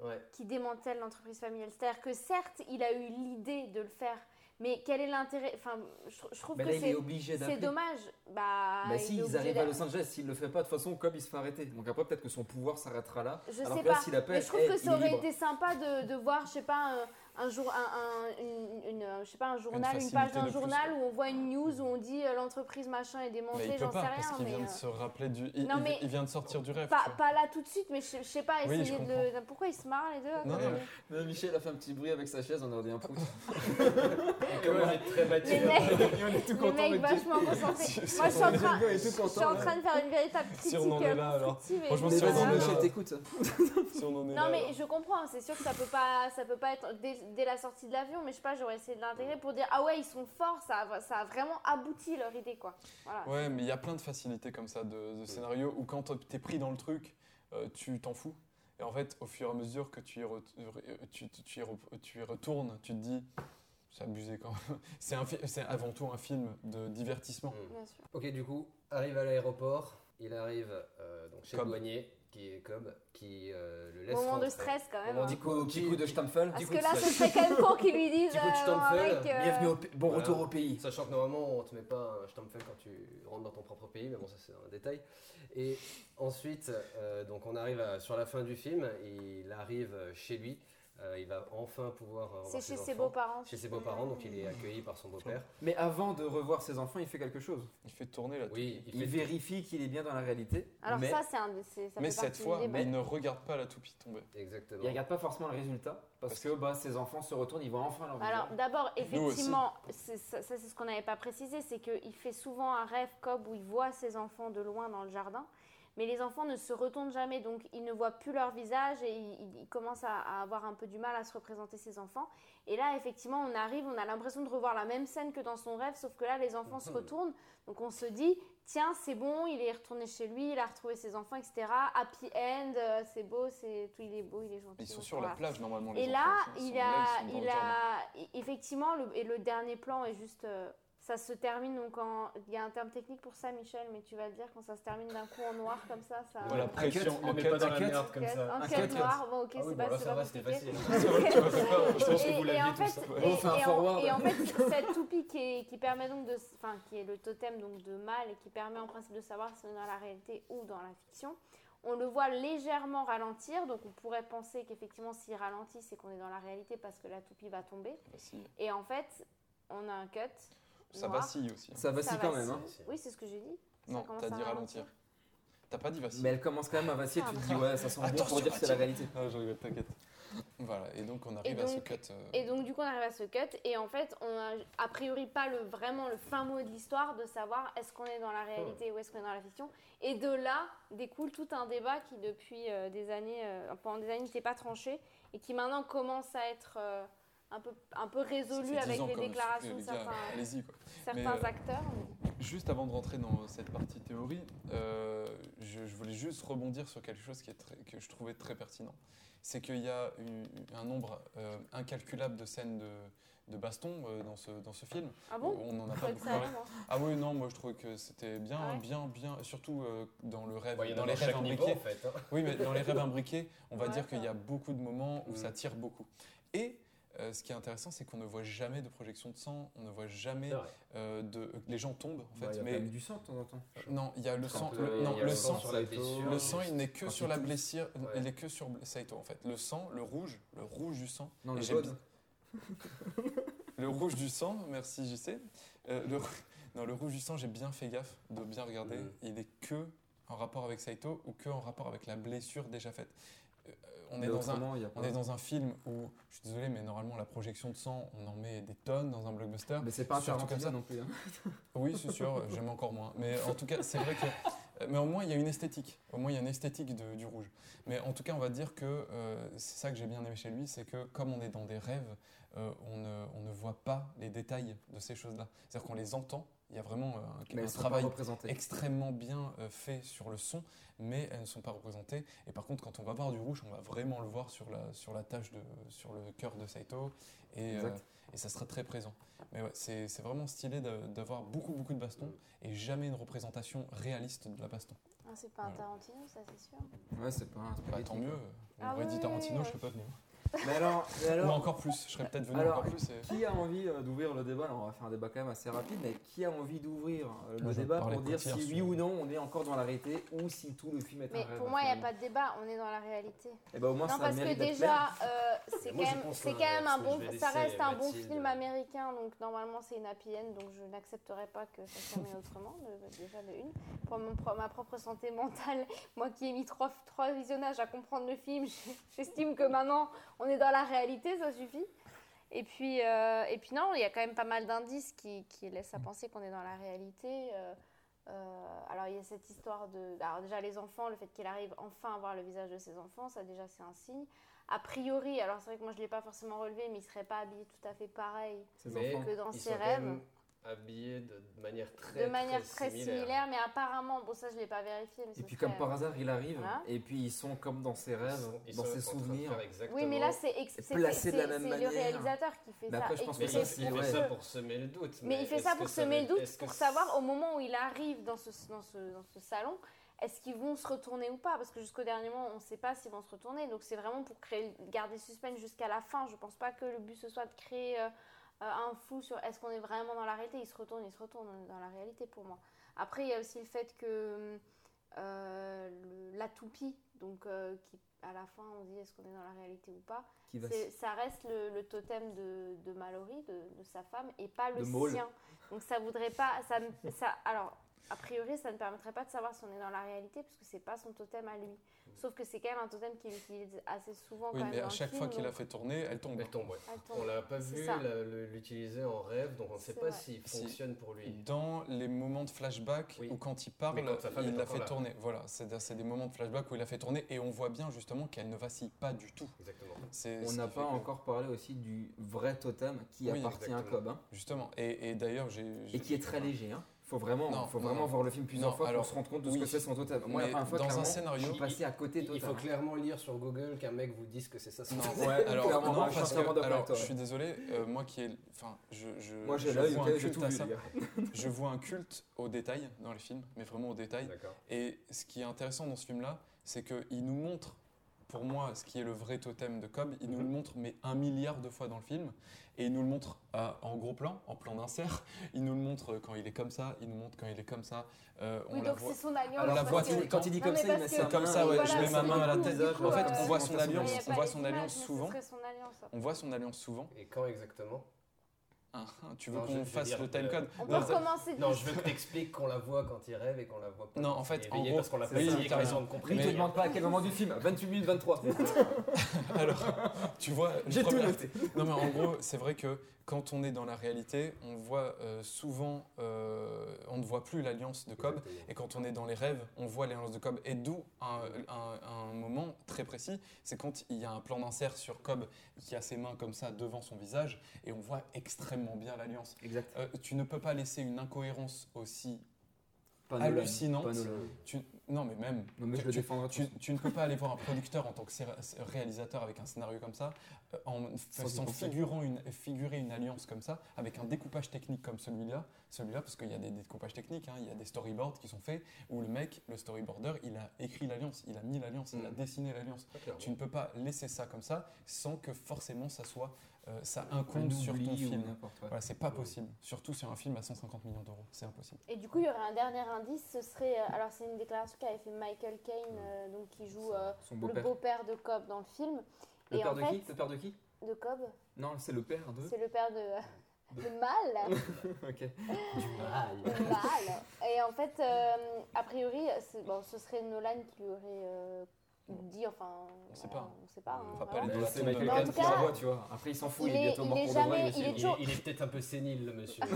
Ouais. qui démantèle l'entreprise familiale. C'est-à-dire que certes, il a eu l'idée de le faire, mais quel est l'intérêt? Enfin, je, je trouve que là, c'est dommage. Bah, Bah si, ils arrivent à Los Angeles, s'il le fait pas, de toute façon, Cobb il se fait arrêter. Donc après, peut-être que son pouvoir s'arrêtera là. Je Alors sais que là, pas, s'il appelle, mais je trouve hey, que ça aurait été sympa de, de voir, je sais pas, un, jour, un, un- une, une, euh, je sais pas, un journal, une, facilité page d'un de plus, journal où on voit une news où on dit euh, l'entreprise machin est Mais démantelée, j'en sais rien. parce qu'il mais, vient de euh, se rappeler du. Il, Non, il- mais- il vient de sortir du rêve. pas, pas là tout de suite, mais je, je sais pas, Oui, essayer je de le. Pourquoi ils se marrent les deux Non, comme non, Mais Michel a fait un petit bruit avec sa chaise, on aurait dit un prout. On commence à être très Et on est tout les content vachement concentrés. Moi, je suis en train, Diego est tout je suis content. en train de faire une véritable Si critique on en est euh, là, alors. Franchement, Mais si on en est là. Si on en est Non là, mais alors. je comprends, c'est sûr que ça peut pas, ça peut pas être dès, la sortie de l'avion, mais je sais pas, j'aurais essayé de l'intégrer pour dire ah ouais ils sont forts, ça a, ça a vraiment abouti leur idée quoi. Voilà. Ouais, mais il y a plein de facilités comme ça de, de scénarios où quand t'es pris dans le truc, euh, tu t'en fous. Et en fait, au fur et à mesure que tu y, re- euh, tu, tu- tu y re- tu y retournes, tu te dis, c'est abusé quand même. C'est avant tout un film de divertissement. Bien sûr. Ok, du coup, arrive à l'aéroport, il arrive euh, donc chez Cobb. le douanier, qui est Cobb, qui euh, le laisse Moment de stress quand même. Moment hein. du Coup, petit coup de Stampfel. Parce que là ce serait quand même con qu'ils lui disent Petit coup de euh, Stampfel. euh, Bienvenue au pays. Bon Voilà. retour au pays. Sachant que normalement, on te met pas un Stampfel quand tu rentres dans ton propre pays, mais bon, ça c'est un détail. Et ensuite, euh, donc on arrive à- sur la fin du film, il arrive chez lui, euh, il va enfin pouvoir euh, revoir C'est chez ses beaux-parents. Chez ses beaux-parents, donc il est accueilli par son beau-père. Mais avant de revoir ses enfants, il fait quelque chose. Il fait tourner la Oui, Il, vérifie qu'il est bien dans la réalité. Alors mais ça c'est un, ça Mais fait cette partie fois, il ne regarde pas la toupie tomber. Exactement. il regarde pas forcément le résultat. Parce que bah, ses enfants se retournent, ils voient enfin leur Alors d'abord, effectivement, c'est- ça, ça, c'est ce qu'on n'avait pas précisé, c'est qu'il fait souvent un rêve Cobb où il voit ses enfants de loin dans le jardin, mais les enfants ne se retournent jamais, donc il ne voit plus leur visage et il, il- il commence à, à avoir un peu du mal à se représenter ses enfants. Et là, effectivement, on arrive, on a l'impression de revoir la même scène que dans son rêve, sauf que là, les enfants se retournent, donc on se dit, tiens, c'est bon, il est retourné chez lui, il a retrouvé ses enfants, etc. Happy end, euh, c'est beau, c'est tout, il est beau, il est gentil. Ils sont sur voilà. la plage normalement. les Et enfants, là, ils sont- il a, ils il effectivement, le, et le dernier plan est juste, euh, ça se termine donc en, il y a un terme technique pour ça, Michel, mais tu vas le dire quand ça se termine d'un coup en noir comme ça, ça. Voilà, Un pression, On met cut, pas dans un la cut. merde comme ça. un cut noir, bon ok, Ah oui, c'est bon, pas, ça pas va, c'était facile. Je pense que Et- vous l'aviez en tous. et- On fait un et en- forward. Et en fait, cette toupie qui, permet donc de, enfin, qui est le totem donc de mal et qui permet en principe de savoir si on est dans la réalité ou dans la fiction. On le voit légèrement ralentir, donc on pourrait penser qu'effectivement s'il ralentit, c'est qu'on est dans la réalité parce que la toupie va tomber. Vacille. Et en fait, on a un cut. Ça noir. vacille aussi. Ça vacille Ça quand même. Hein. vacille. Oui, c'est ce que j'ai dit. Ça Non, commence t'as à dit ralentir. T'as pas dit vacille. Mais elle commence quand même à vaciller, tu te dis ouais, ça sent bon Attention, pour dire que c'est la réalité. Ah, je rigole, t'inquiète. Voilà, et donc on arrive à ce donc- cut. euh, Et donc du coup on arrive à ce cut et en fait on a a priori pas le, vraiment le fin mot de l'histoire de savoir est-ce qu'on est dans la réalité ou est-ce qu'on est dans la fiction. Et de là découle tout un débat qui depuis euh, des années, euh, pendant des années n'était pas tranché et qui maintenant commence à être euh, un, peu, un peu ça résolu fait 10 avec les déclarations de certains, Allez-y quoi. certains Mais, euh, acteurs. Juste avant de rentrer dans cette partie théorie, euh, je, je voulais juste rebondir sur quelque chose qui est très- que je trouvais très pertinent. C'est qu'il y a un nombre euh, incalculable de scènes de, de baston euh, dans, ce, dans ce film. Ah bon On n'en a pas beaucoup parlé. Ah oui, non, moi je trouvais que c'était bien, Ah ouais bien, bien, surtout euh, dans le rêve, en a dans dans les rêves niveau, imbriqués. en fait, hein. Oui, mais dans les rêves imbriqués, on va Ouais, dire qu'il y a beaucoup de moments où Mm. ça tire beaucoup. Et euh, ce qui est intéressant, c'est qu'on ne voit jamais de projection de sang, on ne voit jamais euh, de. Les gens tombent en fait. Bah, il y a mais quand même du sang de temps en temps. non, il y a le sang. le- non, il y a le le sang sang sur la blessure. Le sang, il n'est que sur la blessure. Ouais. Il est que sur Saito en fait. Le sang, le rouge, le rouge du sang. Non, et le j'ai jaune. le rouge du sang, merci JC. Euh, le... Non, le rouge du sang, j'ai bien fait gaffe de bien regarder. Mhm. Il est que en rapport avec Saito ou que en rapport avec la blessure déjà faite. On, Mais est dans un, on est dans un film où, je suis désolé, mais normalement la projection de sang, on en met des tonnes dans un blockbuster. Mais c'est pas un Surtout comme ça. non plus. hein. Oui, c'est sûr, j'aime encore moins. Mais en tout cas, c'est vrai que. Mais au moins, il y a une esthétique. Au moins, il y a une esthétique de- du rouge. Mais en tout cas, on va dire que euh, c'est ça que j'ai bien aimé chez lui, c'est que comme on est dans des rêves, euh, on, ne, on ne voit pas les détails de ces choses-là. C'est-à-dire qu'on les entend. Il y a vraiment euh, un, travail extrêmement bien euh, fait sur le son, mais elles ne sont pas représentées. Et par contre, quand on va voir du rouge, on va vraiment le voir sur la, sur la tâche, de, sur le cœur de Saito. Et, euh, et ça sera très présent. Mais ouais, c'est c'est vraiment stylé d'avoir beaucoup, beaucoup de bastons et jamais une représentation réaliste de la baston. Ah, c'est pas un Voilà. Tarantino, ça c'est sûr. Ouais, c'est pas un Bah, tant mieux. On Ah aurait oui, dit oui, Tarantino, oui. je serais pas venu. Mais alors, mais alors Ou encore plus, je serais peut-être venu Alors, encore plus. et- qui a envie euh, d'ouvrir le débat? Là, on va faire un débat quand même assez rapide, mais qui a envie d'ouvrir euh, le Moi, je débat pour dire si sur- oui ou non on est encore dans la réalité ou si tout le film est Mais un rêve pour moi, il n'y a pas de débat, on est dans la réalité. Eh ben, au moins, non, ça parce que déjà, euh, c'est quand, Moi, je même- c'est quand même un bon, ça reste un bon film américain, donc normalement c'est une happy end, donc je n'accepterai pas que ça se termine autrement, déjà de une. Pour mon ma propre santé mentale, moi qui ai mis trois, trois visionnages à comprendre le film, j'estime que maintenant on est dans la réalité, ça suffit. Et puis, euh, et puis non, il y a quand même pas mal d'indices qui, qui laissent à penser qu'on est dans la réalité. Euh, euh, alors il y a cette histoire de... Alors déjà les enfants, le fait qu'il arrive enfin à voir le visage de ses enfants, ça déjà c'est un signe. A priori, alors c'est vrai que moi je ne l'ai pas forcément relevé, mais il ne serait pas habillé tout à fait pareil Mais que dans ses rêves. Habillés de, manière très de manière très, similaire. similaire, mais apparemment, bon ça je ne l'ai pas vérifié. Mais Et puis serait- comme par hasard, il arrive Voilà. et puis ils sont comme dans ses rêves, sont- ils dans sont ses train de souvenirs. Oui, mais là c'est placé de la même c'est manière. le réalisateur qui fait Mais ça. après, je pense que ça, il, il fait ça pour semer le doute. Mais il fait ça pour semer le doute, pour savoir au moment où il arrive dans ce, dans ce, dans ce salon, est-ce qu'ils vont se retourner ou pas? Parce que jusqu'au dernier moment, on ne sait pas s'ils vont se retourner. Donc c'est vraiment pour créer, garder le suspense jusqu'à la fin. Je ne pense pas que le but ce soit de créer euh, euh, un flou sur est-ce qu'on est vraiment dans la réalité. Il se retourne, il se retourne dans la réalité pour moi. Après, il y a aussi le fait que euh, la toupie, donc euh, qui à la fin on dit est-ce qu'on est dans la réalité ou pas, ça reste le, le totem de, de Mallory, de, de sa femme, et pas le sien. Donc ça voudrait pas, ça, ça, alors a priori ça ne permettrait pas de savoir si on est dans la réalité parce que c'est pas son totem à lui. Sauf que c'est quand même un totem qu'il utilise assez souvent Oui, quand même mais dans à le chaque film, fois qu'il a donc- fait tourner, elle tombe. Elle tombe, ouais. Elle tombe. On l'a pas vu la- l'utiliser en rêve, donc on ne sait pas s'il Si. fonctionne pour lui. Dans les moments de flashback Oui. ou quand il parle, quand il l'a fait là. tourner. Voilà, c'est des moments de flashback où il a fait tourner et on voit bien justement qu'elle ne vacille pas du tout. Exactement. On n'a pas encore parlé aussi du vrai totem qui Oui, appartient à. Cobb. hein, Justement. Et, et d'ailleurs, j'ai. et qui est très léger. Hein. Faut vraiment, Non, faut vraiment non. voir le film plusieurs Non, fois alors, pour se rendre compte de ce oui. que c'est son totem. Moi, Mais la première fois, dans un scénario- je suis passé à côté Il total. faut clairement lire sur Google qu'un mec vous dise que c'est ça son Non. Ouais, alors, clairement, non, moi, je suis parce entièrement que, d'accord alors, avec toi. je suis désolé, euh, moi qui ai, enfin, je, je, Moi, j'ai je l'œil, vois un culte tout à vu, ça. je vois un culte au détail dans les films, mais vraiment au détail. D'accord. Et ce qui est intéressant dans ce film-là, c'est qu'il nous montre, pour moi, ce qui est le vrai totem de Cobb, il nous le montre, mais un milliard de fois dans le film. Et il nous le montre euh, en gros plan, en plan d'insert. Il nous le montre quand il est comme ça, il nous montre quand il est comme ça. Euh, on Oui, la donc voit. c'est son alliance. on la parce voit que- tout le temps. Quand il dit comme ça, il met sa comme ça, ouais, voilà, je mets ma main à la tête. coup, En fait, euh, on voit son alliance, on voit son alliance souvent. On voit son alliance souvent. Et quand exactement Ah, tu veux qu'on fasse dire, le time euh, code On peut Non, recommencer. Non, je veux que tu expliques qu'on la voit quand il rêve et qu'on la voit pas. Non, en fait, en gros, parce qu'on l'a pas ils raison. ont compris. Il te demande pas à quel moment du film 28 minutes 23. Alors, tu vois, une J'ai tout première- noté. Non, mais en gros, c'est vrai que quand on est dans la réalité, on voit euh, souvent, euh, on ne voit plus l'alliance de Cobb. Et quand on est dans les rêves, on voit l'alliance de Cobb. Et d'où un, un- un moment très précis, c'est quand il y a un plan d'insert sur Cobb qui a ses mains comme ça devant son visage, et on voit extrêmement bien l'alliance. Exact. Euh, tu ne peux pas laisser une incohérence aussi hallucinante. Tu- non, mais même. Non, mais je tu, le tu- défendrai tu- pour- tu ne peux pas aller voir un producteur en tant que réalisateur avec un scénario comme ça, euh, en Sans figurant une, figurer une alliance comme ça, avec un découpage technique comme celui-là, celui-là parce qu'il y a des découpages techniques, hein, il y a des storyboards qui sont faits où le mec, le storyboarder, il a écrit l'alliance, il a mis l'alliance, il a dessiné l'alliance. Tu ne peux pas laisser ça comme ça sans que forcément ça soit euh, ça incombe sur ton film. Voilà, c'est pas possible. Surtout sur un film à 150 millions d'euros, c'est impossible. Et du coup, il y aurait un dernier indice, ce serait. euh, alors, c'est une déclaration qu'avait fait Michael Caine, euh, donc qui joue euh, Son le beau-père. de Cobb dans le film. Le et père en de fait, qui? Le père de qui? De Cobb Non, c'est le père de. C'est le père de. de Mal ok. De Mal Et en fait, euh, a priori, bon, ce serait Nolan qui lui aurait euh, dit, enfin. On sait pas. On sait pas. hein, Enfin, pas voilà. les deux c'est films Michael tout qui cas, l'envoie, tu vois. Après, il s'en fout, il, il est bientôt mort pour de vrai. il est Il est peut-être un peu sénile, le monsieur.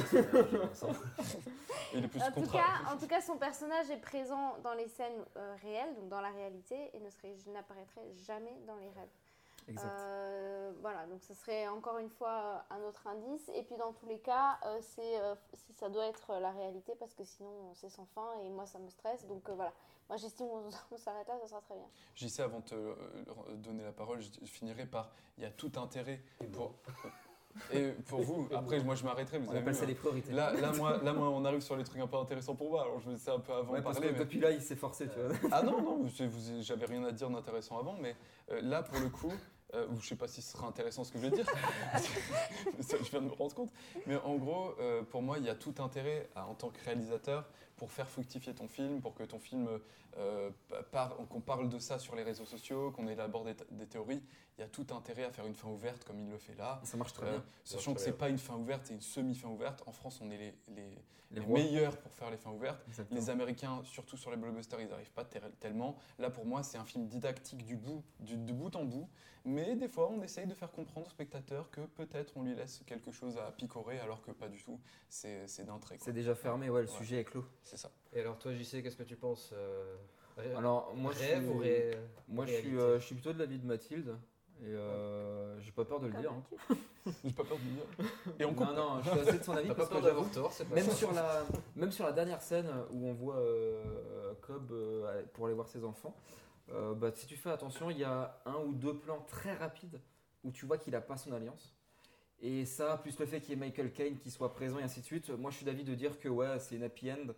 Il est plus En tout, cas, en tout cas, son personnage est présent dans les scènes euh, réelles, donc dans la réalité, et ne serait, n'apparaîtrait jamais dans les rêves. Exact. Euh, voilà, donc ce serait encore une fois euh, un autre indice. Et puis dans tous les cas, euh, c'est, euh, si ça doit être la réalité, parce que sinon c'est sans fin et moi ça me stresse. Donc euh, voilà, moi j'estime qu'on on s'arrête là, ça sera très bien. J'y sais avant de te euh, donner la parole, je finirai par il y a tout intérêt pour. Et pour vous, après moi je m'arrêterai. Vous On avez appelle vu, ça hein. les priorités. Là, là, moi, là, moi, on arrive sur les trucs un peu intéressants pour moi. Alors je vais laisser un peu avant Ouais, parce parler. que mais- depuis là, il s'est forcé, tu vois. Ah non, non, j'avais rien à dire d'intéressant avant, mais euh, là, pour le coup, euh, je sais pas si ce sera intéressant ce que je vais dire, Ça, je viens de me rendre compte, mais en gros, euh, pour moi, il y a tout intérêt à, en tant que réalisateur pour faire fructifier ton film, pour que ton film, euh, par- qu'on parle de ça sur les réseaux sociaux, qu'on élabore des, des théories, il y a tout intérêt à faire une fin ouverte comme il le fait là. Ça marche très Euh, bien. Sachant que c'est pas une fin ouverte, c'est une semi-fin ouverte. En France, on est les, les, Les les rois. meilleurs pour faire les fins ouvertes. Exactement. Les Américains, surtout sur les blockbusters, ils n'arrivent pas tellement. Là, pour moi, c'est un film didactique du bout, du, de bout en bout. Mais des fois, on essaye de faire comprendre au spectateur que peut-être on lui laisse quelque chose à picorer, alors que pas du tout. C'est d'un trait. C'est déjà fermé, ouais, le Ouais. sujet est clos. C'est ça. Et alors, toi, JC, qu'est-ce que tu penses euh, Alors, moi, je rêve suis, ou ré- moi, je suis, euh, je suis plutôt de l'avis de Mathilde. Et euh, j'ai pas peur de le dire. hein. J'ai pas peur de le dire. Et on coupe Non, non, je suis assez de son avis. Parce pas peur d'avoir tort, c'est pas même ça. sur la, même sur la dernière scène où on voit euh, Cobb euh, pour aller voir ses enfants, euh, bah, si tu fais attention, il y a un ou deux plans très rapides où tu vois qu'il a pas son alliance. Et ça, plus le fait qu'il y ait Michael Caine qui soit présent et ainsi de suite, moi je suis d'avis de dire que ouais, c'est une happy end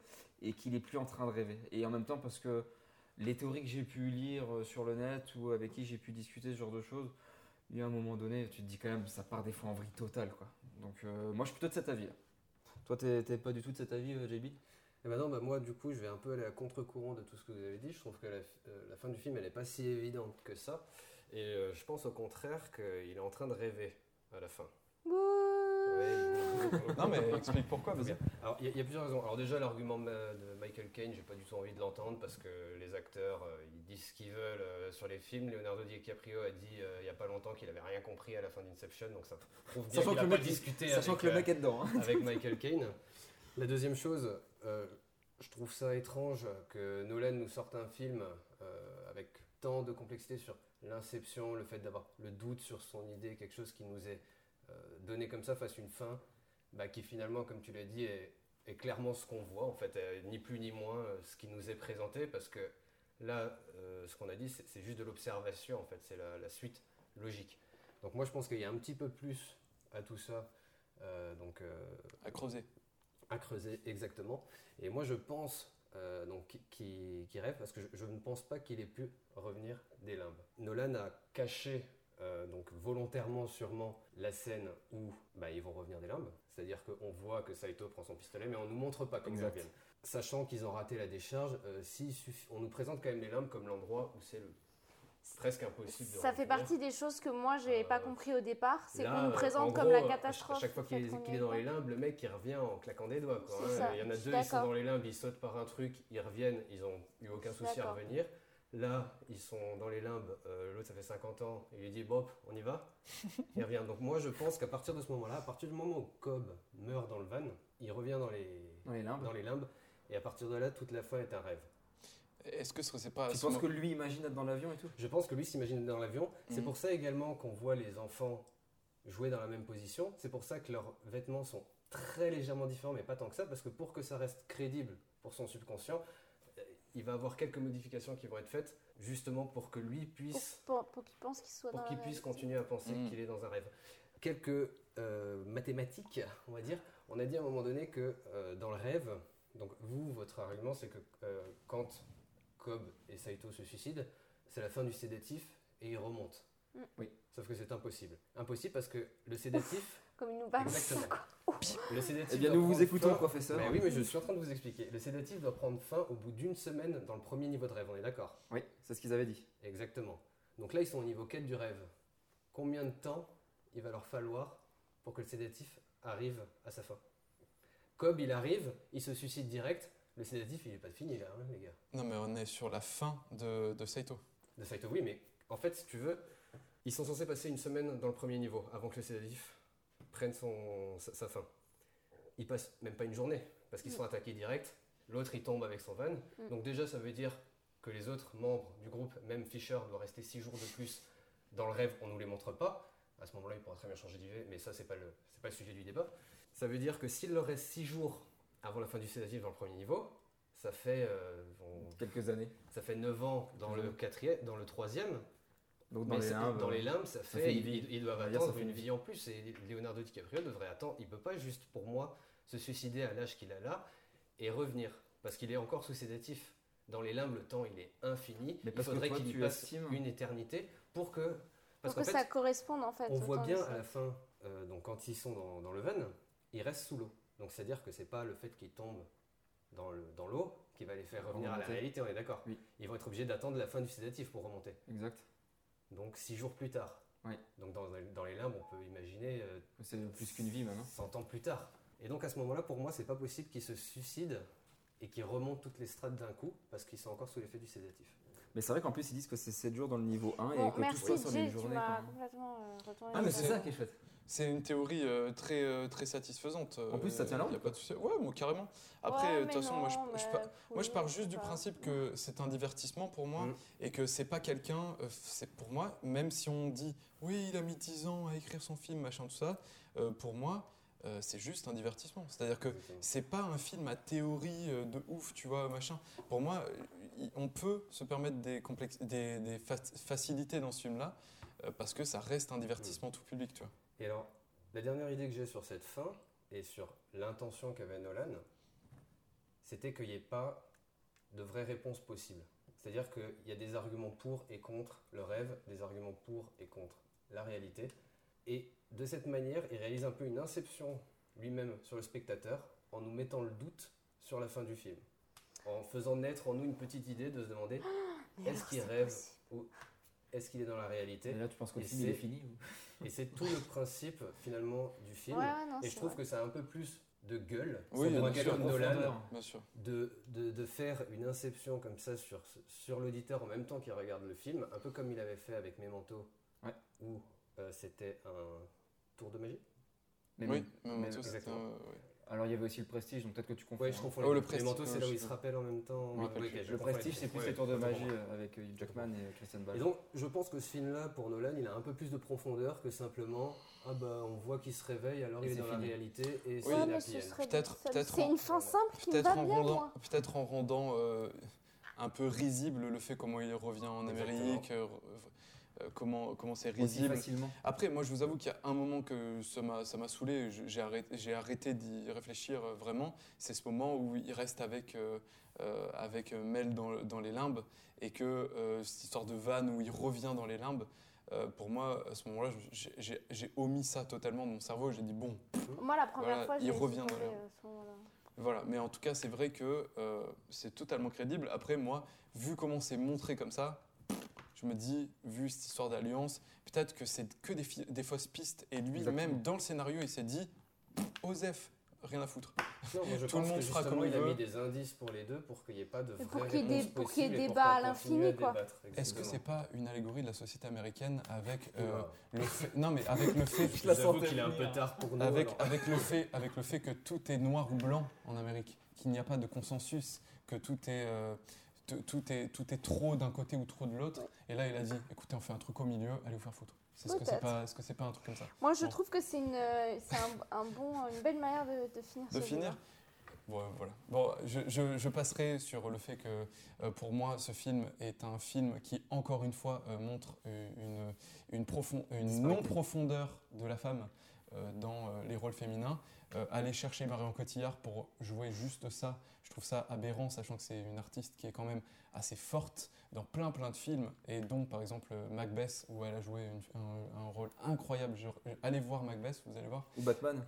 et qu'il est plus en train de rêver. Et en même temps, parce que les théories que j'ai pu lire euh, sur le net ou avec qui j'ai pu discuter ce genre de choses, il y a un moment donné, tu te dis quand même, ça part des fois en vrille totale. Quoi. Donc euh, moi je suis plutôt de cet avis là. Toi, t'es pas du tout de cet avis, JB Et maintenant, moi, du coup, je vais un peu aller à contre-courant de tout ce que vous avez dit. Je trouve que la, euh, la fin du film, elle n'est pas si évidente que ça. Et je pense au contraire qu'il est en train de rêver à la fin. Ouais. Non, mais explique pourquoi, vas-y. Alors, il y, a- il y a plusieurs raisons. Alors, déjà, l'argument de, Michael Caine, j'ai pas du tout envie de l'entendre parce que les acteurs, euh, ils disent ce qu'ils veulent euh, sur les films. Leonardo DiCaprio a dit euh, il y a pas longtemps qu'il avait rien compris à la fin d'Inception, donc ça prouve bien Sachant qu'il que a le pas mec- discuté sachant avec, que le euh, mec est dedans, hein. avec Michael Caine. La deuxième chose, euh, je trouve ça étrange que Nolan nous sorte un film euh, avec tant de complexité sur l'inception, le fait d'avoir le doute sur son idée, quelque chose qui nous est euh, donné comme ça face à une fin, bah, qui finalement, comme tu l'as dit, est, est clairement ce qu'on voit, en fait, euh, ni plus ni moins euh, ce qui nous est présenté, parce que là, euh, ce qu'on a dit, c'est juste de l'observation, en fait, c'est la, la suite logique. Donc moi, je pense qu'il y a un petit peu plus à tout ça. euh, donc, euh, À creuser. à creuser, exactement. Et moi, je pense euh, donc qui rêve parce que je, je ne pense pas qu'il ait pu revenir des limbes. Nolan a caché euh, donc volontairement sûrement la scène où bah, ils vont revenir des limbes. C'est-à-dire qu'on voit que Saito prend son pistolet, mais on ne nous montre pas comment ils reviennent. Sachant qu'ils ont raté la décharge, euh, suffi- on nous présente quand même les limbes comme l'endroit où c'est le presque impossible de Ça fait partie des choses que moi j'ai pas compris au départ, c'est qu'on nous euh, en présente comme la catastrophe. À chaque fois qu'il est, dans les limbes, le mec il revient en claquant des doigts. quoi, C'est hein. ça, Il y en a deux, ils sont dans les limbes, ils sautent par un truc, ils reviennent, ils ont eu aucun souci à revenir. Là, ils sont dans les limbes, euh, l'autre ça fait 50 ans, il lui dit Bob, on y va Il revient. Donc moi je pense qu'à partir de ce moment-là, à partir du moment où Cobb meurt dans le van, il revient dans les, Dans les limbes. dans les limbes, et à partir de là, toute la fin est un rêve. Est-ce que ce serait pas. Tu penses que lui imagine être dans l'avion et tout? Je pense que lui s'imagine dans l'avion. C'est Mhm. pour ça également qu'on voit les enfants jouer dans la même position. C'est pour ça que leurs vêtements sont très légèrement différents, mais pas tant que ça, parce que pour que ça reste crédible pour son subconscient, il va avoir quelques modifications qui vont être faites, justement pour que lui puisse Pour, pour qu'il pense qu'il soit pour qu'il puisse continuer à penser Mm. qu'il est dans un rêve. Quelques euh, mathématiques, on va dire. On a dit à un moment donné que euh, dans le rêve, donc vous, votre argument, c'est que euh, quand Cobb et Saito se suicident, c'est la fin du sédatif et ils remontent. Mm. Oui. Sauf que c'est impossible. Impossible parce que le sédatif. Comme il nous balance ça, Exactement. quoi. Le sédatif Eh bien, nous vous écoutons, fin- professeur. Mais oui, mais je suis en train de vous expliquer. Le sédatif doit prendre fin au bout d'une semaine dans le premier niveau de rêve, on est d'accord? Oui, c'est ce qu'ils avaient dit. Exactement. Donc là, ils sont au niveau 4 du rêve. Combien de temps il va leur falloir pour que le sédatif arrive à sa fin? Cobb, il arrive, il se suicide direct. Le sédatif, il n'est pas fini là, hein, les gars. Non, mais on est sur la fin de, de Saito. De Saito, oui, mais en fait, si tu veux, ils sont censés passer une semaine dans le premier niveau avant que le sédatif prenne son, sa, sa fin. Ils passent même pas une journée parce qu'ils Mm. sont attaqués direct. L'autre, il tombe avec son van. Mm. Donc, déjà, ça veut dire que les autres membres du groupe, même Fisher, doit rester 6 jours de plus dans le rêve. On nous les montre pas. À ce moment-là, il pourra très bien changer d'idée, mais ça, c'est pas, le, c'est pas le sujet du débat. Ça veut dire que s'il leur reste 6 jours avant la fin du sédatif dans le premier niveau, ça fait, euh, on- Quelques années. ça fait 9 ans dans le quatrième, dans le troisième. Donc dans Mais les ça- limbes, dans les euh, limbes, ça ça fait, une ils, doivent dire, ça attendre une vie en plus. Et Leonardo DiCaprio devrait attendre. Il peut pas juste pour moi se suicider à l'âge qu'il a là et revenir parce qu'il est encore sous sédatif. Dans les limbes, le temps il est infini. Mais il parce faudrait qu'il y tu passe estimes- une éternité pour que parce Pour que fait, ça corresponde en fait. on voit bien à ça. la fin, euh, donc quand ils sont dans, dans le van, ils restent sous l'eau. Donc c'est-à-dire que c'est pas le fait qu'ils tombent dans le- dans l'eau qui va les faire revenir à la réalité, on est d'accord Oui. Ils vont être obligés d'attendre la fin du sédatif pour remonter. Exact. Donc six jours plus tard. Oui. Donc dans, dans les limbes, on peut imaginer euh, C'est plus qu'une vie maintenant. 100 ans plus tard. Et donc à ce moment-là, pour moi, c'est pas possible qu'ils se suicident et qu'ils remontent toutes les strates d'un coup parce qu'ils sont encore sous l'effet du sédatif. Mais c'est vrai qu'en plus ils disent que c'est 7 jours dans le niveau 1 Bon, et que tout merci se passe en Jay, une tu complètement euh, retourné Ah mais c'est ça qui est chouette. C'est une théorie euh, très, euh, très satisfaisante. En plus, ça tient la Il route, a pas de souci. Ouais, moi, carrément. Après, Ouais, de toute façon, moi, je, pars, moi, je oui, pars je juste du principe que c'est un divertissement pour moi Mm. et que c'est pas quelqu'un. euh, c'est pour moi, même si on dit oui, il a mis 10 ans à écrire son film, machin, tout ça, euh, pour moi, euh, c'est juste un divertissement. C'est-à-dire que c'est pas un film à théorie euh, de ouf, tu vois, machin. Pour moi, on peut se permettre des, complex- des, des fa- facilités dans ce film-là euh, parce que ça reste un divertissement tout public, tu vois. Et alors, la dernière idée que j'ai sur cette fin et sur l'intention qu'avait Nolan, c'était qu'il n'y ait pas de vraie réponse possible. C'est-à-dire qu'il y a des arguments pour et contre le rêve, des arguments pour et contre la réalité. Et de cette manière, il réalise un peu une inception lui-même sur le spectateur en nous mettant le doute sur la fin du film. En faisant naître en nous une petite idée de se demander Mais est-ce qu'il rêve possible. ou est-ce qu'il est dans la réalité? Et là tu penses que le film est fini ou- et c'est tout le principe finalement du film. Ouais, ouais, non, et c'est je trouve vrai. que ça a un peu plus de gueule Oui, sûr, comme Nolan de, de, de faire une inception comme ça sur, sur l'auditeur en même temps qu'il regarde le film, un peu comme il avait fait avec Memento, Ouais. où euh, c'était un tour de magie. Mais oui, Memento, c'était. Alors il y avait aussi le prestige, donc peut-être que tu confonds. Ouais, je hein. confonds Oh, les le. Prestige, Memento, c'est là où je il se rappelle en même temps. Oui, Le prestige c'est plus Ouais, les tours de magie euh, avec Hugh Jackman et Christian Bale. Et donc, je pense que ce film-là, pour Nolan, il a un peu plus de profondeur que simplement ah bah on voit qu'il se réveille, alors Et il est dans la réalité et Oui, c'est Ouais, la mais ce pienne. serait Peut-être- peut-être C'est une fin simple qui me va en bien, moi. peut-être en rendant euh, un peu risible le fait comment il revient en Amérique, euh, comment comment c'est risible. Après, moi, je vous avoue qu'il y a un moment que ça m'a ça m'a saoulé. J'ai arrêté, j'ai arrêté d'y réfléchir euh, vraiment. C'est ce moment où il reste avec euh, avec Mel dans, dans les limbes et que euh, cette histoire de van où il revient dans les limbes. euh, pour moi, à ce moment-là, j'ai- omis ça totalement de mon cerveau. J'ai dit bon, Moi, la première Voilà, fois, il j'ai revient dans les- moment-là. Voilà, mais en tout cas, c'est vrai que euh, c'est totalement crédible. Après, moi, vu comment c'est montré comme ça, je me dis, vu cette histoire d'alliance, peut-être que c'est que des, fausses pistes. Et lui, Exactement. même dans le scénario, il s'est dit, Osef, rien à foutre. Non, moi, je Tout le monde que fera comme il il a veut. mis des indices pour les deux pour qu'il n'y ait pas de Et vraie pour qu'il y ait des- réponse pour qu'il y ait possible et débat pour à l'infini, quoi. Est-ce que c'est pas une allégorie de la société américaine avec euh, le fait, non mais avec le fait, la sentais qu'il est un peu tard pour nous. avec avec le fait avec le fait que tout est noir ou blanc en Amérique, qu'il n'y a pas de consensus, que tout est euh, tout, est tout est trop d'un côté ou trop de l'autre. Et là, il a dit, écoutez, on fait un truc au milieu, allez vous faire foutre. Est-ce que c'est pas, est-ce que c'est pas un truc comme ça? Moi, je Bon. trouve que c'est une, c'est un, un bon, une belle manière de, de finir De ce finir? débat. Bon, euh, voilà. Bon, je, je- je passerai sur le fait que euh, pour moi, ce film est un film qui, encore une fois, euh, montre une, une, profond- une non-profondeur de la femme euh, dans euh, les rôles féminins. Euh, aller chercher Marion Cotillard pour jouer juste ça, je trouve ça aberrant, sachant que c'est une artiste qui est quand même assez forte dans plein plein de films, et dont par exemple Macbeth, où elle a joué une- un, un rôle incroyable. Je- allez voir Macbeth, vous allez voir. Ou Batman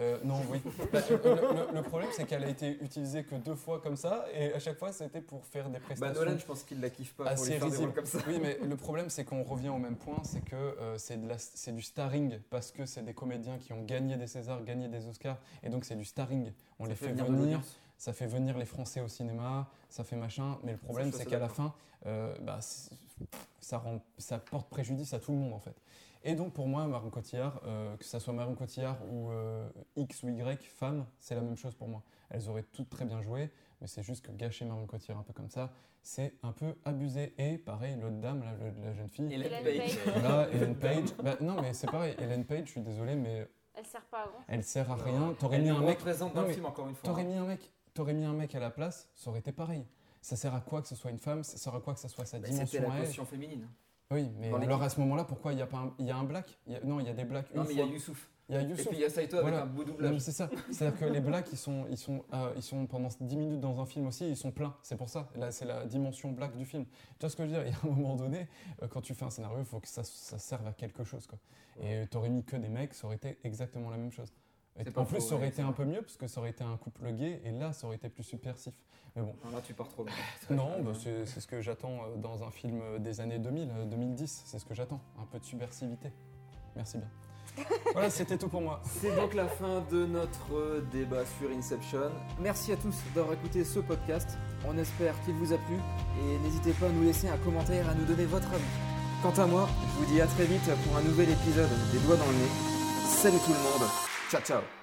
Euh, non, oui. Bah, le, le- le problème, c'est qu'elle a été utilisée que deux fois comme ça, et à chaque fois, c'était pour faire des Bah prestations. Nolan, je pense qu'il la kiffe pas pour assez lui faire des rôles risibles. comme ça. Oui, mais le problème, c'est qu'on revient au même point, c'est que euh, c'est du starring, parce que c'est des comédiens qui ont gagné des Césars, gagné des Oscars, et donc c'est du starring. On Ça les fait fait venir. Ça fait venir les Français au cinéma, ça fait machin, mais le problème, c'est qu'à la fin, euh, bah, ça, rend, ça porte préjudice à tout le monde, en fait. Et donc pour moi, Marion Cotillard, euh, que ça soit Marion Cotillard ou euh, X ou Y, femme, c'est la même chose pour moi. Elles auraient toutes très bien joué, mais c'est juste que gâcher Marion Cotillard un peu comme ça, c'est un peu abusé. Et pareil, l'autre dame, la jeune fille. Ellen Ellen Page. Voilà, Page. Bah, non, mais c'est pareil, Ellen Page, je suis désolé, mais Elle sert pas à grand. elle sert à rien. T'aurais Elle mis un mec. représente dans Non, le mais film, encore une fois, T'aurais hein. mis un mec. T'aurais mis un mec à la place, ça aurait été pareil. Ça sert à quoi que ce soit une femme? Ça sert à quoi que ce soit sa Bah, dimension C'était la à elle caution féminine. Oui, mais Dans alors à ce moment-là, pourquoi il n'y a pas un, il y a un black? Il y a- Non, il y a des blacks. Non, une mais il y a. Youssouf. Il y a Et Youssouf. puis il y a Saito avec un beau doublage. Non, c'est ça. C'est-à-dire que les blacks, ils sont, ils, sont, euh, ils sont pendant 10 minutes dans un film aussi, ils sont pleins. C'est pour ça. Là, c'est la dimension black du film. Tu vois ce que je veux dire? Il y a un moment donné, euh, quand tu fais un scénario, il faut que ça, ça serve à quelque chose. Quoi. Et t'aurais mis que des mecs, ça aurait été exactement la même chose. En plus, faux, ça aurait ouais, été un peu mieux, parce que ça aurait été un couple gay, et là, ça aurait été plus subversif. Mais bon. Non, là, tu pars trop loin. Non, bah, c'est ce que j'attends euh, dans un film euh, des années 2000, euh, 2010. C'est ce que j'attends. Un peu de subversivité. Merci bien. Voilà, c'était tout pour moi. C'est donc la fin de notre euh, débat sur Inception. Merci à tous d'avoir écouté ce podcast. On espère qu'il vous a plu et n'hésitez pas à nous laisser un commentaire et à nous donner votre avis. Quant à moi, je vous dis à très vite pour un nouvel épisode des doigts dans le nez. Salut tout le monde. Chao, chao.